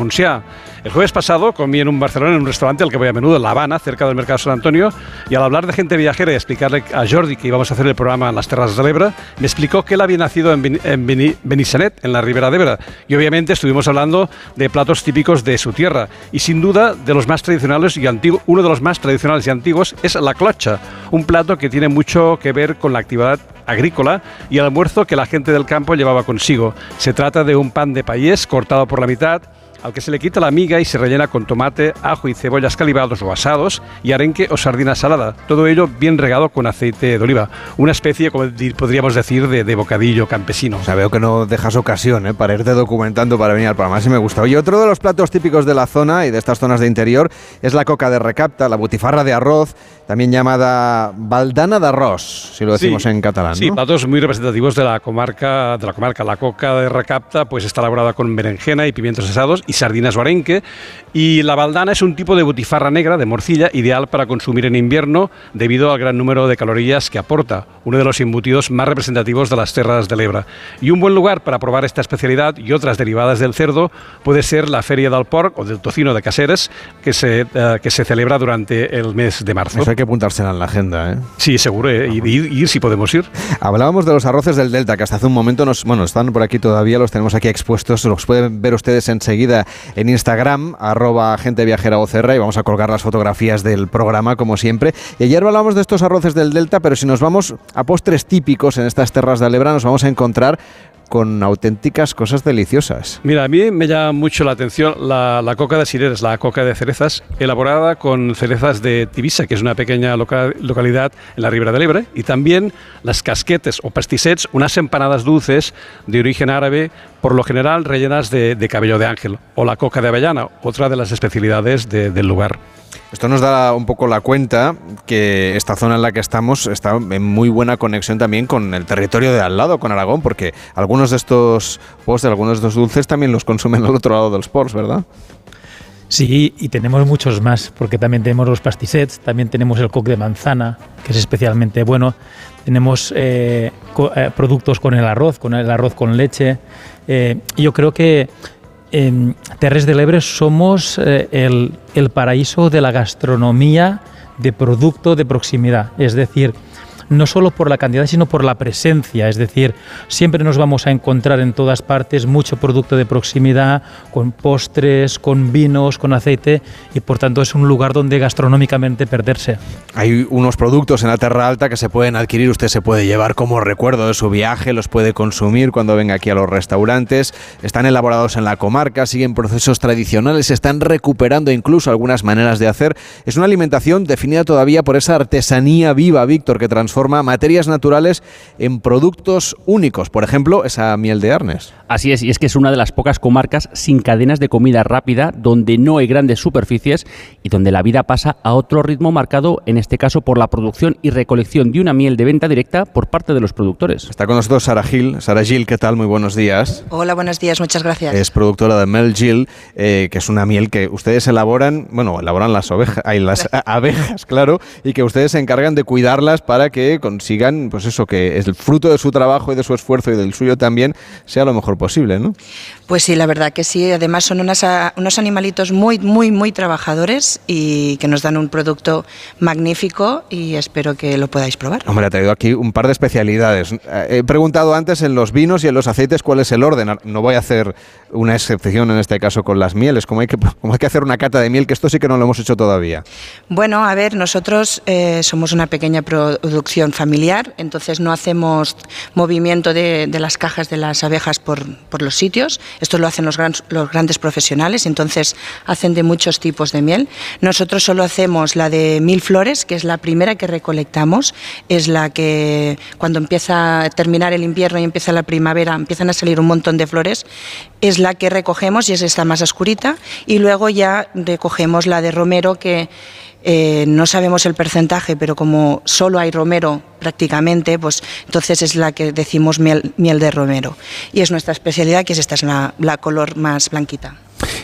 El jueves pasado comí en un Barcelona en un restaurante al que voy a menudo, en La Habana, cerca del Mercado San Antonio, y al hablar de gente viajera y explicarle a Jordi que íbamos a hacer el programa en las terras del Ebre, me explicó que él había nacido en, en Beni- Benissanet, en la Ribera de Ebre. Y obviamente estuvimos hablando de platos típicos de su tierra. Y sin duda, de los más tradicionales y uno de los más tradicionales y antiguos es la clocha, un plato que tiene mucho que ver con la actividad agrícola y el almuerzo que la gente del campo llevaba consigo. Se trata de un pan de payés cortado por la mitad, al que se le quita la miga y se rellena con tomate, ajo y cebollas calibrados o asados y arenque o sardina salada. Todo ello bien regado con aceite de oliva. Una especie, como podríamos decir, de, de bocadillo campesino. O sea, veo que no dejas ocasión ¿eh? para irte documentando para venir al programa, si me gusta. Y otro de los platos típicos de la zona y de estas zonas de interior es la coca de recapta, la butifarra de arroz, también llamada baldana de arroz, si lo decimos Sí, en catalán. Sí, ¿no? platos muy representativos de la comarca, de la comarca. La coca de recapta, pues está elaborada con berenjena y pimientos asados y sardinas o arenque. Y la baldana es un tipo de butifarra negra de morcilla ideal para consumir en invierno debido al gran número de calorías que aporta, uno de los embutidos más representativos de las terras del Ebra. Y un buen lugar para probar esta especialidad y otras derivadas del cerdo puede ser la Feria del Porc o del tocino de Caseres que se, eh, que se celebra durante el mes de marzo. Eso hay que apuntársela en la agenda, ¿eh? Sí, seguro, ¿eh? y, y- ir si podemos ir. Hablábamos de los arroces del Delta, que hasta hace un momento nos, bueno, están por aquí todavía, los tenemos aquí expuestos, los pueden ver ustedes enseguida en Instagram, arroba gente viajera y vamos a colgar las fotografías del programa, como siempre. Y ayer hablábamos de estos arroces del Delta, pero si nos vamos a postres típicos en estas terras de Alebra, nos vamos a encontrar con auténticas cosas deliciosas. Mira, a mí me llama mucho la atención la, coca de cireres, la coca de cerezas, elaborada con cerezas de Tibisa, que es una pequeña loca- localidad en la Ribera del Ebre, y también las casquetes o pastissets, unas empanadas dulces de origen árabe, por lo general rellenas de, cabello de ángel, o la coca de avellana, otra de las especialidades de- del lugar. Esto nos da un poco la cuenta que esta zona en la que estamos está en muy buena conexión también con el territorio de al lado, con Aragón, porque algunos de estos postres, algunos de estos dulces también los consumen al otro lado de los ¿verdad? Sí, y tenemos muchos más, porque también tenemos los pastisets, también tenemos el coque de manzana, que es especialmente bueno. Tenemos eh, eh, productos con el arroz, con el arroz con leche. Eh, yo creo que en Terres del Ebre somos eh, el, el paraíso de la gastronomía de producto de proximidad. Es decir, no solo por la cantidad, sino por la presencia. Es decir, siempre nos vamos a encontrar en todas partes mucho producto de proximidad, con postres, con vinos, con aceite, y por tanto es un lugar donde gastronómicamente perderse. Hay unos productos en la Terra Alta que se pueden adquirir, usted se puede llevar como recuerdo de su viaje, los puede consumir cuando venga aquí a los restaurantes, están elaborados en la comarca, siguen procesos tradicionales, están recuperando incluso algunas maneras de hacer. Es una alimentación definida todavía por esa artesanía viva, Víctor, que transforma materias naturales en productos únicos, por ejemplo, esa miel de Arnes. Así es, y es que es una de las pocas comarcas sin cadenas de comida rápida, donde no hay grandes superficies y donde la vida pasa a otro ritmo marcado, en este caso por la producción y recolección de una miel de venta directa por parte de los productores. Está con nosotros Sara Gil. Sara Gil, ¿qué tal? Muy buenos días. Hola, buenos días, muchas gracias. Es productora de Mel Gill, eh, que es una miel que ustedes elaboran, bueno, elaboran las ovejas, hay las abejas, claro, y que ustedes se encargan de cuidarlas para que consigan, pues eso, que el fruto de su trabajo y de su esfuerzo y del suyo también sea lo mejor posible, ¿no? Pues sí, la verdad que sí. Además son unas unos animalitos muy, muy, muy trabajadores y que nos dan un producto magnífico y espero que lo podáis probar. Hombre, ha traído aquí un par de especialidades. Eh, He preguntado antes en los vinos y en los aceites cuál es el orden. No voy a hacer una excepción en este caso con las mieles, como hay que, como hay que hacer una cata de miel, que esto sí que no lo hemos hecho todavía. Bueno, a ver, nosotros eh, somos una pequeña producción familiar, entonces no hacemos movimiento de, las cajas de las abejas por, los sitios. Esto lo hacen los, los grandes profesionales, entonces hacen de muchos tipos de miel. Nosotros solo hacemos la de mil flores, que es la primera que recolectamos, es la que cuando empieza a terminar el invierno y empieza la primavera, empiezan a salir un montón de flores, es la que recogemos y es esta más oscurita, y luego ya recogemos la de romero que eh, no sabemos el porcentaje, pero como solo hay romero prácticamente, pues entonces es la que decimos miel, miel de romero. Y es nuestra especialidad, que es esta, es la, la color más blanquita.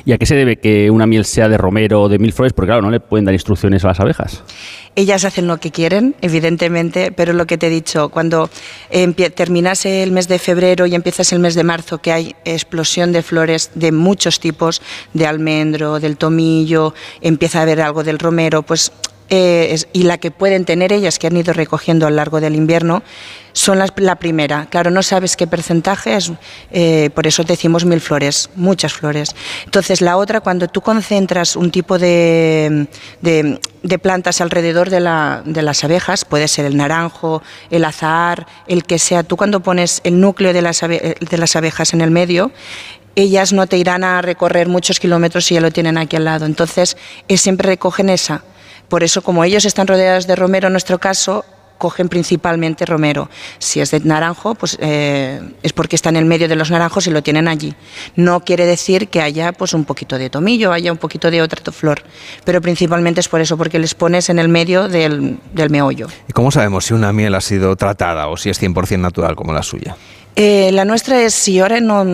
¿Y a qué se debe que una miel sea de romero o de mil flores? Porque claro, no le pueden dar instrucciones a las abejas. Ellas hacen lo que quieren, evidentemente, pero lo que te he dicho, cuando empie- terminas el mes de febrero y empiezas el mes de marzo, que hay explosión de flores de muchos tipos, de almendro, del tomillo, empieza a haber algo del romero, pues eh, y la que pueden tener ellas que han ido recogiendo a lo largo del invierno son la primera. Claro, no sabes qué porcentaje es, eh, por eso decimos mil flores, muchas flores. Entonces, la otra, cuando tú concentras un tipo de, plantas alrededor de, la- de las abejas, puede ser el naranjo, el azahar, el que sea, tú cuando pones el núcleo de las, abejas en el medio, ellas no te irán a recorrer muchos kilómetros si ya lo tienen aquí al lado. Entonces, siempre recogen esa. Por eso, como ellos están rodeados de romero, en nuestro caso, cogen principalmente romero. Si es de naranjo, pues eh, es porque está en el medio de los naranjos y lo tienen allí. No quiere decir que haya pues un poquito de tomillo, haya un poquito de otra flor, pero principalmente es por eso, porque les pones en el medio del, del meollo. ¿Y cómo sabemos si una miel ha sido tratada o si es 100% natural como la suya? Eh, la nuestra es, si ahora no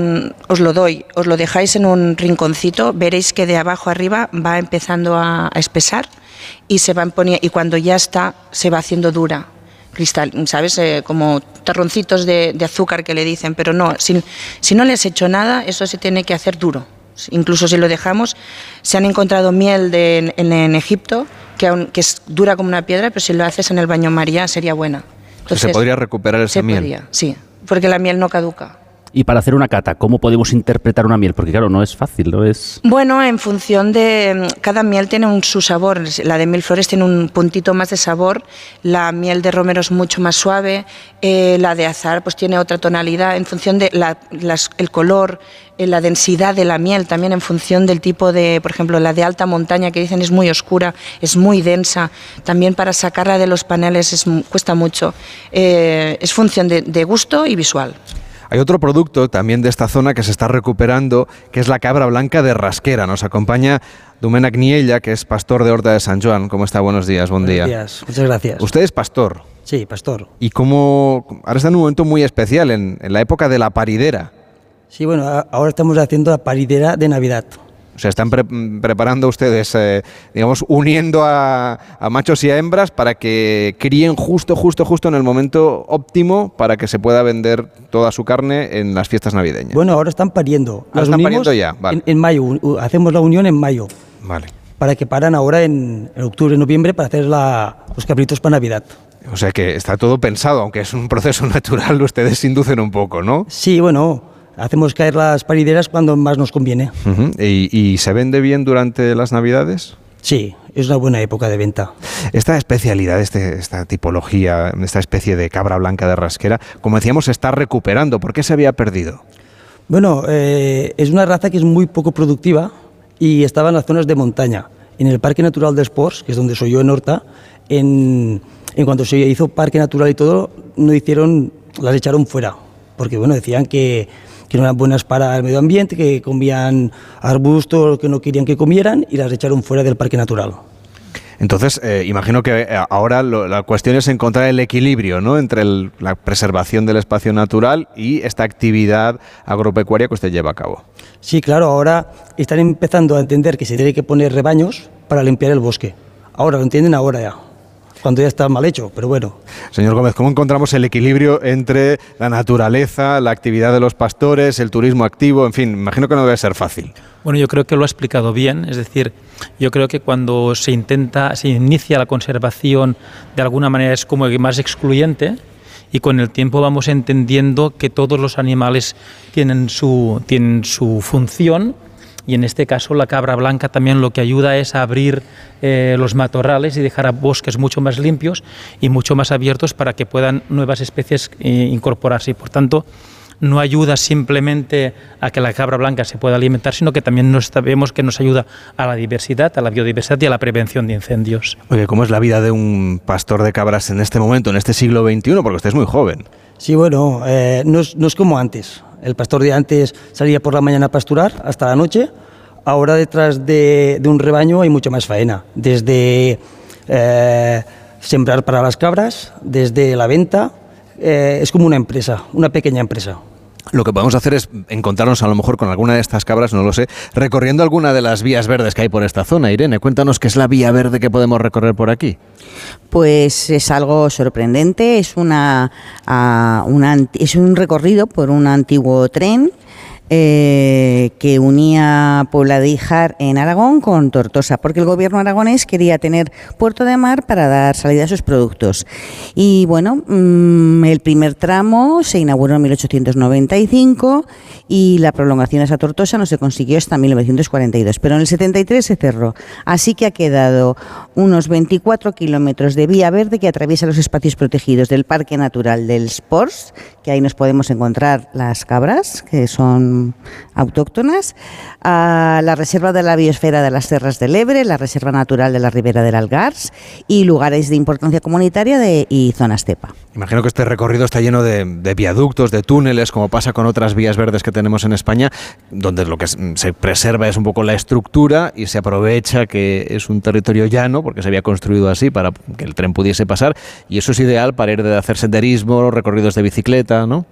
os lo doy, os lo dejáis en un rinconcito, veréis que de abajo arriba va empezando a, a espesar y se van poniendo, y cuando ya está, se va haciendo dura. Cristal, ¿sabes? Eh, como terroncitos de, de azúcar que le dicen, pero no, si, si no le has hecho nada, eso se tiene que hacer duro. Incluso si lo dejamos, se han encontrado miel de, en, en Egipto que, que es dura como una piedra, pero si lo haces en el baño María sería buena. ¿Se podría recuperar esa se miel? podría, sí, porque la miel no caduca. Y para hacer una cata, ¿cómo podemos interpretar una miel? Porque claro, no es fácil, no es... Bueno, en función de cada miel tiene un, su sabor. La de mil flores tiene un puntito más de sabor, la miel de romero es mucho más suave, eh, la de azar pues tiene otra tonalidad en función de la, el color, eh, la densidad de la miel, también en función del tipo de, por ejemplo, la de alta montaña que dicen es muy oscura, es muy densa. También para sacarla de los paneles es, cuesta mucho. Eh, es función de gusto y visual. Hay otro producto también de esta zona que se está recuperando, que es la cabra blanca de Rasquera. Nos acompaña Domènec Niella, que es pastor de Horta de San Joan. ¿Cómo está? Buenos días, buen Buenos día. días, muchas gracias. Usted es pastor. Sí, pastor. ¿Y cómo...? Ahora está en un momento muy especial, en, en la época de la paridera. Sí, bueno, ahora estamos haciendo la paridera de Navidad. O sea, están pre- mm, preparando ustedes, eh, digamos, uniendo a, a machos y a hembras para que críen justo, justo, justo en el momento óptimo para que se pueda vender toda su carne en las fiestas navideñas. Bueno, ahora están pariendo. Ah, Las están pariendo ya, vale. En, en mayo, hacemos la unión en mayo. Vale. Para que paran ahora en, en octubre, noviembre para hacer la- los cabritos para Navidad. O sea que está todo pensado, aunque es un proceso natural, ustedes inducen un poco, ¿no? Sí, bueno, hacemos caer las parideras cuando más nos conviene. Ujú. ¿Y, y se vende bien durante las Navidades? Sí, es una buena época de venta. Esta especialidad, este- esta tipología, esta especie de cabra blanca de rasquera, como decíamos, se está recuperando. ¿Por qué se había perdido? Bueno, eh, es una raza que es muy poco productiva y estaba en las zonas de montaña. En el Parque Natural de Sports, que es donde soy yo en Horta, en, en cuanto se hizo Parque Natural y todo, no hicieron, las echaron fuera, porque bueno, decían que, que no eran buenas para el medio ambiente, que comían arbustos que no querían que comieran y las echaron fuera del Parque Natural. Entonces, eh, imagino que eh, ahora lo- la cuestión es encontrar el equilibrio ¿no? entre el- la preservación del espacio natural y esta actividad agropecuaria que usted lleva a cabo. Sí, claro, ahora están empezando a entender que se tiene que poner rebaños para limpiar el bosque. Ahora lo entienden ahora ya, cuando ya está mal hecho, pero bueno. Señor Gómez, ¿cómo encontramos el equilibrio entre la naturaleza, la actividad de los pastores, el turismo activo? En fin, imagino que no debe ser fácil. Bueno, yo creo que lo ha explicado bien, es decir, yo creo que cuando se intenta, se inicia la conservación, de alguna manera es como que más excluyente y con el tiempo vamos entendiendo que todos los animales tienen su, tienen su función y en este caso la cabra blanca también lo que ayuda es a abrir eh, los matorrales y dejar a bosques mucho más limpios y mucho más abiertos para que puedan nuevas especies eh, incorporarse. Y por tanto no ayuda simplemente a que la cabra blanca se pueda alimentar, sino que también nos sabemos que nos ayuda a la diversidad, a la biodiversidad y a la prevención de incendios. Oye, ¿cómo es la vida de un pastor de cabras en este momento, en este siglo XXI? Porque usted es muy joven. Sí, bueno, eh, no, es, no es como antes. El pastor de antes salía por la mañana a pasturar hasta la noche. Ahora detrás de, de un rebaño hay mucha más faena. Desde eh, sembrar para las cabras, desde la venta. Eh, es como una empresa, una pequeña empresa. Lo que podemos hacer es encontrarnos a lo mejor con alguna de estas cabras, no lo sé, recorriendo alguna de las vías verdes que hay por esta zona. Irene, cuéntanos qué es la vía verde que podemos recorrer por aquí. Pues es algo sorprendente, es, una, ah, una es un recorrido por un antiguo tren eh, que unía Ijar en Aragón con Tortosa, porque el gobierno aragonés quería tener puerto de mar para dar salida a sus productos. Y bueno, mm, el primer tramo se inauguró en 1895 y la prolongación a esa Tortosa no se consiguió hasta 1942, pero en el 73 se cerró. Así que ha quedado unos 24 kilómetros de vía verde que atraviesa los espacios protegidos del Parque Natural del Sports, que ahí nos podemos encontrar las cabras, que son autóctonas, a la Reserva de la Biosfera de las Terras del Ebre, la Reserva Natural de la Ribera del Algars y lugares de importancia comunitaria de, y zona estepa. Imagino que este recorrido está lleno de, de viaductos, de túneles, como pasa con otras vías verdes que tenemos en España, donde lo que s- se preserva es un poco la estructura y se aprovecha que es un territorio llano, porque se había construido así para que el tren pudiese pasar, y eso es ideal para ir de hacer senderismo, recorridos de bicicleta, ¿no?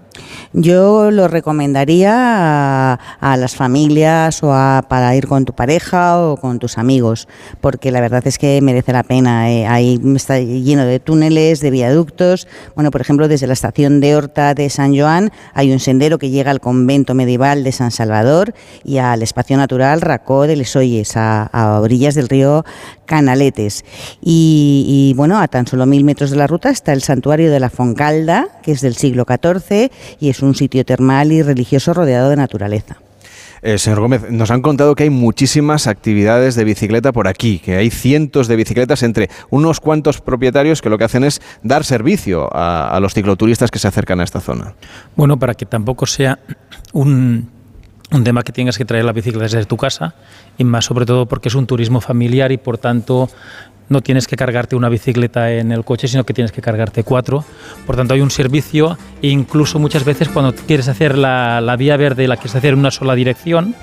Yo lo recomendaría a, las familias o a- para ir con tu pareja o con tus amigos, porque la verdad es que merece la pena. eh. Ahí está lleno de túneles, de viaductos. Bueno, por ejemplo, desde la estación de Horta de San Joan hay un sendero que llega al convento medieval de San Salvador y al espacio natural Racó de Les Olles, a, a orillas del río Canaletes. Y, y, bueno, a tan solo mil metros de la ruta está el santuario de la Foncalda, que es del siglo XIV y es un sitio termal y religioso rodeado de naturaleza. Eh, señor Gómez, nos han contado que hay muchísimas actividades de bicicleta por aquí, que hay cientos de bicicletas entre unos cuantos propietarios que lo que hacen es dar servicio a, a los cicloturistas que se acercan a esta zona. Bueno, para que tampoco sea un, un tema que tengas que traer la bicicleta desde tu casa, y más sobre todo porque es un turismo familiar y por tanto no tienes que cargarte una bicicleta en el coche, sino que tienes que cargarte cuatro. Por tanto, hay un servicio e incluso muchas veces cuando quieres hacer la, la vía verde, la quieres hacer en una sola dirección,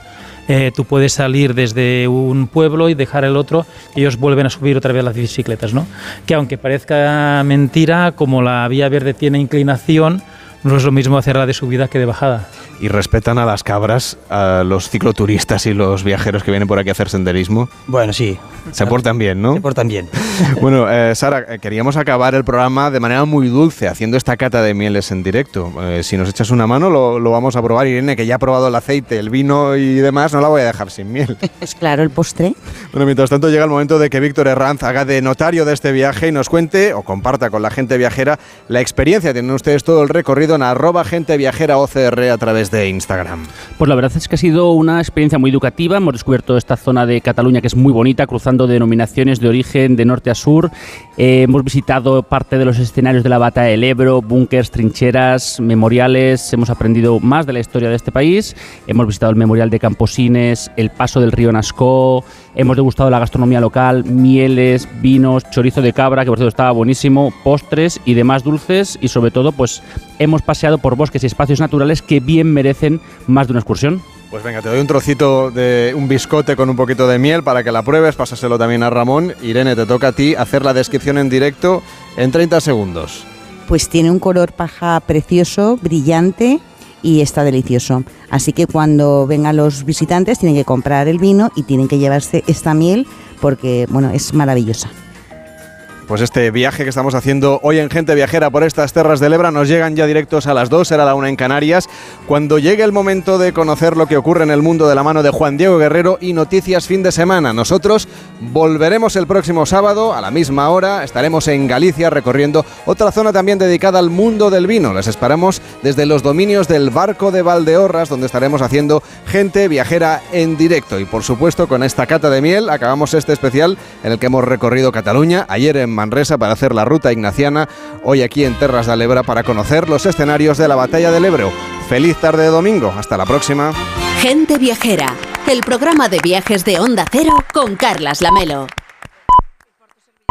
eh, tú puedes salir desde un pueblo y dejar el otro y ellos vuelven a subir otra vez las bicicletas, ¿no? Que aunque parezca mentira, como la vía verde tiene inclinación, no es lo mismo hacerla de subida que de bajada. y respetan a las cabras, a los cicloturistas y los viajeros que vienen por aquí a hacer senderismo. Bueno, sí. Se portan bien, ¿no? Se portan bien. Bueno, eh, Sara, eh, queríamos acabar el programa de manera muy dulce, haciendo esta cata de mieles en directo. Eh, si nos echas una mano, lo, lo vamos a probar. Irene, que ya ha probado el aceite, el vino y demás, no la voy a dejar sin miel. Pues claro, el postre. Bueno, mientras tanto llega el momento de que Víctor Herranz haga de notario de este viaje y nos cuente o comparta con la gente viajera la experiencia. Tienen ustedes todo el recorrido arroba gente viajera OCR a través de Instagram. Pues la verdad es que ha sido una experiencia muy educativa. Hemos descubierto esta zona de Cataluña que es muy bonita, cruzando denominaciones de origen de norte a sur. Eh, hemos visitado parte de los escenarios de la batalla del Ebro, búnkers, trincheras, memoriales. Hemos aprendido más de la historia de este país. Hemos visitado el memorial de Camposines, el paso del río Nascó. Hemos degustado la gastronomía local, mieles, vinos, chorizo de cabra, que por cierto estaba buenísimo, postres y demás dulces. Y sobre todo, pues hemos paseado por bosques y espacios naturales que bien merecen más de una excursión. Pues venga, te doy un trocito de un biscote con un poquito de miel para que la pruebes, pásaselo también a Ramón. Irene, te toca a ti hacer la descripción en directo en 30 segundos. Pues tiene un color paja precioso, brillante y está delicioso. Así que cuando vengan los visitantes tienen que comprar el vino y tienen que llevarse esta miel porque, bueno, es maravillosa. Pues este viaje que estamos haciendo hoy en Gente Viajera por estas terras del Ebra nos llegan ya directos a las 2, será la una en Canarias. Cuando llegue el momento de conocer lo que ocurre en el mundo de la mano de Juan Diego Guerrero y noticias fin de semana. Nosotros volveremos el próximo sábado a la misma hora. Estaremos en Galicia recorriendo otra zona también dedicada al mundo del vino. Les esperamos desde los dominios del barco de Valdeorras, donde estaremos haciendo Gente Viajera en directo. Y por supuesto, con esta cata de miel acabamos este especial en el que hemos recorrido Cataluña, ayer en Manresa para hacer la ruta ignaciana, hoy aquí en Terras de Alebra para conocer los escenarios de la batalla del Ebro. Feliz tarde de domingo, hasta la próxima. Gente Viajera, el programa de viajes de Onda Cero con Carlas Lamelo.